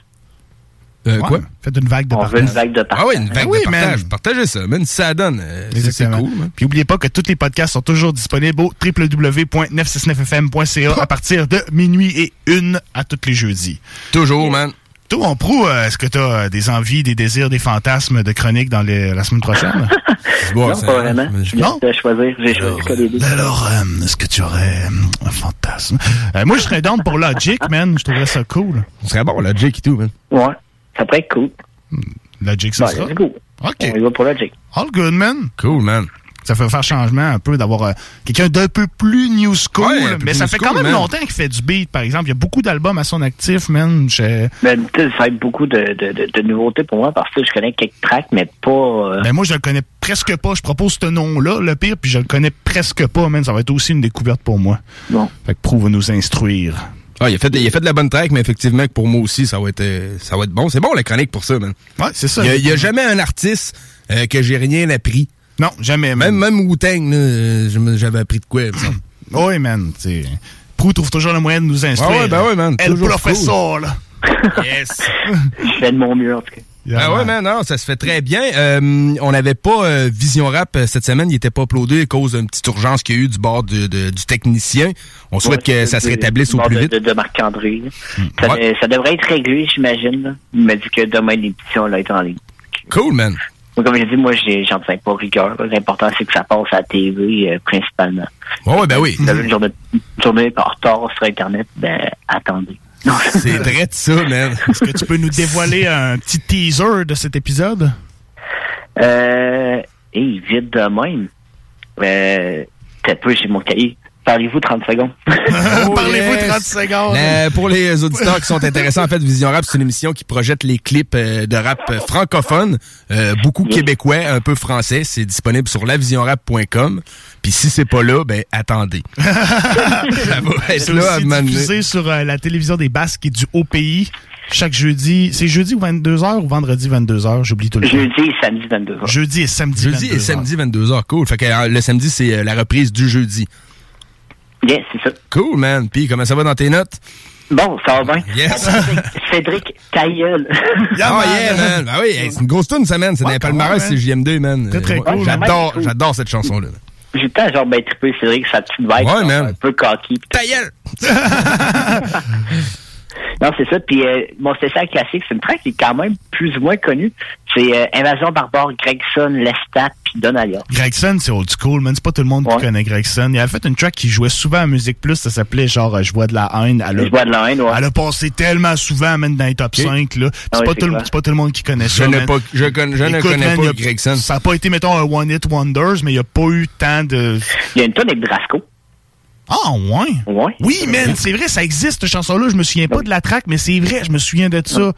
Euh, Ouais. quoi? Faites une vague de On veut partage. une vague de partage. Ah oui, une vague Ah oui, de partage. man. Partagez ça, man. Si ça donne, euh, c'est- cool, man. Puis oubliez pas que tous les podcasts sont toujours disponibles au www.969fm.ca à partir de minuit et une à tous les jeudis. Toujours, man. Toi, on prouve, euh, est-ce que tu as des envies, des désirs, des fantasmes de chronique dans les- la semaine prochaine? [LAUGHS] Bon, non, pas vraiment. Je de choisir. J'ai choisi que les deux. Alors, euh, est-ce que tu aurais euh, un fantasme? Euh, moi, je serais down pour Logic, man. Je trouverais ça cool. On serait bon, Jake et tout, man. Ouais, ça pourrait être cool. Logic, ça sera? let's go. OK. On y va pour Jake. All good, man. Cool, man. Ça fait faire changement un peu d'avoir euh, quelqu'un d'un peu plus new school. Ouais, mais ça fait school, quand même man. longtemps qu'il fait du beat, par exemple. Il y a beaucoup d'albums à son actif, man. Je- sais, ça va être beaucoup de, de, de, de nouveautés pour moi parce que je connais quelques tracks, mais pas. euh, Ben moi, je le connais presque pas. Je propose ce nom-là, le pire, puis je le connais presque pas, man. Ça va être aussi une découverte pour moi. Bon. Fait que prouve nous instruire. Ah, il a fait, il a fait de la bonne track, mais effectivement, que pour moi aussi, ça va être, euh, ça va être bon. C'est bon, la chronique pour ça, man. Ouais, c'est ça. Il y a, jamais un artiste euh, que j'ai rien appris. Non, jamais, Même, même Wu-Tang, euh, j'avais appris de quoi. [CLEARS THROAT] Oui, man. t'sais. Prou trouve toujours le moyen de nous instruire. Ouais, ouais, ben ouais, man. El professeur, là. [LAUGHS] Yes. Je fais de mon mieux, en tout cas. Ah ouais, man, non, ça se fait très bien. Euh, on n'avait pas euh, Vision Rap euh, cette semaine, il était pas uploadé à cause d'une petite urgence qu'il y a eu du bord de- de- du technicien. On souhaite Ouais, que ça se rétablisse au plus de, vite. De, de Marc-André. là. Ça, Ouais. de- ça devrait être réglé, j'imagine. Il m'a dit que demain, l'émission va être en ligne. Cool, man. Donc, comme j'ai dit, moi, j'ai- j'en tiens pas rigueur. L'important, c'est que ça passe à la TV, euh, principalement. Ouais, ouais, ben oui. Si vous avez une journée, une journée en retard sur Internet, ben, attendez. [LAUGHS] C'est vrai de ça, man. Est-ce que tu peux nous dévoiler un petit teaser de cet épisode? Euh, et vite de même. Euh, peut-être peu, j'ai mon cahier. Parlez-vous 30 secondes. [LAUGHS] Parlez-vous yes. 30 secondes. Euh, pour les auditeurs qui sont intéressés, en fait, Vision Rap, c'est une émission qui projette les clips euh, de rap euh, francophone, euh, beaucoup québécois, un peu français. C'est disponible sur lavisionrap.com. Puis si c'est pas là, ben attendez. [LAUGHS] ça va être là à aussi donné. diffusé sur euh, la télévision des Basques et du Haut Pays chaque jeudi. C'est jeudi ou 22h ou vendredi 22h? J'oublie tout le temps. Jeudi et samedi 22h. Jeudi et samedi Jeudi 22h. et samedi 22h, cool. Fait que le samedi, c'est la reprise du jeudi. Yes, c'est ça. Cool, man. Puis comment ça va dans tes notes? Bon, ça va bien. Yes. [LAUGHS] Cédric, ta gueule. oh yeah, man. Ben oui, hey, c'est une grosse tune, ça, man. C'est dans les palmarès, c'est JM2, man. Très, très cool. J'adore, Ouais, j'adore cette chanson-là. J'ai le temps, genre, ben, triper Cédric, sa petite vibe. Ouais, genre, man. Un peu cocky. Ta gueule! [LAUGHS] Non, c'est ça. Puis, euh, mon spécial classique, c'est une track qui est quand même plus ou moins connue. C'est euh, Invasion Barbare, Gregson, Lestat, puis Donalia. Gregson, c'est old school, man. C'est pas tout le monde qui connaît Gregson. Il a fait une track qui jouait souvent à Musique Plus. Ça s'appelait genre euh, Je vois de la haine. Elle a, Je vois de la haine, ouais. Elle a passé tellement souvent, man, dans les top 5. Là. Ah c'est pas, tout le- c'est pas tout le monde qui connaît Je ça. pas- je connais- je ne connais man, pas a- Gregson. Ça n'a pas été, mettons, un One Hit Wonders, mais il n'y a pas eu tant de. Il y a une tonne avec Brasco. Ah, ouais? Ouais. Oui, man, c'est vrai, ça existe, cette chanson-là. Je me souviens pas de la track, mais c'est vrai, je me souviens de ça.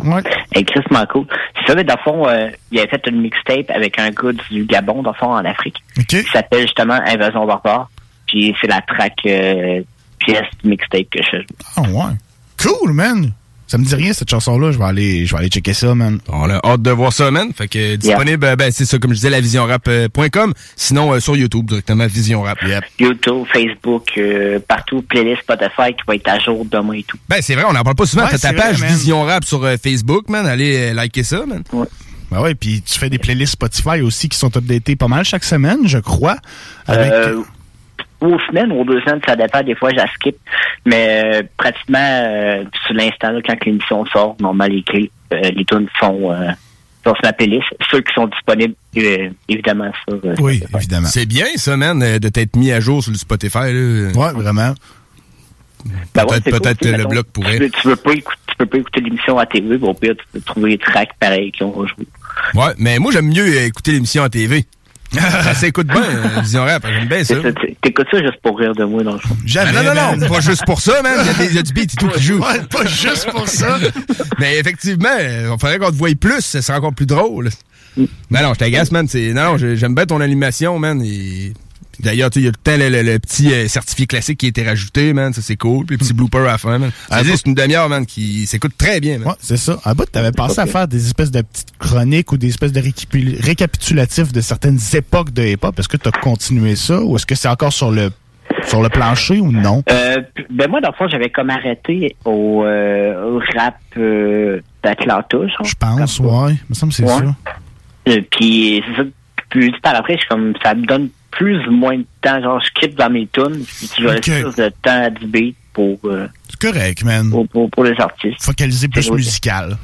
Ouais. Extrêmement cool. C'est ça, mais dans le fond, euh, il avait fait une mixtape avec un gars du Gabon, dans le fond, en Afrique. Qui s'appelle justement Invasion Barbare. Puis c'est la track euh, pièce mixtape que je fais. Ah, ouais. Cool, man. Ça me dit rien, cette chanson-là. Je vais aller, je vais aller checker ça, man. On a hâte de voir ça, man. Fait que euh, disponible, euh, ben, c'est ça, comme je disais, lavisionrap.com. Sinon, euh, sur YouTube, directement, Vision Rap. YouTube, Facebook, euh, partout, playlist Spotify qui va être à jour demain et tout. Ben, c'est vrai, on n'en parle pas souvent. Ouais, T'as ta vrai, page man. Vision Rap sur euh, Facebook, man. Allez euh, liker ça, man. Ben ouais, puis tu fais des playlists Spotify aussi qui sont updatées pas mal chaque semaine, je crois. Avec... Euh, aux semaines ou aux deux semaines, ça dépend. Des fois, je la skip. Mais euh, pratiquement, euh, sur l'instant, là, quand l'émission sort, normalement, les clips, euh, les tunes sont, euh, sont sur ma playlist. Ceux qui sont disponibles, euh, évidemment, sur... euh, Oui, évidemment. C'est bien, ça, man, euh, de t'être mis à jour sur le Spotify, là. Ouais, vraiment. Ben ouais, Peut-être cool, sais, le mettons, bloc pourrait. Tu peux, tu pas écouter, tu peux pas écouter l'émission à TV, mais au pire, tu peux trouver des tracks pareils qui ont rejoué. Ouais, mais moi, j'aime mieux euh, écouter l'émission à TV. Ça s'écoute bien, euh, Vision Rap. J'aime bien ça. T'écoutes ça juste pour rire de moi, dans le fond. Ah, non, non, non, pas juste pour ça, man. Il y a des- il y, a du beat et tout qui joue. Ouais, pas juste pour ça. [LAUGHS] Mais effectivement, euh, on faudrait qu'on te voie plus, ça serait encore plus drôle. Mais non, je t'agace, man. C'est, non, non, j'ai- j'aime bien ton animation, man. Et... D'ailleurs, tu sais, il y a tout le temps le, le- le petit euh, certificat classique qui a été rajouté, man. Ça, c'est cool. Puis le petit blooper à la fin, man. Ah, C'est bah- une demi-heure, man, qui s'écoute très bien, man. Ouais, c'est ça. À bout, t'avais pensé à faire des espèces de petites chroniques ou des espèces de récapi- récapitulatifs de certaines époques de hip-hop. Est-ce que t'as continué ça ou est-ce que c'est encore sur le sur le plancher ou non? Euh, ben moi, dans le fond, j'avais comme arrêté au, euh, au rap euh, d'Atlanta. Je pense, ouais. Il me semble que c'est Ouais. ça. Euh, puis c'est ça. Puis par après, je suis comme ça me donne plus ou moins de temps. Genre, je skip dans mes tunes, puis je vais Ok. laisser plus de temps à du beat pour, euh, C'est correct, man. pour, pour, pour les artistes. Focaliser plus musical.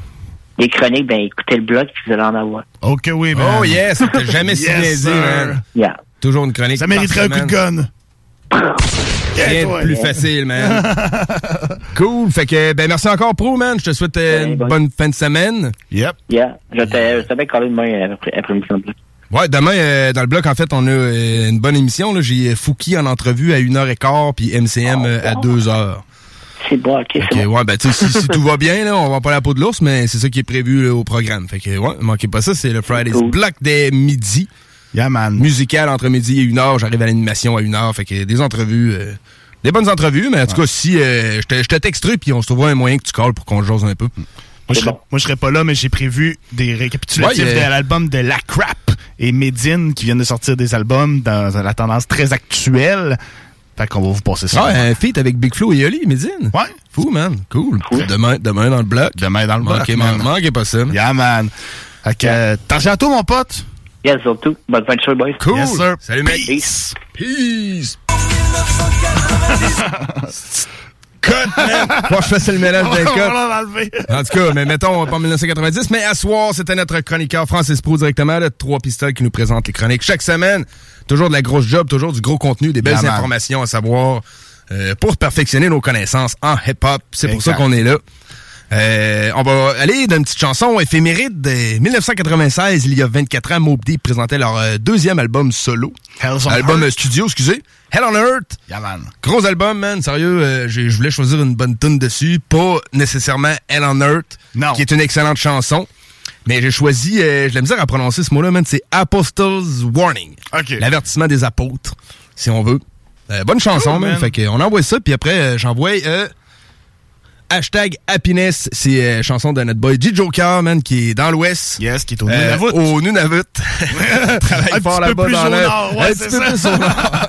Les chroniques, ben écoutez le blog, puis vous allez en avoir. Ok, oui, man. Oh yes, t'as jamais si [LAUGHS] Yes, man. Yeah. Toujours une chronique. Ça mériterait un coup de gun. Rien de plus facile, man. [LAUGHS] cool. Fait que, ben, merci encore, Pro, man. Je te souhaite euh, une bonne fin de semaine. Yep. Yeah. Je t'avais collé demain après, après le blog. Ouais, demain, euh, dans le bloc, en fait, on a euh, une bonne émission. là. J'ai Fouki en entrevue à 1h15, puis MCM euh, à 2h. C'est bon, ok, bon. ouais, ben, tu sais, si, si tout [LAUGHS] va bien, là, on va pas la peau de l'ours, mais c'est ça qui est prévu là, au programme. Fait que, ouais, manquez pas ça, c'est le Friday's Block des midi. Yeah, man. Musical entre midi et 1h. J'arrive à l'animation à 1h. Fait que des entrevues, euh, des bonnes entrevues, mais en tout cas, si, euh, je te, je te texterai, puis on se trouvera un moyen que tu calls pour qu'on jase un peu. Moi, je serais, moi, je serais pas là, mais j'ai prévu des récapitulatifs Ouais, de l'album de La Crap et Medine qui viennent de sortir des albums dans la tendance très actuelle. Fait qu'on va vous passer ça. Ah, un feat avec Big Flo et Oli, Medine. Ouais. Fou, man. Cool. Demain, demain dans le bloc. Demain dans le bloc. Manquez, man. manquez pas ça. Yeah, man. Fait que, à toi, mon pote? Yes, surtout. Bonne fin de show, boys. Cool. Yes, sir. Salut, mec. Peace. Peace. [LAUGHS] Cut, man. [LAUGHS] Faut que je fasse le mélange cut. l'enlever. En tout cas, mais mettons, pas en 1990. Mais à soir, c'était notre chroniqueur Francis Pro directement de Trois Pistoles qui nous présente les chroniques chaque semaine. Toujours de la grosse job, toujours du gros contenu, des belles informations à savoir euh, pour perfectionner nos connaissances en hip-hop. C'est pour ça qu'on est là. Euh, on va aller d'une petite chanson éphéméride de 1996. Il y a 24 ans, Mobb Deep présentait leur euh, deuxième album solo. Hell's on album Earth. studio, excusez. Hell on Earth. Yeah, man. Gros album, man. Sérieux, euh, je voulais choisir une bonne tune dessus. Pas nécessairement Hell on Earth, Non. qui est une excellente chanson. Mais j'ai choisi, euh, j'ai la misère à prononcer ce mot-là, man. C'est Apostles Warning. OK. L'avertissement des apôtres, si on veut. Euh, bonne chanson, Cool, man. Fait qu'on envoie ça, puis après, euh, j'envoie euh, hashtag happiness. C'est euh, chanson de notre boy G-Joker, man, qui est dans l'Ouest. Yes, qui est au Euh, Nunavut. Au Nunavut. [LAUGHS] Travaille Un fort là-bas dans au l'Est. nord, ouais, Un c'est petit peu ça. plus au nord.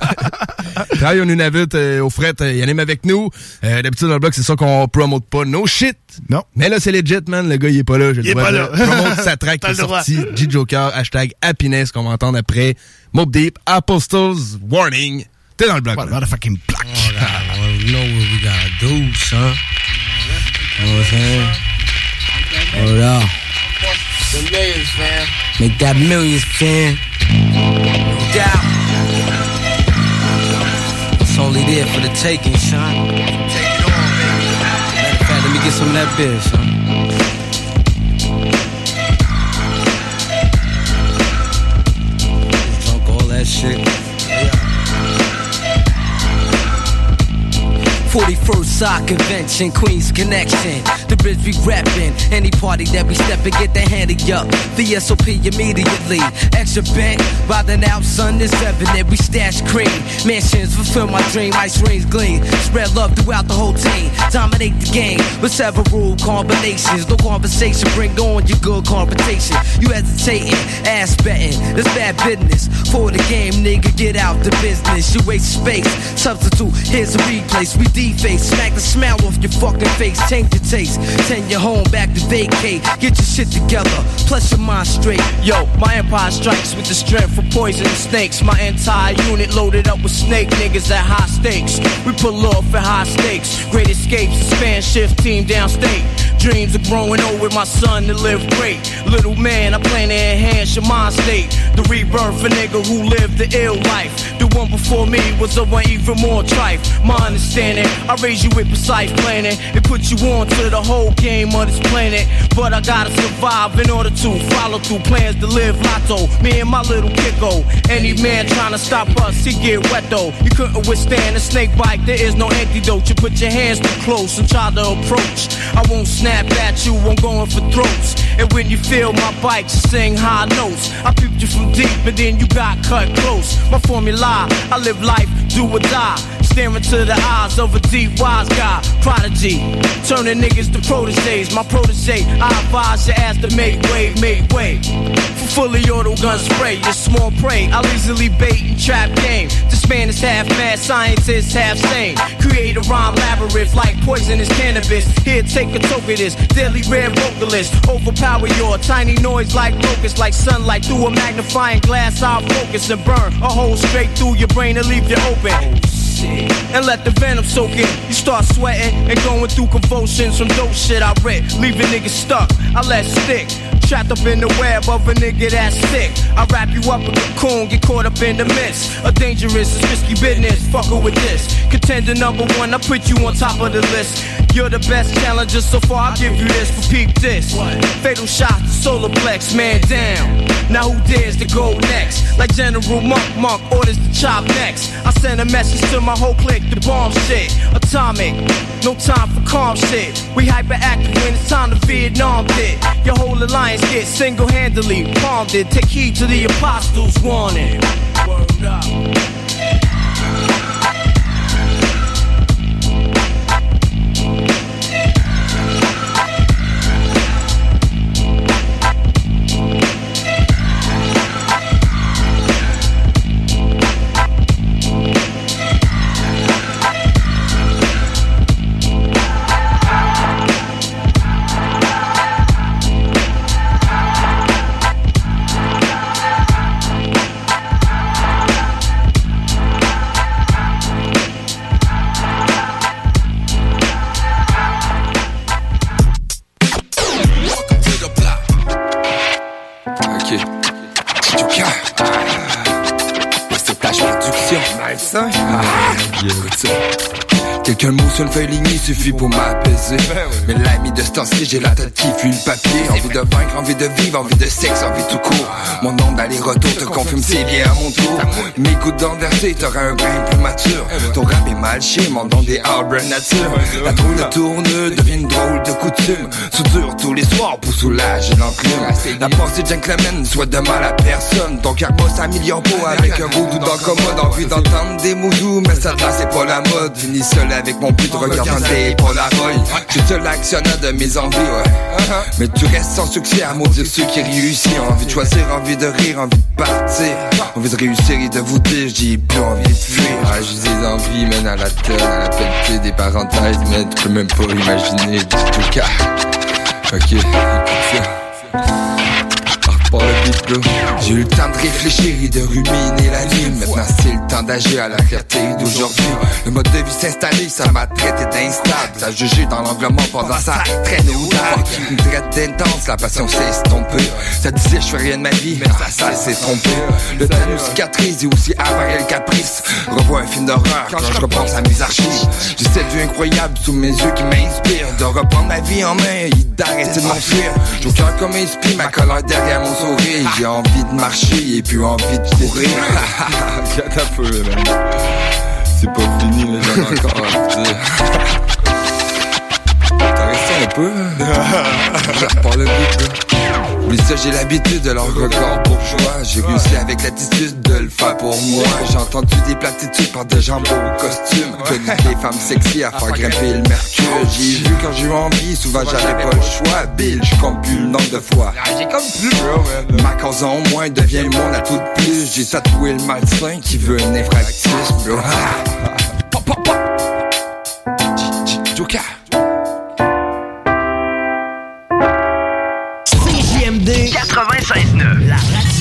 [LAUGHS] Travaille au Nunavut, euh, au fret, euh, il anime avec nous. Euh, D'habitude, dans le blog, c'est ça qu'on promote pas. No shit. Non. Mais là, c'est legit, man. Le gars, il est pas là. J'ai Il le est pas là. promote sa track qui est le sortie. G-Joker, hashtag happiness, qu'on va entendre après. Mob Deep, Apostles Warning. T'es dans le bloc. What a motherfucking block. Well, you know what we gotta do, son. Know what I'm saying? Hold up. The millions, fam. Make that millions, fam. No doubt. It's only there for the taking, son. Take it on, baby. Matter of fact, let me get some of that beer, son. Drunk all that shit. 41st Sock Convention, Queens Connection. The bridge we reppin'. Any party that we step and get the handy up. The SOP immediately. Extra bent. Riding out, son, is evident. We stash cream. Mansions fulfill my dream. Ice rings gleam. Spread love throughout the whole team. Dominate the game with several combinations. No conversation. Bring on your good confrontation. You hesitating, ass betting. It's bad business. For the game, nigga, get out the business. You waste space. Substitute, here's a replace. We deface. Smack the smile off your fucking face. Change your taste. Send your home back to vacate. Get your shit together. Plus your mind straight. Yo, my empire strikes with the strength of poisonous snakes. My entire unit loaded up with snake niggas at high stakes. We pull off at high stakes. Great escapes, span shift team downstate. Dreams of growing old with my son to live great. Little man, I plan to enhance your mind state. The rebirth for nigga who lived the ill life. The one before me was a one even more trife. My understanding, I raise you with precise planning. It put you on to the whole game of this planet. But I gotta survive in order to follow through plans to live lotto. Me and my little kicko. Any man trying to stop us, he get wet though. You couldn't withstand a snake bite, there is no antidote. You put your hands too close and try to approach. I won't snap at you, I'm going for throats. And when you feel my bite, you sing high notes. I peeped you from deep, and then you got cut close. My formula, I live life, do or die. Staring to the eyes of a deep wise guy, prodigy. Turning niggas to proteges. My protege, I advise your ass to make way, make way. For fully auto gun spray, your small prey. I'll easily bait and trap game. This man is half mad, scientist half sane. Create a rhyme labyrinth like poisonous cannabis. Here, take a toke of this. Deadly rare vocalist. Overpower your tiny noise like locusts, like sunlight through a magnifying glass. I'll focus and burn a hole straight through your brain and leave you open. And let the venom soak in. You start sweating and going through convulsions from dope shit I read. Leaving niggas stuck. I let stick. Trapped up in the web of a nigga that's sick. I wrap you up in cocoon, get caught up in the midst. A dangerous, it's risky business. Fuckin' with this. Contender number one, I put you on top of the list. You're the best challenger so far, I'll give you this for peep this. Fatal shot to solar plex, man down. Now who dares to go next? Like General Monk, Monk orders to chop next. I send a message to my whole clique, the bomb shit. Atomic, no time for calm shit. We hyperactive when it's time to Vietnam it. Your whole alliance gets single handedly palmed it. Take heed to the apostles' warning. Word up. Quelques mots sur une feuille lignée suffit pour m'apaiser. Mais l'ami de ce temps-ci, j'ai la tête qui fuit le papier. Envie de vaincre, envie de vivre, envie de sexe, envie tout court. Mon nombre d'aller-retour te confirme c'est bien à mon tour. Mes gouttes d'enversé, t'auras un brin plus mature. Ton rap est mal chier, mon don des arbres nature. La drôle de tourne devient une drôle de coutume. Soudure tous les soirs pour soulager l'enclume. La pensée gentleman soit de mal à personne. Ton karma s'améliore pas avec un goût dans le commode. Envie d'entendre des mots doux, mais ça là c'est pas la mode. Fini seul avec mon but de regardant des Polaroid. Je suis seul actionnaire de mes envies, ouais. Mais tu restes sans succès à maudire ceux qui réussissent. Envie de choisir, envie de rire, envie de partir. Envie de réussir et de vous dire, j'ai plus envie de fuir. Ah, j'ai des envies, mène à la tonne, à la pelletée des parenthèses, mais tu peux même pas imaginer du tout cas. Ok, écoute ça. Le. J'ai eu le temps de réfléchir et de ruminer la nuit. Maintenant, c'est le temps d'agir à la clarté d'aujourd'hui. Le mode de vie s'installer, ça m'a traité d'instable. Ça jugé dans l'angle mort pendant ça traîne au. Une traite d'intense, la passion s'est estompée. Ça disait, je fais rien de ma vie, mais ça, ça s'est trompé. Le temps nous cicatrise et aussi apparaît le caprice. Revois un film d'horreur quand je repense à mes archives. J'ai cette vue incroyable sous mes yeux qui m'inspire. De reprendre ma vie en main et d'arrêter de m'enfuir. J'ai au cœur comme inspire ma colère derrière mon J'ai envie de marcher et puis envie de courir. [LAUGHS] Viens un peu. C'est pas fini, mais j'en ai encore. T'as resté un peu? [LAUGHS] Je repars le Oui, ça, j'ai l'habitude de leur record bourgeois. J'ai réussi avec l'attitude de le faire pour moi. J'ai entendu des platitudes par des gens beaux costumes. Connu des femmes sexy à faire grimper le mercure. J'ai vu quand j'ai eu envie, souvent j'avais pas le choix. Bill, je compte plus le nombre de fois. J'ai comme plus, Ma cause en moins devient le monde à tout de plus. J'ai tatoué le malsain qui veut un pop. Joker. CJMD 96.9, la radio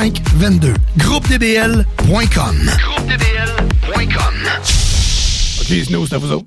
418-681-2522. GroupeDBL.com. GroupeDBL.com. OK, Snow, c'est à vous autres.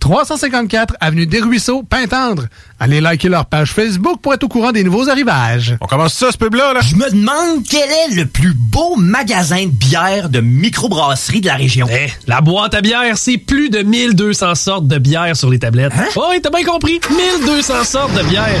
354 Avenue des Ruisseaux, Pintendre. Allez liker leur page Facebook pour être au courant des nouveaux arrivages. On commence ça, ce pub-là, là? Je me demande quel est le plus beau magasin de bière de microbrasserie de la région. Eh, la boîte à bière, c'est plus de 1200 sortes de bière sur les tablettes. Hein? Oh, oui, t'as bien compris. 1200 sortes de bière.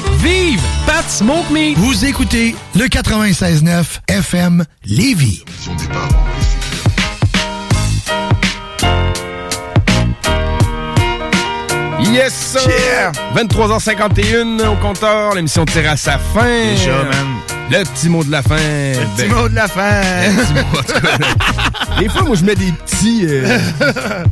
Vive Pat Smoke Meat! Vous écoutez le 96.9 FM Lévis. Yes, sir! 23h51 au compteur, l'émission tire à sa fin. Déjà, man. Le petit mot de la fin. Le petit Ben, mot de la fin. le petit mot, en tout cas. [LAUGHS] Des fois, moi, je mets des petits... euh, [LAUGHS]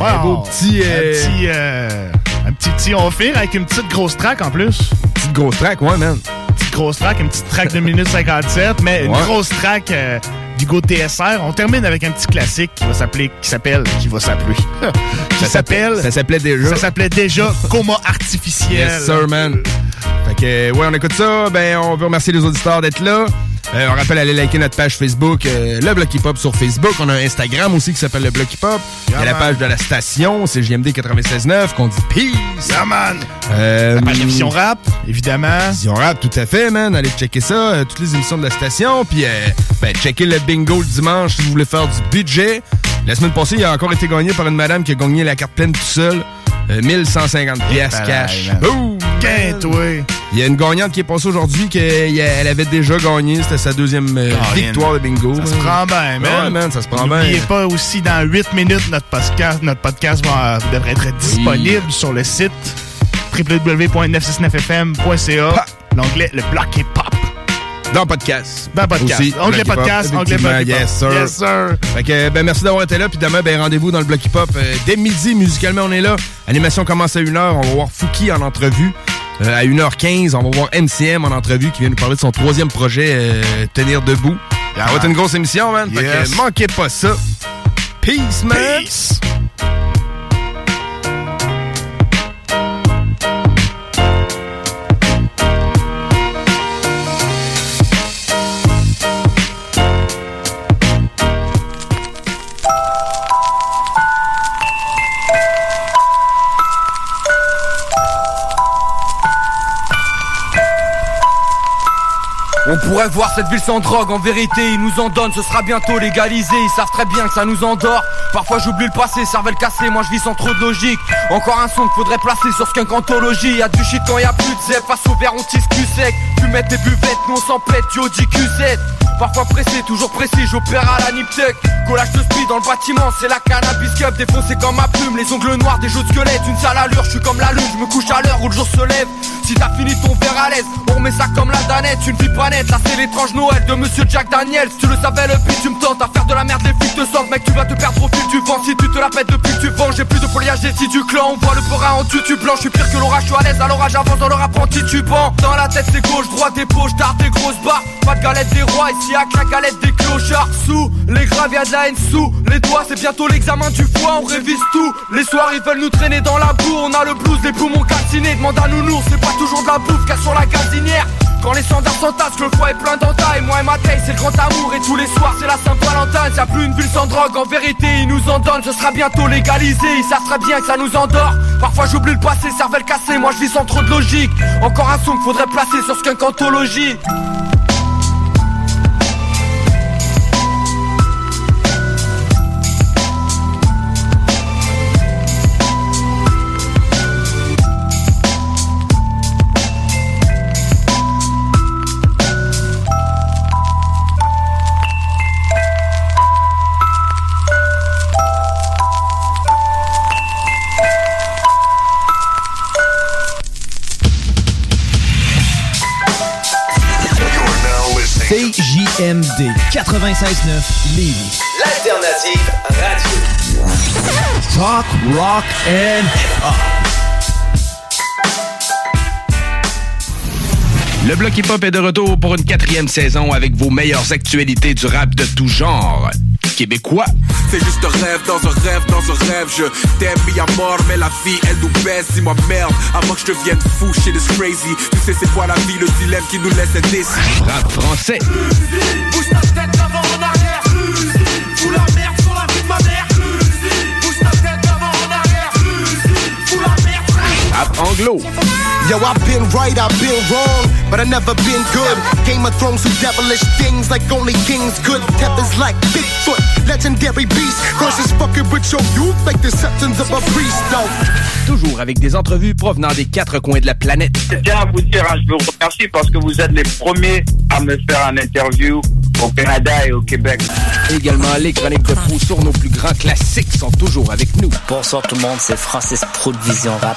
un beau petit... euh, Un petit, euh, un petit petit on fait avec une petite grosse track en plus. Petite grosse track, ouais, man. Petite grosse track, une petite track de minute 57, mais une grosse track euh, du go TSR. On termine avec un petit classique qui va s'appeler, qui s'appelle, qui va s'appeler, [LAUGHS] qui s'appelle, Ça s'appelait déjà. ça s'appelait déjà Coma artificiel. Yes, sir, man. Fait que, euh, ouais, on écoute ça. Ben, on veut remercier les auditeurs d'être là. Euh, on rappelle aller liker notre page Facebook, euh, le Bloc Hip Hop sur Facebook. On a un Instagram aussi qui s'appelle le Bloc Hip Hop. Il y a la page de la station, c'est JMD 96.9, qu'on dit peace. Yeah, man. Euh, La page d'émission rap, évidemment. Vision Rap, tout à fait, man. Allez checker ça, euh, toutes les émissions de la station. Puis, euh, ben, checker le bingo le dimanche si vous voulez faire du budget. La semaine passée, il a encore été gagné par une madame qui a gagné la carte pleine tout seul. Euh, 1150 pièces pareil, cash. Boum! Il y a une gagnante qui est passée aujourd'hui qu'elle avait déjà gagné. C'était sa deuxième euh, victoire de bingo. Ça se prend bien, man. Ouais, man, ça se prend bien. N'oubliez pas aussi, dans 8 minutes, notre podcast, notre podcast va, devrait être disponible sur le site www.969fm.ca. L'onglet Le Bloc Hip Hop. Dans podcast. Dans podcast. Aussi, Hop, podcast, Hip Hop. Yes, sir. Yes, sir. Fait que, ben, merci d'avoir été là. Puis demain, ben, rendez-vous dans le Bloc Hip Hop. euh, dès midi, musicalement, on est là. Animation commence à 1h. On va voir Fouki en entrevue. Euh, à 1h15, on va voir MCM en entrevue qui vient nous parler de son troisième projet, euh, Tenir debout. ça va être une grosse émission, man. Fait que, manquez pas ça. Peace, man. Peace. Pourrait voir cette ville sans drogue, en vérité, ils nous en donnent, ce sera bientôt légalisé, ils savent très bien que ça nous endort. Parfois j'oublie le passé, cervelle cassée, moi je vis sans trop de logique. Encore un son qu'il faudrait placer sur Skunk Anthology. Y'a du shit quand y a plus de zep, face au verre on tisse cul sec. Fumette des buvettes, nous on s'en pète, du QZ. Parfois pressé, toujours précis, j'opère à la Niptech Collage de speed dans le bâtiment, c'est la cannabis cup. Défoncé comme ma plume, les ongles noirs, des jeux de squelettes Une sale allure, je suis comme la lune, je me couche à l'heure où le jour se lève. Si t'as fini ton verre à l'aise, on remet ça comme la danette Une vie pas nette, là c'est l'étrange Noël de Monsieur Jack Daniels. Tu le savais le but, tu me tentes à faire de la merde, les flics te sentent Mec tu vas te perdre au fil du vent, si tu te la pètes depuis que tu vends J'ai plus de foliage. Des du clan, on voit le forain en tutu blanc Je suis pire que l'orage, je suis à l'aise, à l'orage avance dans leur apprenti tubant Dans la tête c'est gauche, droite, des poches, tard, des grosses barres Pas de galette des rois, ici à la galette des clochards. Sous les graves y'a de la haine sous les doigts C'est bientôt l'examen du foie, on révise tout. Les soirs ils veulent nous traîner dans la boue. On a le blues, les poumons calcinés. Demande à nounours, c'est pas toujours de la bouffe Car sur la gazinière. Quand les standards s'entassent, le foie est plein d'entailles. Moi et ma taille, c'est le grand amour. Et tous les soirs, c'est la Saint-Valentin Y'a plus une ville sans drogue, en vérité, ils nous en donnent. Ce sera bientôt légalisé, ils savent très bien que ça nous endort. Parfois j'oublie le passé, cervelle cassée. Moi je vis sans trop de logique. Encore un son qu'il faudrait placer sur Skunk Anthology CJMD 96.9 Lévis. L'alternative radio. Talk, rock and hip-hop. Le Bloc Hip Hop est de retour pour une quatrième saison avec vos meilleures actualités du rap de tout genre. Québécois. C'est juste un rêve dans un rêve dans un rêve Je t'aime mis à mort mais la vie elle nous baisse Dis-moi merde avant que je devienne fou shit is crazy Tu sais c'est quoi la vie le dilemme qui nous laisse indécis Rap français. Bouge ta tête Rap anglo. Yo, I've been right, I've been wrong, but I never been good. Game of Thrones do devilish things like only kings could. Tethers like Bigfoot, legendary beast. Versus fucking with your youth like the septons of a priest, though. Toujours avec des entrevues provenant des quatre coins de la planète. Je tiens à vous dire, hein, je vous remercie parce que vous êtes les premiers à me faire un interview au Canada et au Québec. Également, les chroniques de Fou sur nos plus grands classiques sont toujours avec nous. Bonsoir tout le monde, c'est Francis Pro de Vision Rap.